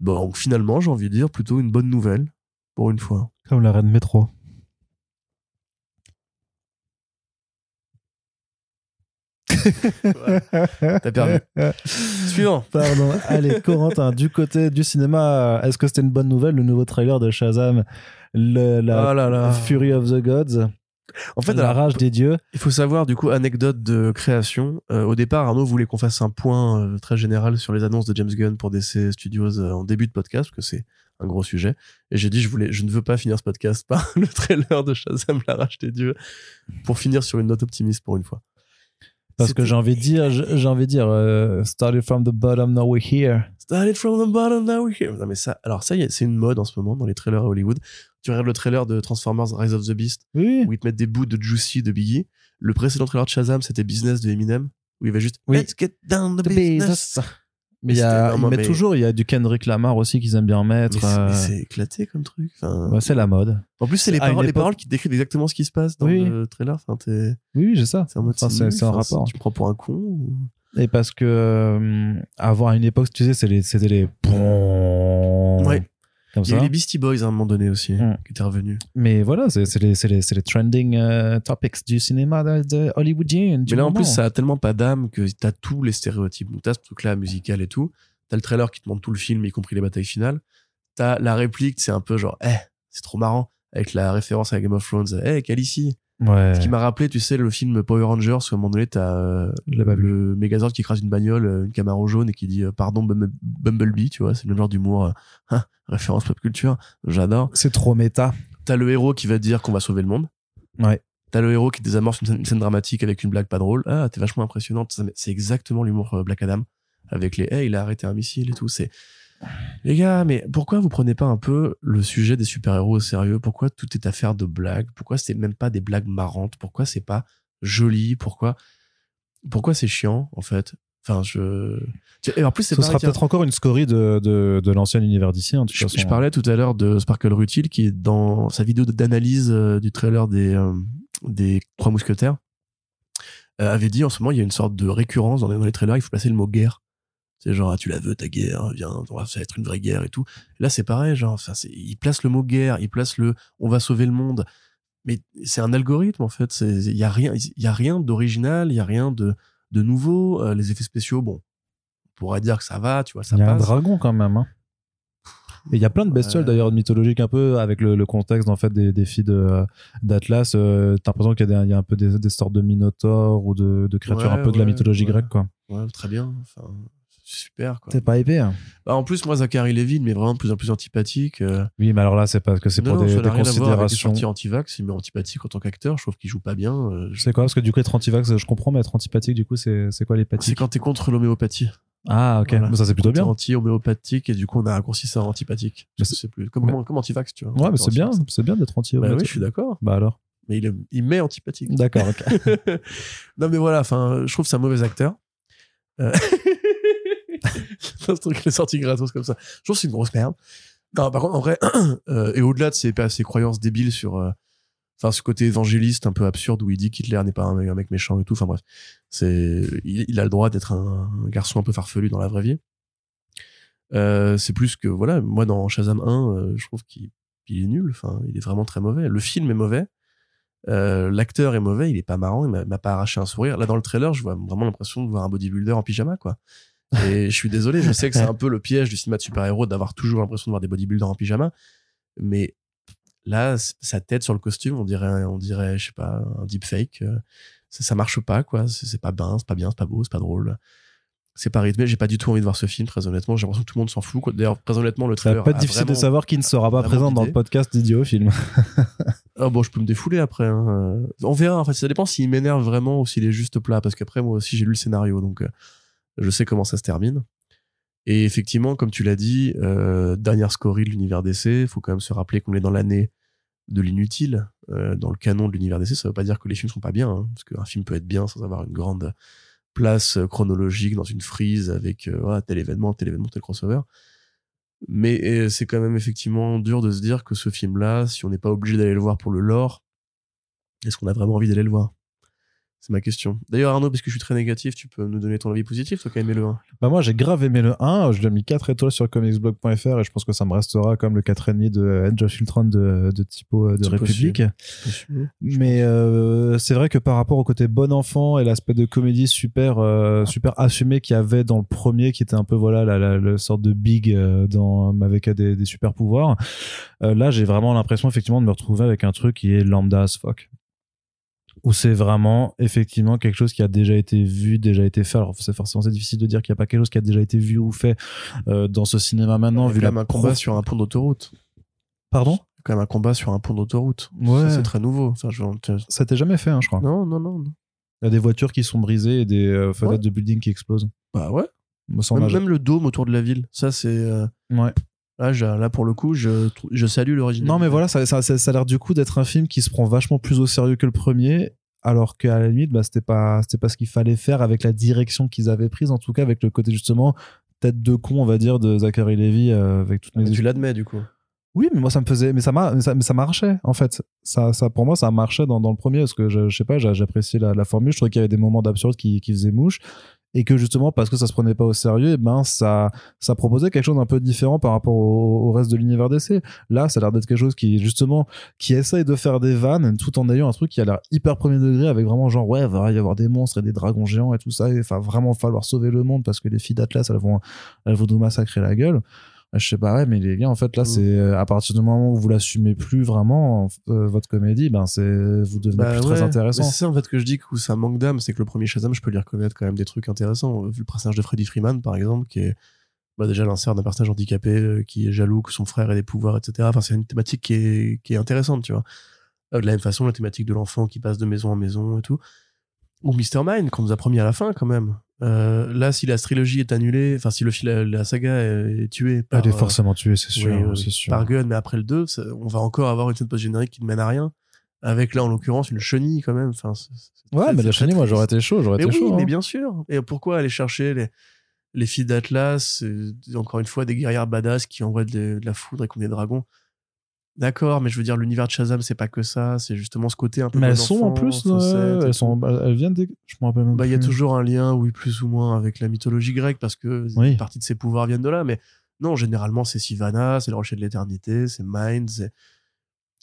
Bon, donc finalement, j'ai envie de dire plutôt une bonne nouvelle, pour une fois. Comme la reine métro. T'as perdu. Suivant. Pardon. Allez, Corentin, du côté du cinéma, est-ce que c'était une bonne nouvelle, le nouveau trailer de Shazam, le, la Oh là là. Fury of the Gods, En fait, la alors, rage des dieux il faut savoir, du coup, anecdote de création. Euh, au départ, Arnaud voulait qu'on fasse un point euh, très général sur les annonces de James Gunn pour DC Studios euh, en début de podcast, parce que c'est un gros sujet. Et j'ai dit, je voulais, je ne veux pas finir ce podcast par le trailer de Shazam, l'arrache des dieux, pour finir sur une note optimiste pour une fois. Parce que j'ai envie de dire, j'ai envie de dire, euh, started from the bottom, now we're here. Started from the bottom, now we're here. Non, mais ça, alors ça, c'est une mode en ce moment dans les trailers à Hollywood. Tu regardes le trailer de Transformers Rise of the Beast, Oui, où ils te mettent des bouts de Juicy de Biggie. Le précédent trailer de Shazam, c'était Business de Eminem, où il va juste Oui. Let's get down the, The business. Mais il y a, mais mais- toujours, il y a du Kendrick Lamar aussi qu'ils aiment bien mettre. Mais c'est- euh, mais c'est éclaté comme truc. Enfin, c'est la mode. En plus, c'est les, paroles, les époque- paroles qui décrivent exactement ce qui se passe dans Oui. le trailer. Enfin, Oui, oui, j'ai ça. c'est un Enfin, rapport. Tu me prends pour un con ou- Et parce que euh, avant à une époque, tu sais, c'est les- c'était les Ouais. Comme Il y a ça. eu les Beastie Boys à un moment donné aussi, Mm. qui étaient revenus. Mais voilà, c'est les, les, les trending euh, topics du cinéma de, de hollywoodien. du Mais là, en plus, ça a tellement pas d'âme que t'as tous les stéréotypes. Donc, t'as ce truc-là musical et tout. T'as le trailer qui te montre tout le film, y compris les batailles finales. T'as la réplique, c'est un peu genre, eh, c'est trop marrant. Avec la référence à Game of Thrones. Eh, Khaleesi. Ouais. Ce qui m'a rappelé, tu sais, le film Power Rangers, où à un moment donné, t'as euh, le Megazord qui écrase une bagnole, euh, une Camaro jaune, et qui dit euh, pardon Bum- Bumblebee, tu vois, c'est le même genre d'humour. euh, hein, référence pop culture, j'adore. C'est trop méta. T'as le héros qui va dire qu'on va sauver le monde. Ouais. T'as le héros qui désamorce une scène, une scène dramatique avec une blague pas drôle. Ah, t'es vachement impressionnante. C'est exactement l'humour Black Adam. Avec les, hey, il a arrêté un missile et tout. C'est, les gars, mais pourquoi vous prenez pas un peu le sujet des super-héros au sérieux? Pourquoi tout est affaire de blagues? Pourquoi c'est même pas des blagues marrantes? Pourquoi c'est pas joli? Pourquoi, pourquoi c'est chiant, en fait? Enfin, je, et en plus, c'est Ce sera peut-être encore une scorie de, de, de l'ancien univers d'ici. hein, Je, façon. je parlais tout à l'heure de Sparkle Rutil qui est dans sa vidéo d'analyse euh, du trailer des, euh, des Trois Mousquetaires euh, avait dit en ce moment il y a une sorte de récurrence dans les, dans les trailers il faut placer le mot guerre c'est genre ah, tu la veux ta guerre viens on va ça va être une vraie guerre et tout là c'est pareil genre c'est- il place le mot guerre il place le on va sauver le monde mais c'est un algorithme en fait il y a rien il y a rien d'original il y a rien de de nouveau Euh, les effets spéciaux bon on pourrait dire que ça va tu vois ça Il y a un dragon quand même. hein. Et il y a plein de bestioles Ouais. d'ailleurs mythologiques un peu avec le, le contexte en fait des, des filles de d'Atlas. Euh, T'as l'impression qu'il y, y a un peu des, des sortes de minotaures ou de, de créatures Ouais, un peu de la mythologie grecque quoi. Ouais, très bien. Enfin, super, quoi. C'est pas épais. hein. Bah, en plus, moi, Zachary il m'est vraiment de plus en plus antipathique. euh. Oui, mais alors là c'est parce que c'est pour non, des, ça n'a des rien à voir avec les considérations. sorties anti-vax. Il m'est antipathique en tant qu'acteur. Je trouve qu'il joue pas bien. euh, Je sais quoi? Parce que du coup être antivax, je comprends, mais être antipathique du coup c'est c'est quoi les C'est quand t'es contre l'homéopathie. Ah ok, Voilà. Mais ça c'est plutôt T'es bien. anti-homéopathique et du coup, on a raccourci ça en antipathique. Mais Je sais plus. Comme, mais- comme anti-vax, tu vois? Ouais, mais c'est bien, Anti-vax. c'est bien d'être anti Bah oui, je suis d'accord. Bah alors? Mais il, est- il m'est antipathique. D'accord, ok. non, mais voilà. Enfin, je trouve que c'est un mauvais acteur. Euh... ce truc qui est sorti gratos comme ça. Je trouve que c'est une grosse merde. Non, par contre, en vrai, euh, et au-delà de ses, ses croyances débiles sur, euh, ce côté évangéliste un peu absurde où il dit qu'Hitler n'est pas un, mec- méchant et tout. Enfin bref, il, il a le droit d'être un, garçon un peu farfelu dans la vraie vie. Euh, c'est plus que voilà, moi dans Shazam 1, euh, je trouve qu'il il est nul. Enfin, il est vraiment très mauvais. Le film est mauvais. L'acteur est mauvais, il est pas marrant, il m'a pas arraché un sourire. Là, dans le trailer, je vois vraiment l'impression de voir un bodybuilder en pyjama, quoi. Et je suis désolé, je sais que c'est un peu le piège du cinéma de super-héros d'avoir toujours l'impression de voir des bodybuilders en pyjama. Mais là, sa tête sur le costume, on dirait, on dirait, je sais pas, un deepfake. euh, Ça, ça marche pas, quoi. C'est pas bien, c'est pas bien, c'est pas beau, c'est pas drôle. C'est pas rythmé. J'ai pas du tout envie de voir ce film, très honnêtement. J'ai l'impression que tout le monde s'en fout. D'ailleurs, très honnêtement, le Ça va trailer. pas a difficile de savoir qui ne sera pas présent dans le podcast d'Idiot Film. Ah bon, je peux me défouler après. hein. On verra. En fait, ça dépend s'il m'énerve vraiment ou s'il est juste plat. Parce qu'après, moi aussi, j'ai lu le scénario, donc euh, je sais comment ça se termine. Et effectivement, comme tu l'as dit, euh, dernière scorie de l'univers DC, il faut quand même se rappeler qu'on est dans l'année de l'inutile. Euh, dans le canon de l'univers DC, ça veut pas dire que les films sont pas bien, hein, parce qu'un film peut être bien sans avoir une grande place euh, chronologique dans une frise avec euh, tel événement, tel événement, tel crossover. Mais c'est quand même effectivement dur de se dire que ce film-là, si on n'est pas obligé d'aller le voir pour le lore, est-ce qu'on a vraiment envie d'aller le voir? C'est ma question. D'ailleurs, Arnaud, parce que je suis très négatif, tu peux nous donner ton avis positif, toi qui as aimé le 1 Bah moi j'ai grave aimé le 1, je lui ai mis 4 étoiles sur comicsblog.fr et je pense que ça me restera comme le 4,5 de Edge of Ultron de, de typo euh, de C'est République. possible. Mais euh, c'est vrai que par rapport au côté bon enfant et l'aspect de comédie super euh, super assumé qu'il y avait dans le premier, qui était un peu voilà la, la, la sorte de big dans avec des, des super pouvoirs, euh, là j'ai vraiment l'impression effectivement de me retrouver avec un truc qui est lambda as fuck. Ou c'est vraiment effectivement quelque chose qui a déjà été vu, déjà été fait? Alors c'est forcément c'est difficile de dire qu'il n'y a pas quelque chose qui a déjà été vu ou fait euh, dans ce cinéma maintenant. vu la un combat sur un pont d'autoroute. Pardon? Quand même un combat sur un pont d'autoroute. Ouais. C'est très nouveau. Je... Ça t'est jamais fait, hein, je crois. Non, non, non. non. Il y a des voitures qui sont brisées et des euh, fenêtres Ouais. de building qui explosent. Bah ouais. Moi, même le dôme autour de la ville. Ça, c'est. euh, Ouais. Là, j'ai- là, pour le coup, je, je salue l'original. Non, mais voilà, ça, ça, ça, ça a l'air du coup d'être un film qui se prend vachement plus au sérieux que le premier, alors qu'à la limite, bah, c'était pas, c'était pas ce qu'il fallait faire avec la direction qu'ils avaient prise, en tout cas avec le côté justement tête de con, on va dire, de Zachary Levy euh, avec toutes Mais mes tu l'admets, du coup. Oui, mais moi ça me faisait, mais ça m'a, mais ça, mais ça marchait en fait. Ça, ça pour moi ça marchait dans, dans le premier parce que je, je sais pas, j'a- j'appréciais la, la formule. Je trouvais qu'il y avait des moments d'absurde qui, qui faisaient mouche et que justement parce que ça se prenait pas au sérieux, et ben ça, ça proposait quelque chose d'un peu différent par rapport au, reste de l'univers d'essai. Là, ça a l'air d'être quelque chose qui justement qui essaye de faire des vannes tout en ayant un truc qui a l'air hyper premier degré avec vraiment genre ouais, va y avoir des monstres et des dragons géants et tout ça. Il va vraiment falloir sauver le monde parce que les filles d'Atlas elles vont, elles vont nous massacrer la gueule. Je sais pas, ouais, mais les gars, en fait, là, Mm. c'est euh, à partir du moment où vous l'assumez plus vraiment, euh, votre comédie, ben, c'est, vous devenez Bah plus ouais. très intéressant. C'est ça en fait que je dis que où ça manque d'âme, c'est que le premier Shazam, je peux lui reconnaître quand même des trucs intéressants. Vu le personnage de Freddy Freeman, par exemple, qui est bah, déjà l'insert d'un personnage handicapé euh, qui est jaloux que son frère ait des pouvoirs, etc. Enfin, c'est une thématique qui est, qui est intéressante, tu vois. Euh, de la même façon, la thématique de l'enfant qui passe de maison en maison et tout. Ou Mr. Mind, qu'on nous a promis à la fin, quand même. Euh, là, si la trilogie est annulée, enfin, si le fil, la, la saga est, est tuée par, Elle est euh, forcément tuée, c'est sûr, oui, oui, c'est sûr. par Gunn, mais après le 2, ça- on va encore avoir une scène post-générique qui ne mène à rien. Avec là, en l'occurrence, une chenille quand même. Enfin, Ouais, très- mais la chenille, moi, j'aurais été chaud, j'aurais Mais été oui, chaud. mais hein. bien sûr. Et pourquoi aller chercher les, les filles d'Atlas, euh, encore une fois, des guerrières badass qui envoient de, de la foudre et qui ont des dragons? D'accord, mais je veux dire, l'univers de Shazam, c'est pas que ça. C'est justement ce côté un peu. Mais elles sont en plus, elles sont, tout. elles viennent des, je me rappelle même Bah, il y a toujours un lien, oui, plus ou moins, avec la mythologie grecque, parce que Oui. une partie de ses pouvoirs viennent de là. Mais non, généralement, c'est Sivana, c'est le rocher de l'éternité, c'est Mind, c'est-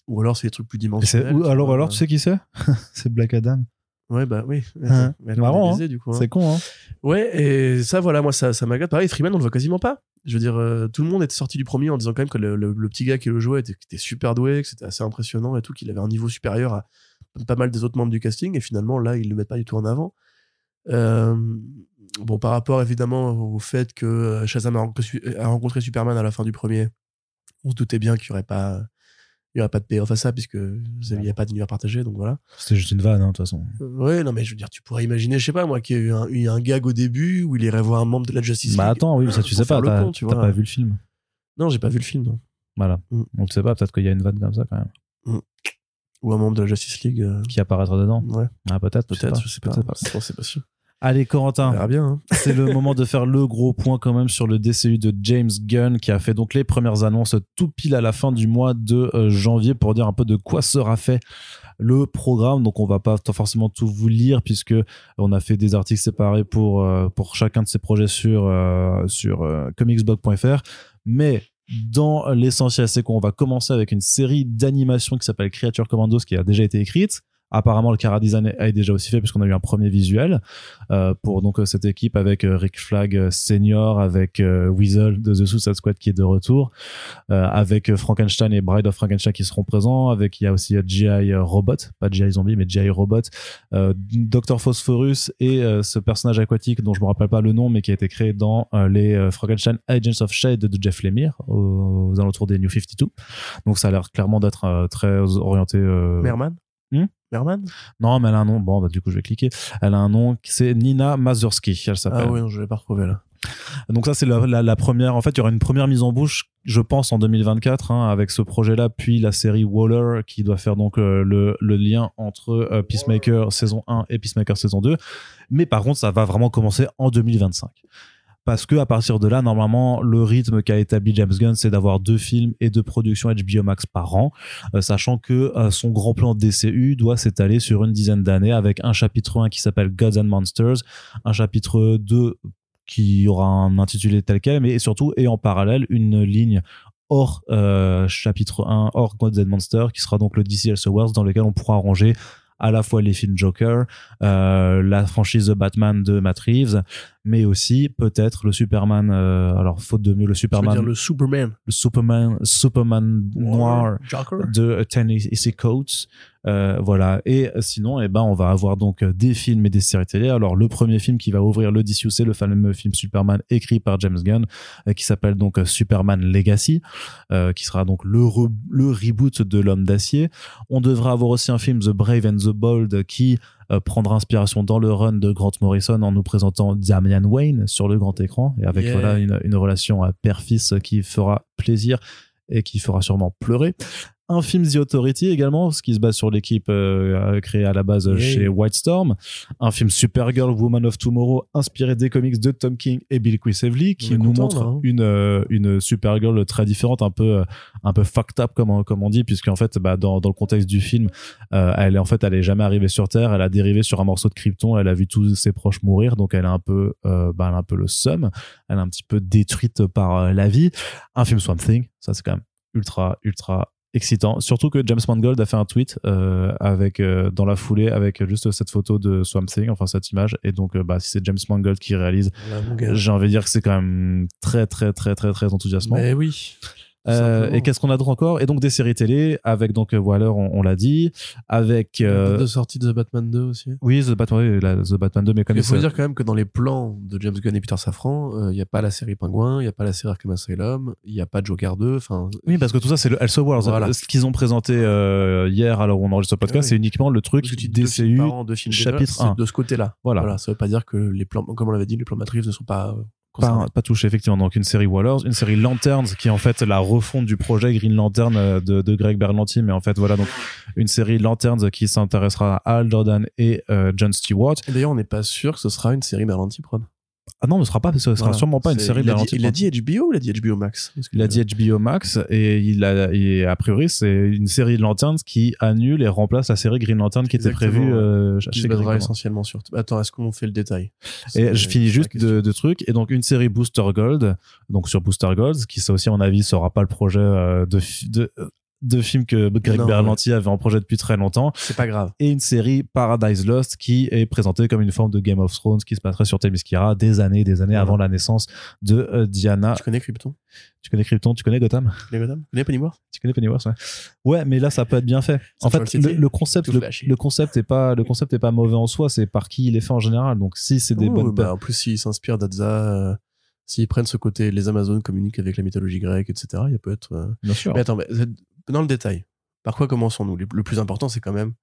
ou alors c'est des trucs plus dimensionnels. ou- alors, vois. alors, tu sais qui c'est? c'est Black Adam. Ouais, bah oui. Hein. Marrant, hein. réalisé, du coup. hein. C'est con, hein. Ouais, et ça, voilà, moi, ça, ça m'agace. Pareil, Freeman, on le voit quasiment pas. Je veux dire, euh, tout le monde était sorti du premier en disant quand même que le, petit gars qui le jouait était, super doué, que c'était assez impressionnant et tout, qu'il avait un niveau supérieur à pas mal des autres membres du casting. Et finalement, là, ils le mettent pas du tout en avant. Euh, bon, par rapport évidemment au fait que euh, Shazam a rencontré, Superman à la fin du premier, on se doutait bien qu'il y aurait pas. Il y aurait pas de payoff à ça puisque il n'y a pas d'univers partagé donc voilà. C'était juste une vanne, hein, de toute façon. Ouais, non, mais je veux dire, tu pourrais imaginer, je sais pas, moi, qu'il y a eu un, eu un gag au début où il irait voir un membre de la Justice League. Bah attends, oui, ça tu sais pas, t'as tu t'as pas vu le film. Non, j'ai pas vu le film, non. Voilà. Mm. Donc tu sais pas, peut-être qu'il y a une vanne comme ça quand même, Ou un membre de la Justice League. euh, qui apparaîtra dedans. Ouais, Ah, peut-être, peut-être, je sais pas. peut-être Non, c'est pas sûr. Allez, On Corentin. verra bien. hein. c'est le moment de faire le gros point quand même sur le DCU de James Gunn qui a fait donc les premières annonces tout pile à la fin du mois de euh, janvier pour dire un peu de quoi sera fait le programme donc on va pas forcément tout vous lire puisque on a fait des articles séparés pour euh, pour chacun de ces projets sur euh, sur comicsblog.fr mais dans l'essentiel, c'est qu'on va commencer avec une série d'animation qui s'appelle Creature Commandos qui a déjà été écrite. Apparemment, le Cara Design est déjà aussi fait puisqu'on a eu un premier visuel euh, pour donc euh, cette équipe avec euh, Rick Flag euh, senior, avec euh, Weasel de The Suicide Squad qui est de retour, euh, avec Frankenstein et Bride of Frankenstein qui seront présents, avec il y a aussi G.I. Robot, pas G.I. Zombie mais G.I. Robot, Dr Phosphorus et ce personnage aquatique dont je me rappelle pas le nom mais qui a été créé dans les Frankenstein Agents of Shade de Jeff Lemire aux, aux alentours des New 52. Donc ça a l'air clairement d'être très orienté. Merman? Non, mais elle a un nom. Bon, bah, du coup, je vais cliquer. Elle a un nom. C'est Nina Mazurski. Elle s'appelle. Ah ouais, non, je l'ai pas retrouvé là. Donc ça, c'est la, la, la première. En fait, il y aura une première mise en bouche, je pense, en 2024, hein, avec ce projet-là, puis la série Waller, qui doit faire donc euh, le, le lien entre euh, Peacemaker saison 1 et Peacemaker saison 2. Mais par contre, ça va vraiment commencer en 2025. Parce que à partir de là, normalement, le rythme qu'a établi James Gunn, c'est d'avoir deux films et deux productions HBO Max par an, euh, sachant que euh, son grand plan DCU doit s'étaler sur une dizaine d'années, avec un chapitre 1 qui s'appelle Gods and Monsters, un chapitre 2 qui aura un intitulé tel quel, mais surtout et en parallèle une ligne hors euh, chapitre 1, hors Gods and Monsters, qui sera donc le DC Elseworlds, dans lequel on pourra ranger à la fois les films Joker, la franchise The Batman de Matt Reeves, mais aussi peut-être le Superman, euh, alors faute de mieux, le Superman, dire le Superman? le Superman, Superman noir Joker? de Tennessee Coates. Euh, voilà. Et sinon, eh ben, on va avoir donc euh, des films et des séries télé. Alors, le premier film qui va ouvrir le DCU, c'est le fameux film Superman écrit par James Gunn, euh, qui s'appelle donc euh, Superman Legacy, euh, qui sera donc le, re- le reboot de l'homme d'acier. On devra avoir aussi un film The Brave and the Bold qui euh, prendra inspiration dans le run de Grant Morrison en nous présentant Damian Wayne sur le grand écran et avec Yeah. voilà une, une relation à père-fils qui fera plaisir et qui fera sûrement pleurer. Un film The Authority également, ce qui se base sur l'équipe euh, créée à la base Yeah. chez White Storm. Un film Supergirl, Woman of Tomorrow, inspiré des comics de Tom King et Bill Quisevely, qui nous content, montre hein. une euh, une Supergirl très différente, un peu euh, un peu fucked up comme on, comme on dit, puisqu'en fait, bah, dans, dans le contexte du film, euh, elle est en fait, elle est jamais arrivée sur Terre, elle a dérivé sur un morceau de Krypton, elle a vu tous ses proches mourir, donc elle est un peu, bah, elle a un peu le seum, elle est un petit peu détruite par la vie. Un film Swamp Thing, ça c'est quand même ultra ultra excitant. Surtout que James Mangold a fait un tweet euh, avec euh, dans la foulée avec juste cette photo de Swamp Thing enfin cette image. Et donc euh, bah si c'est James Mangold qui réalise j'ai envie de dire que c'est quand même très très très très très enthousiasmant. Mais oui. Euh, et qu'est-ce qu'on a d'autre encore? Et donc des séries télé avec donc euh, Waller, on, on l'a dit, avec euh, de sortie de The Batman 2 aussi? oui The Batman, la- The Batman 2, mais comme Il faut dire quand même que dans les plans de James Gunn et Peter Safran, il n'y a pas la série Pingouin, il n'y a pas la série Arkham Asylum, il n'y a pas Joker 2. Enfin, oui parce que tout ça c'est le Elseworlds. Voilà. Ce qu'ils ont présenté euh, hier alors on enregistre le podcast, Oui. c'est uniquement le truc films DCU. par an, films chapitre déjà, c'est 1. de ce côté-là. Voilà. Voilà. Ça veut pas dire que les plans, comme on l'avait dit, les plans matrices ne sont pas euh, Pas, pas touché effectivement. Donc une série Wallers une série Lanterns qui est en fait la refonte du projet Green Lantern euh, de, de Greg Berlanti. Mais en fait voilà. Donc une série Lanterns qui s'intéressera à Al Jordan et euh, John Stewart. Et D'ailleurs, on n'est pas sûr que ce sera une série Berlanti Prod. Ah non ce sera pas ce sera Voilà. sûrement pas une série il a, dit, il a dit HBO ou il a dit HBO Max Il a dit HBO Max et il a et a priori c'est une série de Lanterns qui annule et remplace la série Green Lantern qui était prévue euh, qui chez Green essentiellement sur. Attends, est-ce qu'on fait le détail? Et je finis juste de, de trucs et donc une série Booster Gold donc sur Booster Gold qui ça aussi à mon avis sera pas le projet euh, de de film que Greg Non, Berlanti avait en projet depuis très longtemps C'est pas grave. et une série Paradise Lost qui est présentée comme une forme de Game of Thrones qui se passerait sur Themyscira des années et des années avant la naissance de euh, Diana. Tu connais Krypton? Tu connais Krypton, tu connais Gotham? Tu connais Gotham? Tu connais Pennyworth? Tu connais Pennyworth, ouais. Ouais, mais là, ça peut être bien fait. En fait, le, concept, le, concept est pas, le concept est pas mauvais en soi. C'est par qui il est fait en général. Donc, si c'est des Oh, bonnes bah, en plus, s'ils s'inspirent d'Adza, euh, s'ils prennent ce côté, les Amazones communiquent avec la mythologie grecque, etc., il peut être. euh, bien sûr. Mais attends, mais, dans le détail, par quoi commençons-nous? Le plus important, c'est quand même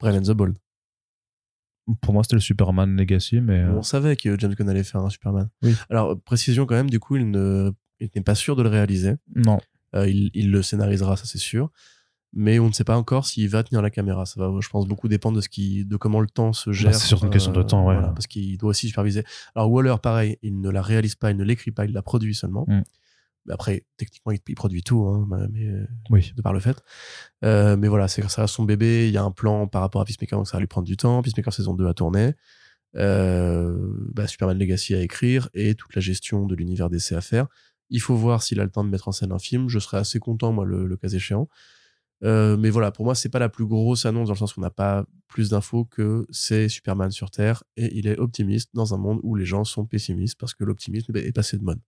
Brave and the Bold. Pour moi, c'était le Superman Legacy, mais euh, On savait que James Gunn allait faire un Superman. Oui. Alors, précision quand même, du coup, il ne- il n'est pas sûr de le réaliser. non. Euh, il, il le scénarisera, ça c'est sûr. Mais on ne sait pas encore s'il va tenir la caméra. Ça va, je pense, beaucoup dépendre de, ce qui, de comment le temps se gère. Bah, c'est surtout une question de temps, ouais. parce qu'il doit aussi superviser. Alors, Waller, pareil, il ne la réalise pas, il ne l'écrit pas, il la produit seulement. Mm. Mais après, techniquement, il, il produit tout, hein, mais euh, Oui. de par le fait. Euh, mais voilà, c'est ça reste son bébé. Il y a un plan par rapport à Peacemaker, donc ça va lui prendre du temps. Peacemaker saison 2 à tourner. Euh, bah, Superman Legacy à écrire et toute la gestion de l'univers DC à faire. Il faut voir s'il a le temps de mettre en scène un film. Je serais assez content, moi, le, le cas échéant. Euh, mais voilà, pour moi, c'est pas la plus grosse annonce dans le sens qu'on n'a pas plus d'infos que c'est Superman sur Terre et il est optimiste dans un monde où les gens sont pessimistes parce que l'optimisme est passé de mode.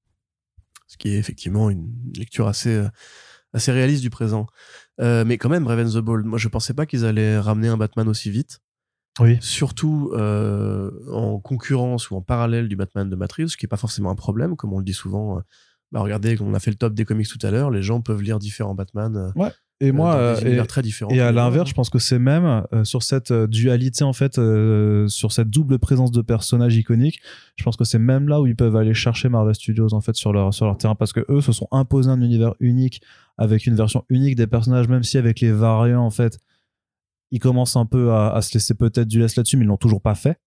Ce qui est effectivement une lecture assez, euh, assez réaliste du présent. Euh, mais quand même, Brave and the Bold, moi je pensais pas qu'ils allaient ramener un Batman aussi vite Oui. surtout euh, en concurrence ou en parallèle du Batman de Matrix, ce qui est pas forcément un problème, comme on le dit souvent. Bah regardez, on a fait le top des comics tout à l'heure, les gens peuvent lire différents Batman euh, Et moi, dans euh, des et, très différents. et à l'inverse, je pense que c'est même euh, sur cette euh, dualité en fait, euh, sur cette double présence de personnages iconiques. Je pense que c'est même là où ils peuvent aller chercher Marvel Studios en fait sur leur sur leur terrain parce que eux se sont imposés un univers unique avec une version unique des personnages, même si avec les variants en fait, ils commencent un peu à, à se laisser peut-être du laisse là-dessus, mais ils l'ont toujours pas fait.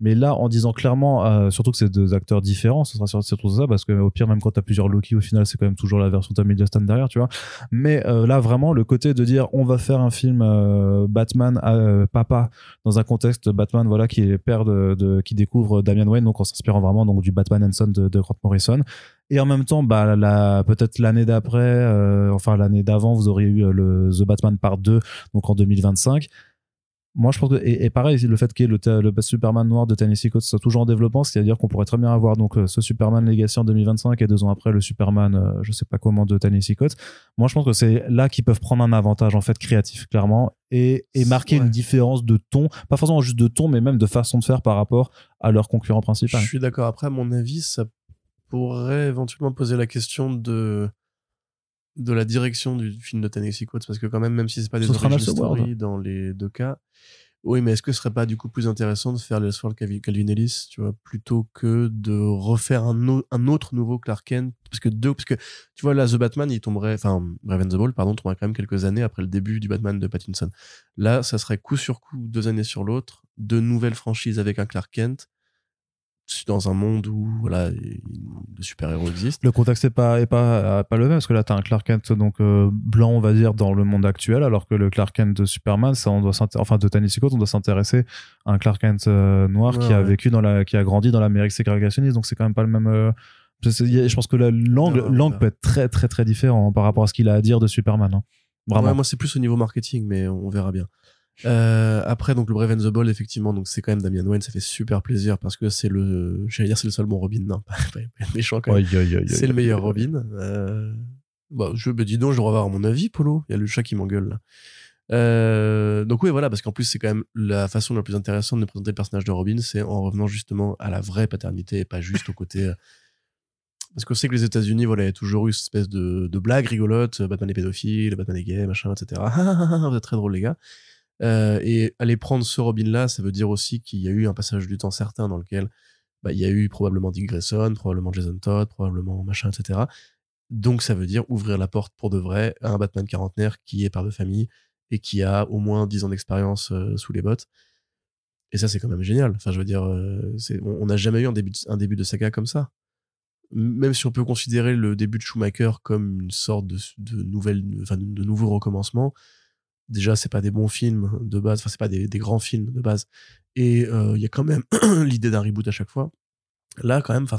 Mais là, en disant clairement, euh, surtout que c'est deux acteurs différents, ce sera sur- surtout ça, parce que au pire, même quand t'as plusieurs Loki, au final, c'est quand même toujours la version Tommy Hiddleston derrière, tu vois. Mais euh, là, vraiment, le côté de dire, on va faire un film euh, Batman à papa dans un contexte Batman, voilà, qui est père de, qui découvre Damian Wayne, donc en s'inspirant vraiment donc du Batman and Son de, Grant Morrison. Et en même temps, bah, la, peut-être l'année d'après, enfin l'année d'avant, vous auriez eu le The Batman Part 2, donc en 2025 moi, je pense que et, et pareil, le fait qu'il y ait le, Superman noir de Tennessee Coates soit toujours en développement, c'est-à-dire qu'on pourrait très bien avoir donc euh, ce Superman Legacy en 2025 et deux ans après le Superman, euh, je sais pas comment de Tennessee Coates. Moi, je pense que c'est là qu'ils peuvent prendre un avantage en fait créatif, clairement, et, et marquer Ouais. une différence de ton, pas forcément juste de ton, mais même de façon de faire par rapport à leur concurrent Je principal. suis d'accord. Après, à mon avis, ça pourrait éventuellement poser la question de de la direction du film de Tennessee Coates parce que quand même même si c'est pas des Ce origin story dans les deux cas oui mais est-ce que ce serait pas du coup plus intéressant de faire les Sword Calvin Calvin Ellis tu vois plutôt que de refaire un, au- un autre nouveau Clark Kent? Parce que deux parce que tu vois là The Batman il tomberait enfin Brave and the Ball pardon tomberait quand même quelques années après le début du Batman de Pattinson. Là ça serait coup sur coup deux années sur l'autre deux nouvelles franchises avec un Clark Kent dans un monde où voilà le super-héros existe Le contexte est pas est pas euh, pas le même parce que là t'as un Clark Kent donc euh, blanc on va dire dans le monde actuel alors que le Clark Kent de Superman ça on doit enfin de Coates on doit s'intéresser à un Clark Kent euh, noir Ouais, qui a vécu dans la qui a grandi dans l'Amérique ségrégationniste donc c'est quand même pas le même euh, je pense que la- l'angle l'angle peut être très très très différent par rapport à ce qu'il a à dire de Superman hein. vraiment Ouais, moi, c'est plus au niveau marketing, mais on verra bien. Euh, après, donc, le Brave and the Bold, effectivement, donc, c'est quand même Damian Wayne, ça fait super plaisir parce que c'est le, j'allais dire, c'est le seul bon Robin. Non, pas, pas- pas être méchant quand même. C'est le meilleur. Robin. Euh, bah, je, dis donc, je avoir mon avis, Polo. Il y a le chat qui m'engueule, là. Euh, donc oui, voilà, parce qu'en plus, c'est quand même la façon la plus intéressante de présenter le personnage de Robin, c'est en revenant justement à la vraie paternité et pas juste au côté. Parce qu'on sait que les États-Unis, voilà, il y a toujours eu cette espèce de, de blague rigolote, Batman est pédophile, Batman est gay, machin, etc. Vous êtes très drôles, les gars. Euh, et aller prendre ce Robin-là, ça veut dire aussi qu'il y a eu un passage du temps certain dans lequel bah, il y a eu probablement Dick Grayson, probablement Jason Todd, probablement machin, etc. Donc ça veut dire ouvrir la porte pour de vrai à un Batman quarantenaire qui est par de famille et qui a au moins 10 ans d'expérience euh, sous les bottes. Et ça, c'est quand même génial. Enfin, je veux dire, euh, on n'a jamais eu un début, de, un début de saga comme ça. Même si on peut considérer le début de Schumacher comme une sorte de, nouvelle, de nouveau recommencement. Déjà, c'est pas des bons films de base, enfin, c'est pas des, des grands films de base. Et euh, il y a quand même l'idée d'un reboot à chaque fois. Là, quand même, enfin,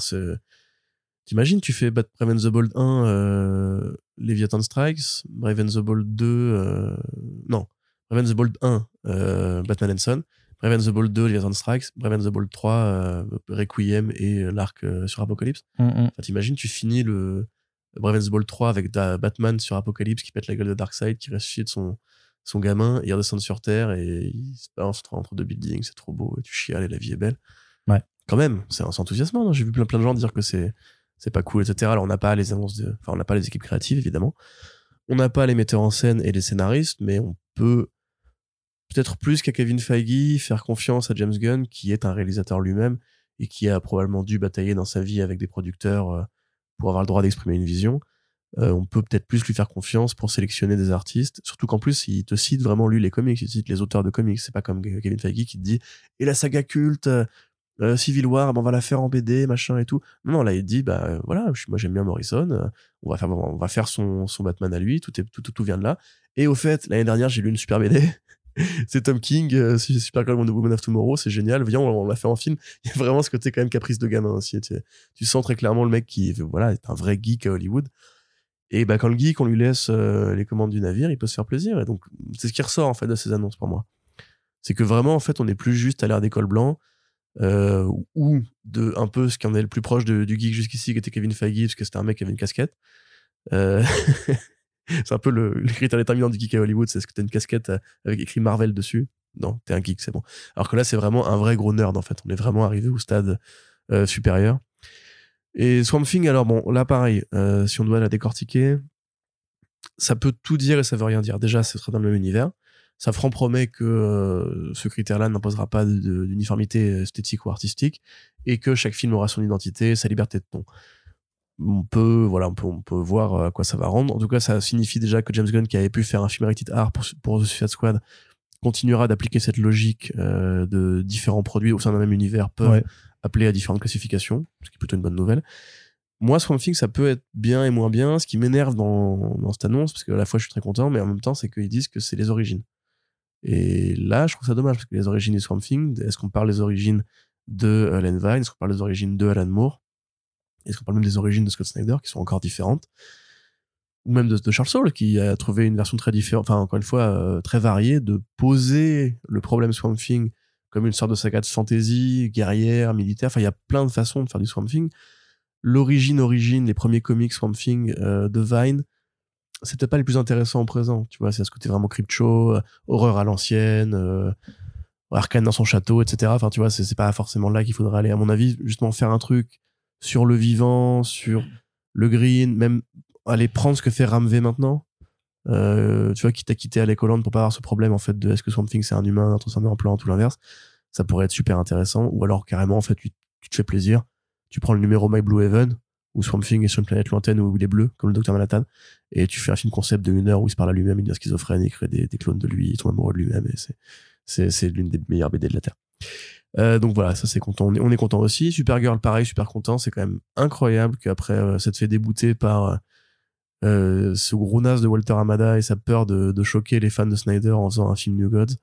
T'imagines, tu fais Bat Brave and the Bold 1, euh, Leviathan Strikes, Brave and the Bold 2, euh, non, Brave and the Bold 1, euh, Batman and Son, Brave and the Bold 2, Leviathan Strikes, Brave and the Bold 3, euh, Requiem et l'arc sur Apocalypse. Mm, mm. Enfin, t'imagines, tu finis le Brave and the Bold 3 avec da- Batman sur Apocalypse qui pète la gueule de Darkseid, qui ressuscite son, son gamin, il redescend sur Terre et il se balance entre, deux buildings, c'est trop beau, et tu chiales et la vie est belle. Ouais. Quand même, c'est c'est enthousiasmant. non J'ai vu plein, plein de gens dire que c'est c'est pas cool, etc. Alors on n'a pas les annonces de, enfin on n'a pas les équipes créatives évidemment, on n'a pas les metteurs en scène et les scénaristes, mais on peut peut-être plus qu'à Kevin Feige faire confiance à James Gunn qui est un réalisateur lui-même et qui a probablement dû batailler dans sa vie avec des producteurs euh, pour avoir le droit d'exprimer une vision. Euh, on peut peut-être plus lui faire confiance pour sélectionner des artistes, surtout qu'en plus il te cite vraiment lui les comics, il cite les auteurs de comics, c'est pas comme Kevin Feige qui te dit et la saga culte euh, Civil War, ben, on va la faire en BD, machin et tout. Non, là il dit bah euh, voilà, moi j'aime bien Morrison, euh, on va faire on va faire son, son Batman à lui, tout est tout, tout, tout vient de là. Et au fait, l'année dernière, j'ai lu une super BD. c'est Tom King, euh, Supergirl Wonder Woman of Tomorrow, c'est génial. Viens, on, l'a fait en film. Il y a vraiment ce côté quand même caprice de gamin aussi. Tu, tu sens très clairement le mec qui voilà, est un vrai geek à Hollywood. Et bah quand le geek, on lui laisse euh, les commandes du navire, il peut se faire plaisir. Et donc c'est ce qui ressort en fait de ces annonces pour moi. C'est que vraiment en fait, on n'est plus juste à l'ère des cols. Euh, ou de un peu ce qui en est le plus proche de- du geek jusqu'ici qui était Kevin Feige parce que c'était un mec qui avait une casquette euh, c'est un peu le, le critère déterminant du geek à Hollywood, c'est ce que t'as une casquette euh, avec écrit Marvel dessus. Non, t'es un geek, c'est bon. Alors que là, c'est vraiment un vrai gros nerd en fait. On est vraiment arrivé au stade euh, supérieur. Et Swamp Thing, alors bon, là pareil, euh, si on doit la décortiquer, ça peut tout dire et ça veut rien dire. Déjà, ce sera dans le même univers. Safran promet que euh, ce critère-là n'imposera pas d'uniformité esthétique ou artistique et que chaque film aura son identité, sa liberté de ton on peut voilà on peut, on peut voir euh, à quoi ça va rendre en tout cas ça signifie déjà que James Gunn qui avait pu faire un film rated R pour, pour The Suicide Squad continuera d'appliquer cette logique de différents produits au sein d'un même univers Ouais. Appeler à différentes classifications ce qui est plutôt une bonne nouvelle. Moi Swamp Thing ça peut être bien et moins bien. Ce qui m'énerve dans, cette annonce parce que à la fois je suis très content mais en même temps c'est qu'ils disent que c'est les origines. Et là je trouve ça dommage parce que les origines du Swamp Thing est-ce qu'on parle des origines de euh, Len Vine? Est-ce qu'on parle des origines de Alan Moore? Est-ce qu'on parle même des origines de Scott Snyder qui sont encore différentes? Ou même de, de Charles Soule qui a trouvé une version très différente, enfin encore une fois euh, très variée, de poser le problème Swamp Thing comme une sorte de saga de fantasy, guerrière, militaire. Enfin, il y a plein de façons de faire du Swamp Thing. L'origine, origine, les premiers comics Swamp Thing euh, de Vine, c'était pas les plus intéressants en présent. Tu vois, c'est ce côté vraiment crypto, euh, horreur à l'ancienne, euh, dans son château, etc. Enfin, tu vois, c'est pas forcément là qu'il faudrait aller. À mon avis, justement, faire un truc sur le vivant, sur le green, même aller prendre ce que fait Ramvé maintenant. Euh, tu vois, qui t'a quitté à l'écolande pour pas avoir ce problème, en fait, de est-ce que Swamp Thing c'est un humain, un transformé en plante ou l'inverse. Ça pourrait être super intéressant. Ou alors, carrément, en fait, tu, te fais plaisir. Tu prends le numéro My Blue Heaven, où Swamp Thing est sur une planète lointaine où il est bleu, comme le Docteur Manhattan, et tu fais un film concept de une heure où il se parle à lui-même, il devient schizophrène, il crée des, clones de lui, il tombe amoureux de lui-même, et c'est, c'est, c'est l'une des meilleures BD de la Terre. Euh, donc voilà, ça c'est content. On est, on est content aussi. Supergirl, pareil, super content. C'est quand même incroyable qu'après euh, s'être fait débouter par euh, ce gros naze de Walter Amada et sa peur de, de choquer les fans de Snyder en faisant un film New Gods,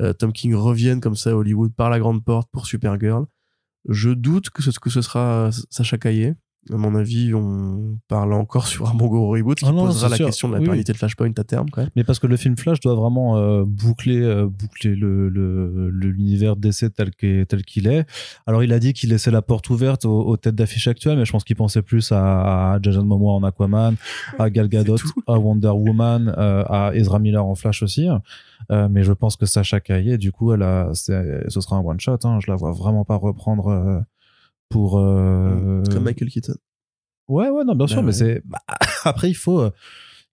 euh, Tom King revienne comme ça à Hollywood par la grande porte pour Supergirl. Je doute que ce, que ce sera Sacha Caillé. À mon avis, on parle encore sur un bon gros reboot qui Ah non, posera la sûr. question de la Oui, pérennité de Flashpoint à terme quand même. Mais parce que le film Flash doit vraiment euh, boucler, euh, boucler le, l'univers d'essai tel qu'il tel qu'il est. Alors il a dit qu'il laissait la porte ouverte aux, aux têtes d'affiche actuelles, mais je pense qu'il pensait plus à, à Jason Momoa en Aquaman, à Gal Gadot, à Wonder Woman, euh, à Ezra Miller en Flash aussi. Mais je pense que Sacha Caillé, du coup, elle a, c'est- ce sera un one shot. Hein. Je la vois vraiment pas reprendre pour. euh, Comme Michael Keaton. Ouais, ouais, non, bien sûr, mais ouais. c'est bah, après il faut euh,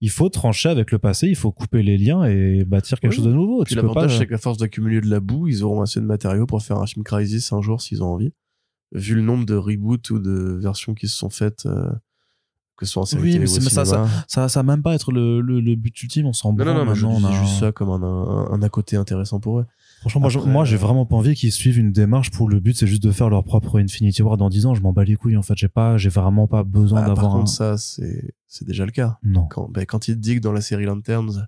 il faut trancher avec le passé, il faut couper les liens et bâtir quelque Oui. chose de nouveau. Puis peux pas. l'avantage, c'est qu'à force d'accumuler de la boue, ils auront assez de matériaux pour faire un film Crisis un jour s'ils ont envie. Vu le nombre de reboots ou de versions qui se sont faites, euh, que ce soit en série Oui, mais mais ça, ça, ça va même pas être le, le, le but ultime. On s'en Non, non, non, mais je dis juste ça comme un, un, un à côté intéressant pour eux. Franchement, moi, je- Après, moi, j'ai euh, vraiment pas envie qu'ils suivent une démarche pour le but, c'est juste de faire leur propre Infinity War dans 10 ans. Je m'en bats les couilles. En fait, j'ai pas, j'ai vraiment pas besoin Bah, par d'avoir un. contre, ça, c'est c'est déjà le cas. Non. Quand, bah, quand il te dit que dans la série Lanterns,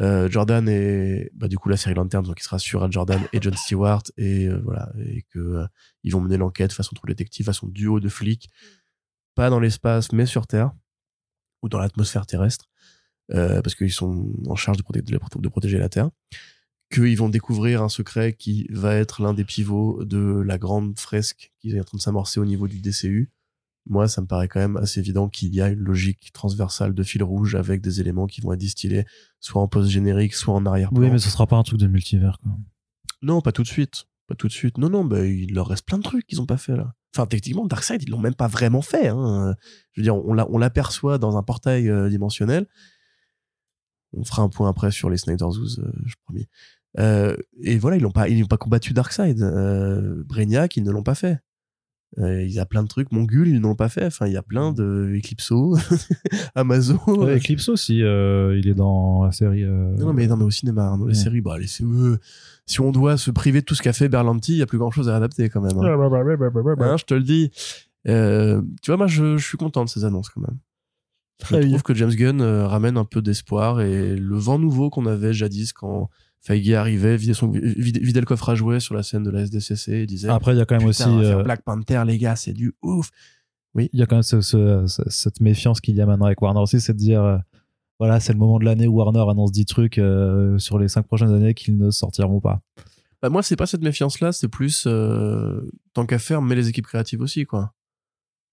euh, Jordan et bah, du coup la série Lanterns, donc il sera sur Jordan et John Stewart et euh, voilà et que euh, ils vont mener l'enquête façon True Detective, façon duo de flics, pas dans l'espace mais sur Terre ou dans l'atmosphère terrestre, euh, parce qu'ils sont en charge de, proté- de protéger la Terre. Qu'ils vont découvrir un secret qui va être l'un des pivots de la grande fresque qui est en train de s'amorcer au niveau du DCU moi, ça me paraît quand même assez évident qu'il y a une logique transversale de fil rouge avec des éléments qui vont être distillés soit en post-générique, soit en arrière-plan. Oui, mais ce sera pas un truc de multivers. Quoi. Non, pas tout de suite. Pas tout de suite. Non, non, bah, il leur reste plein de trucs qu'ils ont pas fait là. Enfin, techniquement, Darkseid, ils l'ont même pas vraiment fait. Hein. Je veux dire, on l'aperçoit dans un portail euh, dimensionnel. On fera un point après sur les Snyder Zoos, euh, je promis. Euh, et voilà, ils n'ont pas, ils n'ont pas combattu Darkseid. Euh, Brainiac, ils ne l'ont pas fait. Euh, il y a plein de trucs. Mongul, ils ne l'ont pas fait. Enfin, il y a plein de Eclipso, Amazon. Ouais, Eclipse aussi, euh, il est dans la série. euh, Non, mais non, mais au cinéma, hein, dans les Ouais. séries, bah. Si on doit se priver de tout ce qu'a fait Berlanti, il y a plus grand chose à adapter quand même. hein. Hein, je te le dis. Tu vois, moi, je, je suis content de ces annonces quand même. Je bien. trouve que James Gunn ramène un peu d'espoir et le vent nouveau qu'on avait jadis quand Feige arrivait, vidait, son, vidait, vidait le coffre à jouets sur la scène de la SDCC et disait Après, il y a quand même aussi. euh, Black Panther, les gars, c'est du ouf. il y a quand même ce- ce- ce- cette méfiance qu'il y a maintenant avec Warner aussi, c'est de dire euh, voilà, c'est le moment de l'année où Warner annonce 10 trucs euh, sur les 5 prochaines années qu'ils ne sortiront pas. Bah, moi, c'est pas cette méfiance-là, c'est plus euh, tant qu'à faire, mais les équipes créatives aussi, quoi.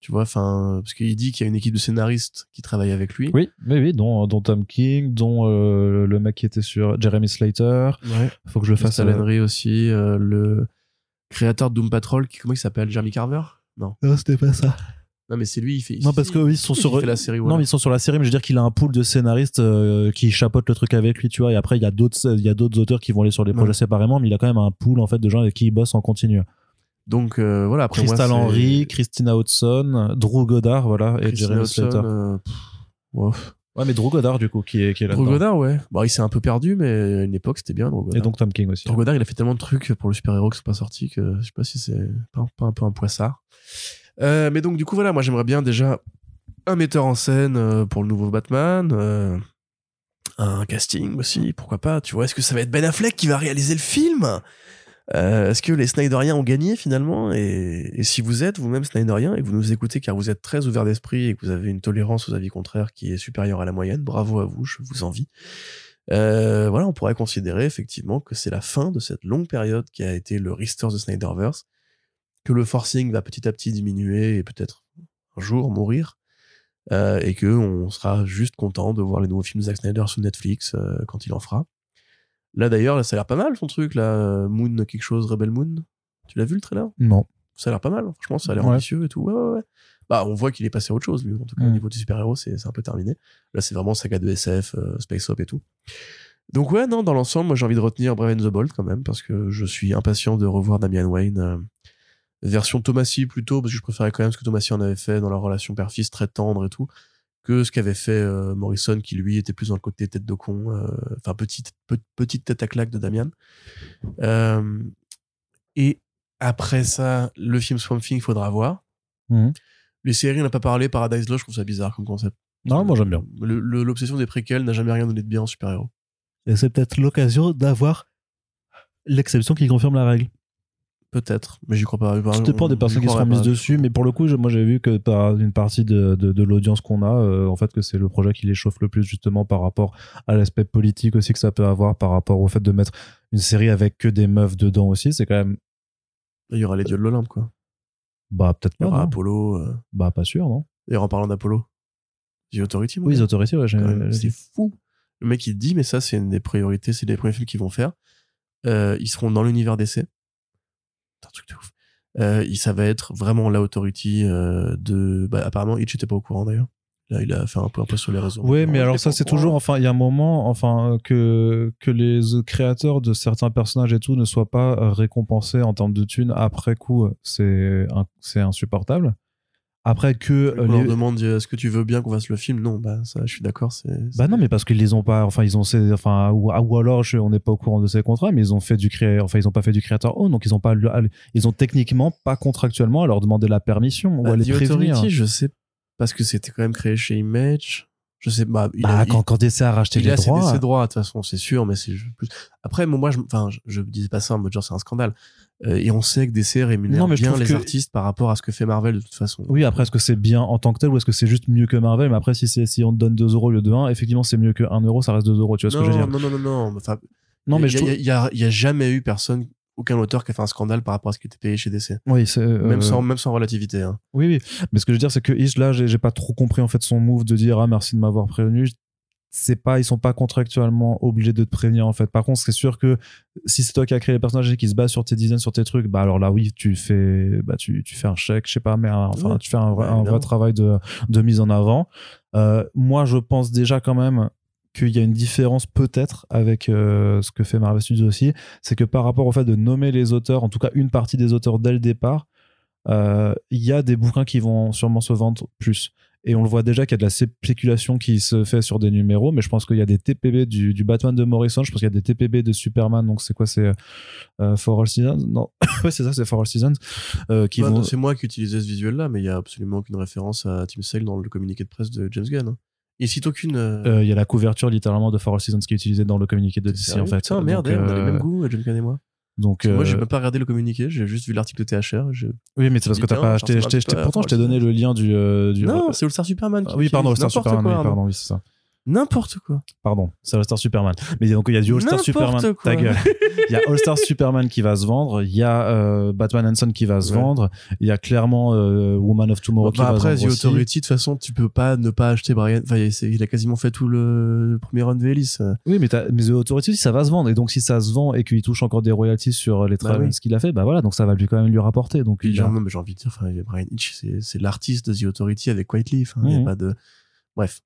Tu vois, enfin, parce qu'il dit qu'il y a une équipe de scénaristes qui travaille avec lui. Oui, mais oui, dont, dont Tom King, dont euh, le mec qui était sur Jeremy Slater. Ouais. Faut que je le fasse. Alan euh, Ray aussi, euh, le créateur de Doom Patrol, qui, comment il s'appelle Jeremy Carver? Non. Non, c'était pas ça. Non, mais c'est lui, il fait. Non, parce que ils sont sur. la série. Non, mais ils sont sur la série, mais je veux dire qu'il a un pool de scénaristes euh, qui chapeautent le truc avec lui, tu vois. Et après, il y a d'autres, il y a d'autres auteurs qui vont aller sur les Ouais. projets séparément, mais il a quand même un pool en fait de gens avec qui il bosse en continu. Donc euh, voilà, après Crystal moi, Henry, Christina Hodson, Drew Goddard, voilà, et Jeremy Slater. euh, pff. Ouais, mais Drew Goddard du coup qui est qui est là. Drew Goddard, ouais. Bon, il s'est un peu perdu, mais à une époque, c'était bien. Drew Goddard. Et donc Tom King aussi. Drew Goddard, il a fait tellement de trucs pour le super-héros qui sont pas sortis que je sais pas si c'est pas, pas un peu un poissard. Euh, mais donc, du coup, voilà, moi, j'aimerais bien déjà un metteur en scène pour le nouveau Batman, un casting aussi, pourquoi pas, tu vois. Est-ce que ça va être Ben Affleck qui va réaliser le film? Euh, Est-ce que les Snyderiens ont gagné finalement? Et, et si vous êtes vous-même Snyderien et que vous nous écoutez car vous êtes très ouvert d'esprit et que vous avez une tolérance aux avis contraires qui est supérieure à la moyenne, bravo à vous, je vous envie. Euh, voilà, on pourrait considérer effectivement que c'est la fin de cette longue période qui a été le restore de Snyderverse, que le forcing va petit à petit diminuer et peut-être un jour mourir, euh, et que on sera juste content de voir les nouveaux films de Zack Snyder sur Netflix euh, quand il en fera. Là d'ailleurs, là, ça a l'air pas mal son truc là, Moon quelque chose, Rebel Moon. Tu l'as vu le trailer? Non. Ça a l'air pas mal, franchement, ça a l'air Ouais. ambitieux et tout. Ouais, ouais, ouais. Bah, on voit qu'il est passé à autre chose, lui. En tout cas, au Mm. niveau du super-héros, c'est un peu terminé. Là, c'est vraiment saga de SF, euh, Space Op et tout. Donc, ouais, non, dans l'ensemble, moi, j'ai envie de retenir Brave and the Bold quand même, parce que je suis impatient de revoir Damian Wayne. euh, version Thomasy plutôt, parce que je préférais quand même ce que Thomasy en avait fait dans leur relation père-fils très tendre et tout, que ce qu'avait fait euh, Morrison, qui lui était plus dans le côté tête de con, euh, enfin, petite, pe- petite tête à claque de Damian. Euh, et après ça, le film Swamp Thing, il faudra voir. Mhm. Les séries, on n'a pas parlé. Paradise Lost, je trouve ça bizarre comme concept. Non, moi j'aime bien. L'obsession des préquels n'a jamais rien donné de bien en super-héros. Et c'est peut-être l'occasion d'avoir l'exception qui confirme la règle. Peut-être, mais j'y crois pas. Ça dépend des personnes qui seront mises dessus, mais pour le coup, je- moi j'ai vu que par une partie de, de, de l'audience qu'on a, euh, en fait, que c'est le projet qui les chauffe le plus justement par rapport à l'aspect politique aussi que ça peut avoir, par rapport au fait de mettre une série avec que des meufs dedans aussi. C'est quand même, Il y aura les dieux de l'Olympe, quoi. bah peut-être Il y pas, aura non Apollo. euh. bah pas sûr, non D'ailleurs, en parlant d'Apollo, The Authority, moi, Oui, les autorités, ouais, c'est fou. Le mec, il dit, mais ça, c'est une des priorités, c'est les premiers films qu'ils vont faire. Euh, ils seront dans l'univers d'essai. Un truc de ouf. Euh, il- ça va être vraiment la Authority euh, de. Bah, apparemment, Hitch était pas au courant d'ailleurs. Là, il a fait un peu un peu sur les réseaux. Oui, mais alors ça, c'est toujours, enfin, il y a un moment, enfin, que, que les créateurs de certains personnages et tout ne soient pas récompensés en termes de thunes après coup, c'est insupportable. Après que On leur les- demande est-ce que tu veux bien qu'on fasse le film? Non, bah ça, je suis d'accord. C'est. Bah non, mais parce qu'ils les ont pas, enfin ils ont, ces- enfin ou, ou alors je- on n'est pas au courant de ces contrats, mais ils ont fait du cré, enfin ils ont pas fait du créateur own, donc ils ont pas, ils ont techniquement pas contractuellement à leur demander la permission ou Bah, à les The prévenir. Authority, je sais parce que c'était quand même créé chez Image. Je sais bah, il Bah a, quand, quand DC a racheté il, il les a droits, ses droits de toute façon, c'est sûr, mais c'est plus. Après, moi, je, enfin, je, je disais pas ça en mode genre c'est un scandale. Euh, et on sait que DC rémunère Non, mais bien les que- artistes par rapport à ce que fait Marvel de toute façon. oui après est-ce que c'est bien en tant que tel ou est-ce que c'est juste mieux que Marvel, mais après si c'est si on te donne 2 euros au lieu de 1, effectivement c'est mieux que 1 euro, ça reste 2 euros, tu vois ce non, que je veux dire non, non, non, non. Enfin, Non mais il je y, trouve, a- il y a, il y a jamais eu personne, aucun auteur qui a fait un scandale par rapport à ce qui était payé chez DC. oui c'est euh, Même sans, même sans relativité. Hein. Oui, oui. Mais ce que je veux dire, c'est que Ish, là, j'ai pas trop compris en fait son move de dire ah merci de m'avoir prévenu. C'est pas, ils sont pas contractuellement obligés de te prévenir en fait. Par contre, c'est sûr que si c'est toi qui as créé les personnages et qui se basent sur tes designs, sur tes trucs, bah alors là oui, tu fais, bah tu, tu fais un chèque, je sais pas, mais un- enfin Ouais. tu fais un vrai, un travail de, de mise en avant. Euh, moi, je pense déjà quand même qu'il y a une différence peut-être avec euh, ce que fait Marvel Studios aussi, c'est que par rapport au fait de nommer les auteurs, en tout cas une partie des auteurs dès le départ, euh, il y a des bouquins qui vont sûrement se vendre plus. Et on le voit déjà qu'il y a de la spéculation qui se fait sur des numéros, mais je pense qu'il y a des TPB du, du Batman de Morrison, je pense qu'il y a des TPB de Superman, donc c'est quoi C'est euh, For All Seasons? Non, ouais, c'est ça, c'est For All Seasons, euh, qui Ouais, vont. C'est moi qui utilisais ce visuel-là, mais il y a absolument aucune référence à Tim Sale dans le communiqué de presse de James Gunn. hein. Il cite aucune. euh, Euh, Il y a la couverture littéralement de For All Seasons qui est utilisée dans le communiqué de DC en fait. Putain, merde, donc, on a les euh, mêmes goûts, Gunn et moi. donc Moi, j'ai même pas regardé le communiqué, j'ai juste vu l'article de THR. oui, mais c'est parce que t'as pas acheté. pourtant, je t'ai donné le lien du. Non, c'est All Star Superman. Ah qui oui, pardon, All Star Superman, pardon, oui, c'est ça. N'importe quoi. Pardon, c'est All Star Superman. Mais donc il y a du All Star N'importe Superman. quoi. Ta gueule. Il y a All Star Superman qui va se vendre. Il y a euh, Batman and Son qui va se Ouais. vendre. Il y a clairement euh, Woman of Tomorrow qui Enfin, va après, se The vendre aussi. Authority, de toute façon, tu peux pas ne pas acheter Brian. Enfin, il a quasiment fait tout le, le premier run de Ellis. Oui, mais, The Authority, ça va se vendre. Et donc si ça se vend et qu'il touche encore des royalties sur les Bah travaux oui. ce qu'il a fait, bah voilà, donc ça va lui quand même lui rapporter. Donc il genre, a- j'ai envie de dire, enfin, Brian Hitch, c'est, l'artiste de The Authority avec Quietly. Enfin, il y a pas de. Bref.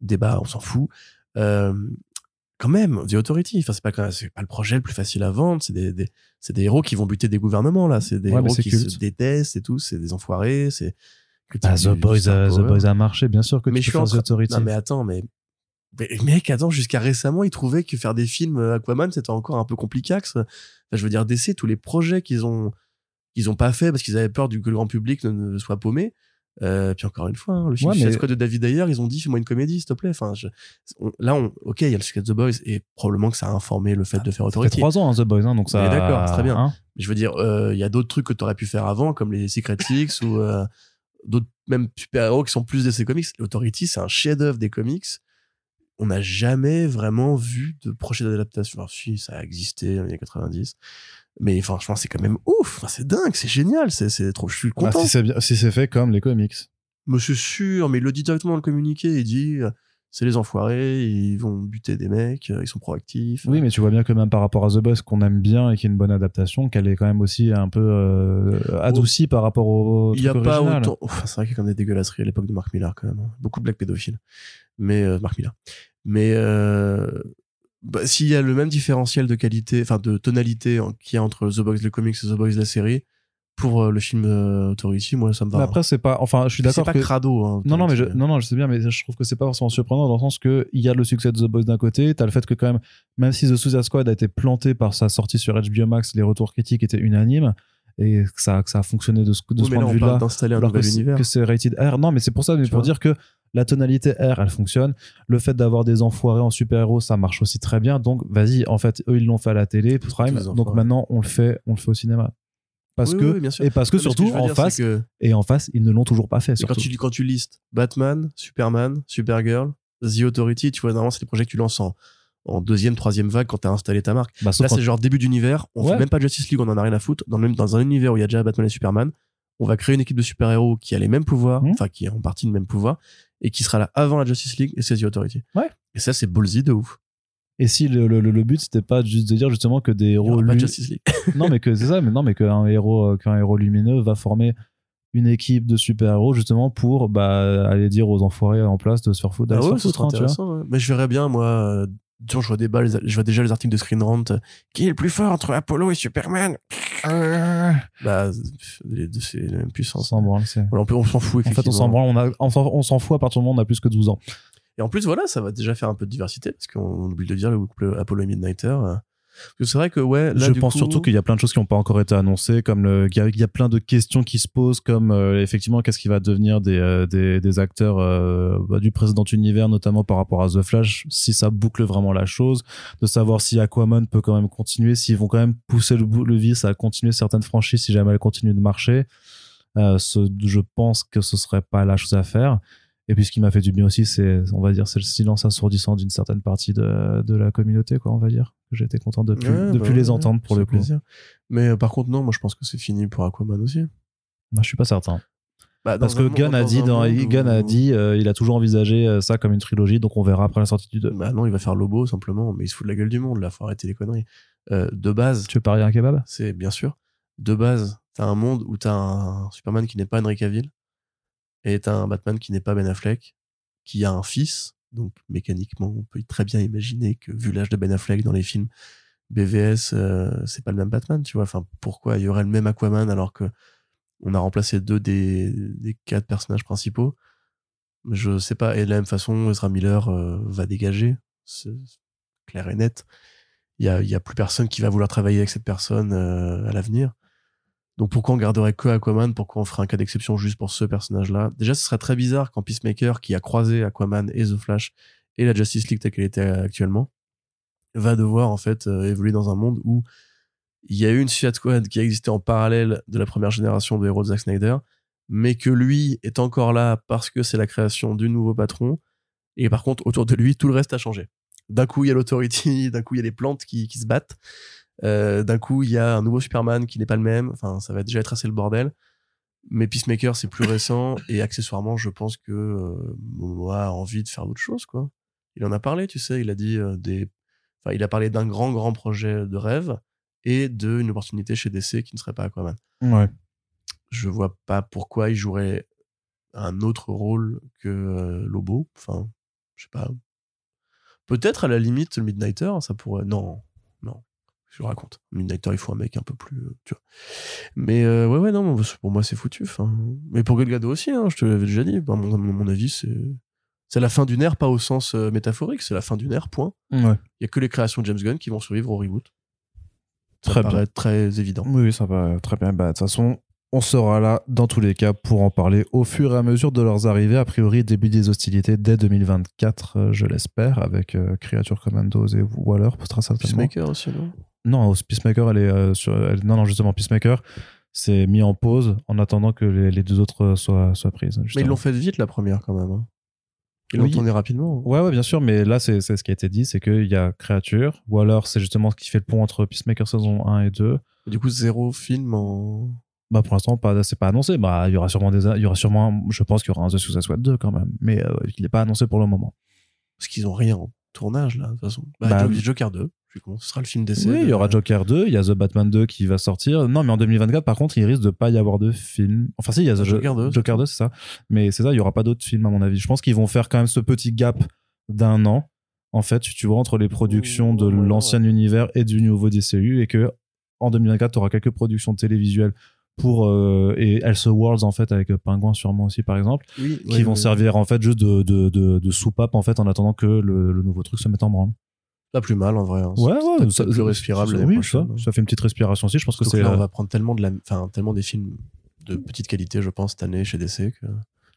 Débat, on s'en fout. Euh, quand même, The Authority, enfin, c'est pas, le projet le plus facile à vendre. C'est des, des, c'est des héros qui vont buter des gouvernements, là. C'est des Ouais, héros qui culte. se détestent et tout. C'est des enfoirés. C'est. Bah, The Boys, a, The. Boys a marché, bien sûr que mais tu je peux suis en faire The train... Authority. Non, mais attends, mais. mais mec, attends, jusqu'à récemment, ils trouvaient que faire des films euh, Aquaman, c'était encore un peu complicax. Enfin, je veux dire, DC, tous les projets qu'ils ont, qu'ils ont pas fait parce qu'ils avaient peur du, que le grand public ne, ne soit paumé, Euh, puis encore une fois, hein, le film Ouais, mais- Squad de David Ayer, ils ont dit fais-moi une comédie, s'il te plaît. Enfin, je- on- là, on, ok, il y a le Suicide The Boys et probablement que ça a informé le fait de faire Ça fait Authority. trois ans, hein, The Boys, hein, donc ça. d'accord, c'est très bien. hein. Je veux dire, euh, il y a d'autres trucs que tu aurais pu faire avant, comme les Secret Six ou euh, d'autres même super-héros qui sont plus de ces comics. Authority, c'est un chef-d'œuvre des comics. On n'a jamais vraiment vu de projet d'adaptation. Enfin, si, ça a existé dans les années 90. Mais franchement, c'est quand même ouf. C'est dingue, c'est génial. C'est, c'est trop, je suis Bah, content. si c'est si fait comme les comics. Monsieur sûr, mais il le dit directement dans le communiqué. Il dit, euh, c'est les enfoirés, ils vont buter des mecs, euh, ils sont proactifs. Oui, mais tu vois bien que même par rapport à The Boys qu'on aime bien et qui est une bonne adaptation, qu'elle est quand même aussi un peu euh, adoucie par rapport au Il n'y a pas autant. Enfin, c'est vrai qu'il y a quand même des dégueulasseries à l'époque de Mark Millar, quand même. hein. Beaucoup de blagues pédophiles. Mais, euh, Mark Millar. Mais, euh, bah, s'il y a le même différentiel de qualité, enfin, de tonalité en- qu'il y a entre The Boys, le comics et The Boys, la série, pour euh, le film euh, Authority, moi, ça me va. Mais après, c'est pas. Enfin, je suis Puis c'est d'accord pas que. crado, hein, Non, non, mais je, non, non, je sais bien, mais je trouve que c'est pas forcément surprenant dans le sens que il y a le succès de The Boys d'un côté, t'as le fait que quand même, même si The Suicide Squad a été planté par sa sortie sur HBO Max, les retours critiques étaient unanimes et que ça, que ça a fonctionné de ce, de Oui, ce point là, de vue-là. d'installer un que univers. que c'est rated R. Non, mais c'est pour ça, mais Tu pour vois. dire que la tonalité R, elle fonctionne. Le fait d'avoir des enfoirés en super-héros, ça marche aussi très bien. Donc, vas-y, en fait, eux, ils l'ont fait à la télé, Prime. Donc maintenant, on le fait, on le fait au cinéma. Parce Oui, que, oui, bien sûr. et parce que Non, surtout, en dire, face, que- et en face, ils ne l'ont toujours pas fait. Quand tu, quand tu listes Batman, Superman, Supergirl, The Authority, tu vois, normalement, c'est des projets que tu lances en, en deuxième, troisième vague quand t'as installé ta marque. Bah, Là, c'est genre début d'univers. On Ouais. fait même pas Justice League, on en a rien à foutre. Dans, le même, dans un univers où il y a déjà Batman et Superman, on va créer une équipe de super-héros qui a les mêmes pouvoirs, Mhm. enfin, qui a en partie le même pouvoir, et qui sera là avant la Justice League, et The Authority. Ouais. Et ça, c'est ballsy de ouf. Et si le, le, but c'était pas juste de dire justement que des héros aura pas de lu- Justice League. non mais que c'est ça mais non mais qu'un héros euh, qu'un héros lumineux va former une équipe de super héros justement pour bah aller dire aux enfoirés en place de se faire foutre Ah ouais, foutre, hein, tu vois. intéressant. ouais. Mais je verrais bien, moi, euh, je vois, des balles, je vois déjà les articles de Screen Rant. euh, Qui est le plus fort entre Apollo et Superman Bah, les deux, c'est la même on puissance. s'en branle c'est Voilà, on, on s'en fout, en fait on s'en branle on a on s'en on s'en fout à partir du moment où on a plus que 12 ans Et en plus, voilà, ça va déjà faire un peu de diversité, parce qu'on oublie de dire, le couple Apollo et Midnighter. C'est vrai que, ouais, là, je du pense coup- surtout qu'il y a plein de choses qui n'ont pas encore été annoncées, comme le, il y a, il y a plein de questions qui se posent, comme euh, effectivement qu'est-ce qui va devenir des, euh, des, des acteurs euh, bah, du précédent univers, notamment par rapport à The Flash, si ça boucle vraiment la chose, de savoir si Aquaman peut quand même continuer, s'ils vont quand même pousser le, vis à continuer certaines franchises si jamais elles continuent de marcher. Euh, ce- je pense que ce serait pas la chose à faire. Et puis ce qui m'a fait du bien aussi, c'est, on va dire, c'est le silence assourdissant d'une certaine partie de, de la communauté, quoi, on va dire. Été content de plus, Ouais, de bah plus les ouais, entendre pour le coup. plaisir. Mais euh, par contre, non, moi, je pense que c'est fini pour Aquaman aussi. Moi, je suis pas certain. Bah, Parce que un Gunn a dit, dans, Gunn a dit, euh, il a toujours envisagé euh, ça comme une trilogie, donc on verra après la sortie du 2. Bah non, il va faire Lobo, simplement, mais il se fout de la gueule du monde, là, faut arrêter les conneries. Euh, de base, Tu veux parier un kebab? C'est bien sûr, de base, t'as un monde où t'as un Superman qui n'est pas Henry Cavill, et t'as un Batman qui n'est pas Ben Affleck, qui a un fils, donc mécaniquement, on peut très bien imaginer que, vu l'âge de Ben Affleck dans les films, BVS, euh, c'est pas le même Batman, tu vois. Enfin, pourquoi il y aurait le même Aquaman alors que on a remplacé deux des, quatre personnages principaux? Je sais pas. Et de la même façon, Ezra Miller euh, va dégager, c'est clair et net. Il y a, il y a plus personne qui va vouloir travailler avec cette personne euh, à l'avenir. Donc pourquoi on garderait que Aquaman? Pourquoi on ferait un cas d'exception juste pour ce personnage-là? Déjà, ce serait très bizarre quand Peacemaker, qui a croisé Aquaman et The Flash et la Justice League telle qu'elle était actuellement, va devoir en fait euh, évoluer dans un monde où il y a eu une Suicide Squad qui a existé en parallèle de la première génération de héros de Zack Snyder, mais que lui est encore là parce que c'est la création du nouveau patron. Et par contre, autour de lui, tout le reste a changé. D'un coup, il y a l'Authority, d'un coup, il y a les plantes qui se battent. Euh, d'un coup, il y a un nouveau Superman qui n'est pas le même. Enfin, ça va déjà être assez le bordel. Mais Peacemaker, c'est plus récent. Et accessoirement, je pense que euh, Momoa a envie de faire d'autres choses, quoi. Il en a parlé, tu sais. Il a dit euh, des. Enfin, il a parlé d'un grand, grand projet de rêve et d'une opportunité chez DC qui ne serait pas Aquaman. Ouais. Je vois pas pourquoi il jouerait un autre rôle que euh, Lobo. Enfin, je sais pas. Peut-être à la limite le Midnighter, ça pourrait. Non, non. Je raconte. Midnighter, il faut un mec un peu plus. euh, tu vois. Mais euh, ouais, ouais, non, pour moi, c'est foutu. Enfin, mais pour Gal Gadot aussi, hein, je te l'avais déjà dit. Bah, mon, mon avis, c'est. C'est la fin d'une ère, pas au sens euh, métaphorique, c'est la fin d'une ère, point. Ouais. Il y a que les créations de James Gunn qui vont survivre au reboot. Ça Très paraît très évident. Oui, oui, ça va très bien. Bah, de toute façon, On sera là dans tous les cas pour en parler au fur et à mesure de leurs arrivées. A priori, début des hostilités dès 2024, euh, je l'espère, avec euh, Creature Commandos et Waller. Très certainement. Peacemaker aussi, non? Non, Peacemaker, elle est euh, sur. elle- non, non, justement, Peacemaker, c'est mis en pause en attendant que les, les deux autres soient, soient prises. Mais ils l'ont fait vite la première quand même. hein. Ils Oui. l'ont tourné rapidement. Ouais, ouais, bien sûr, mais là, c'est ce qui a été dit c'est qu'il y a Créature, ou alors c'est justement ce qui fait le pont entre Peacemaker saison 1 et 2. Du coup, zéro film en. Bah, pour l'instant, pas, c'est pas annoncé. Bah, il y aura sûrement des, il y aura sûrement, je pense qu'il y aura un The Suicide Squad 2 quand même, mais euh, il n'est pas annoncé pour le moment. Parce qu'ils ont rien en tournage là, de toute façon. Bah, Bah, Jo- Joker 2, Ce sera le film d'essai. Oui, il y aura Joker 2, il y a The Batman 2 qui va sortir. Non, mais en 2024, par contre, il risque de pas y avoir de film. Enfin, si, il y a The Joker 2, Joker 2, c'est ça. Mais c'est ça, il y aura pas d'autres films, à mon avis. Je pense qu'ils vont faire quand même ce petit gap d'un an, en fait, tu vois, entre les productions de Ouais, ouais, l'ancien univers et du nouveau DCU, et que en 2024, tu auras quelques productions télévisuelles pour euh, et Elseworlds en fait avec Pingouin sûrement aussi par exemple Oui, qui ouais, vont servir en fait juste de, de, de, de soupape en fait en attendant que le, le nouveau truc se mette en branle Pas plus mal en vrai. hein. Ouais, ouais, ça- plus respirable ça- oui, prochaine. ça, ça fait une petite respiration aussi. Je pense que c'est. on va prendre tellement, de la... enfin, tellement des films de petite qualité, je pense, cette année chez DC. Que...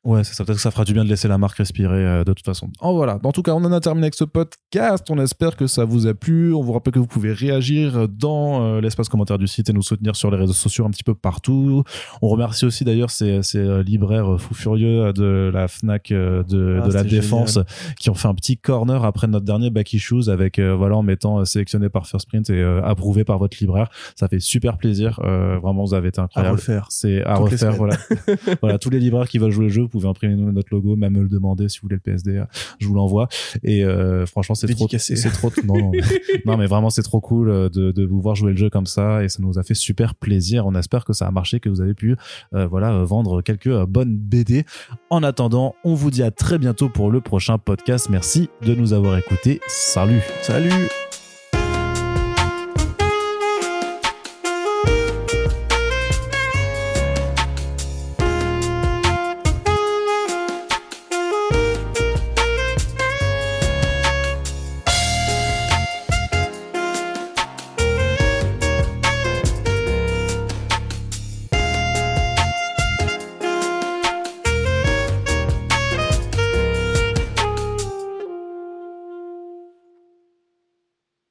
Ouais, c'est ça. Peut-être que ça fera du bien de laisser la marque respirer euh, de toute façon. Oh voilà. En tout cas, on en a terminé avec ce podcast. On espère que ça vous a plu. On vous rappelle que vous pouvez réagir dans euh, l'espace commentaire du site et nous soutenir sur les réseaux sociaux un petit peu partout. On remercie aussi d'ailleurs ces, ces euh, libraires euh, fous furieux de la Fnac euh, de, Ah, de la défense qui ont fait un petit corner après notre dernier back issues avec euh, voilà en mettant euh, sélectionné par First Print et euh, approuvé par votre libraire. Ça fait super plaisir. Euh, vraiment, vous avez été À incroyable. refaire. C'est à refaire, voilà. voilà, tous les libraires qui veulent jouer le jeu, pouvez imprimer notre logo, même me le demander si vous voulez le PSD, je vous l'envoie. Et euh, franchement, c'est trop, c'est trop, non, non, mais, non, mais vraiment, c'est trop cool euh, de, de vous voir jouer le jeu comme ça, et ça nous a fait super plaisir. On espère que ça a marché, que vous avez pu, euh, voilà, vendre quelques bonnes BD. En attendant, on vous dit à très bientôt pour le prochain podcast. Merci de nous avoir écoutés. Salut. Salut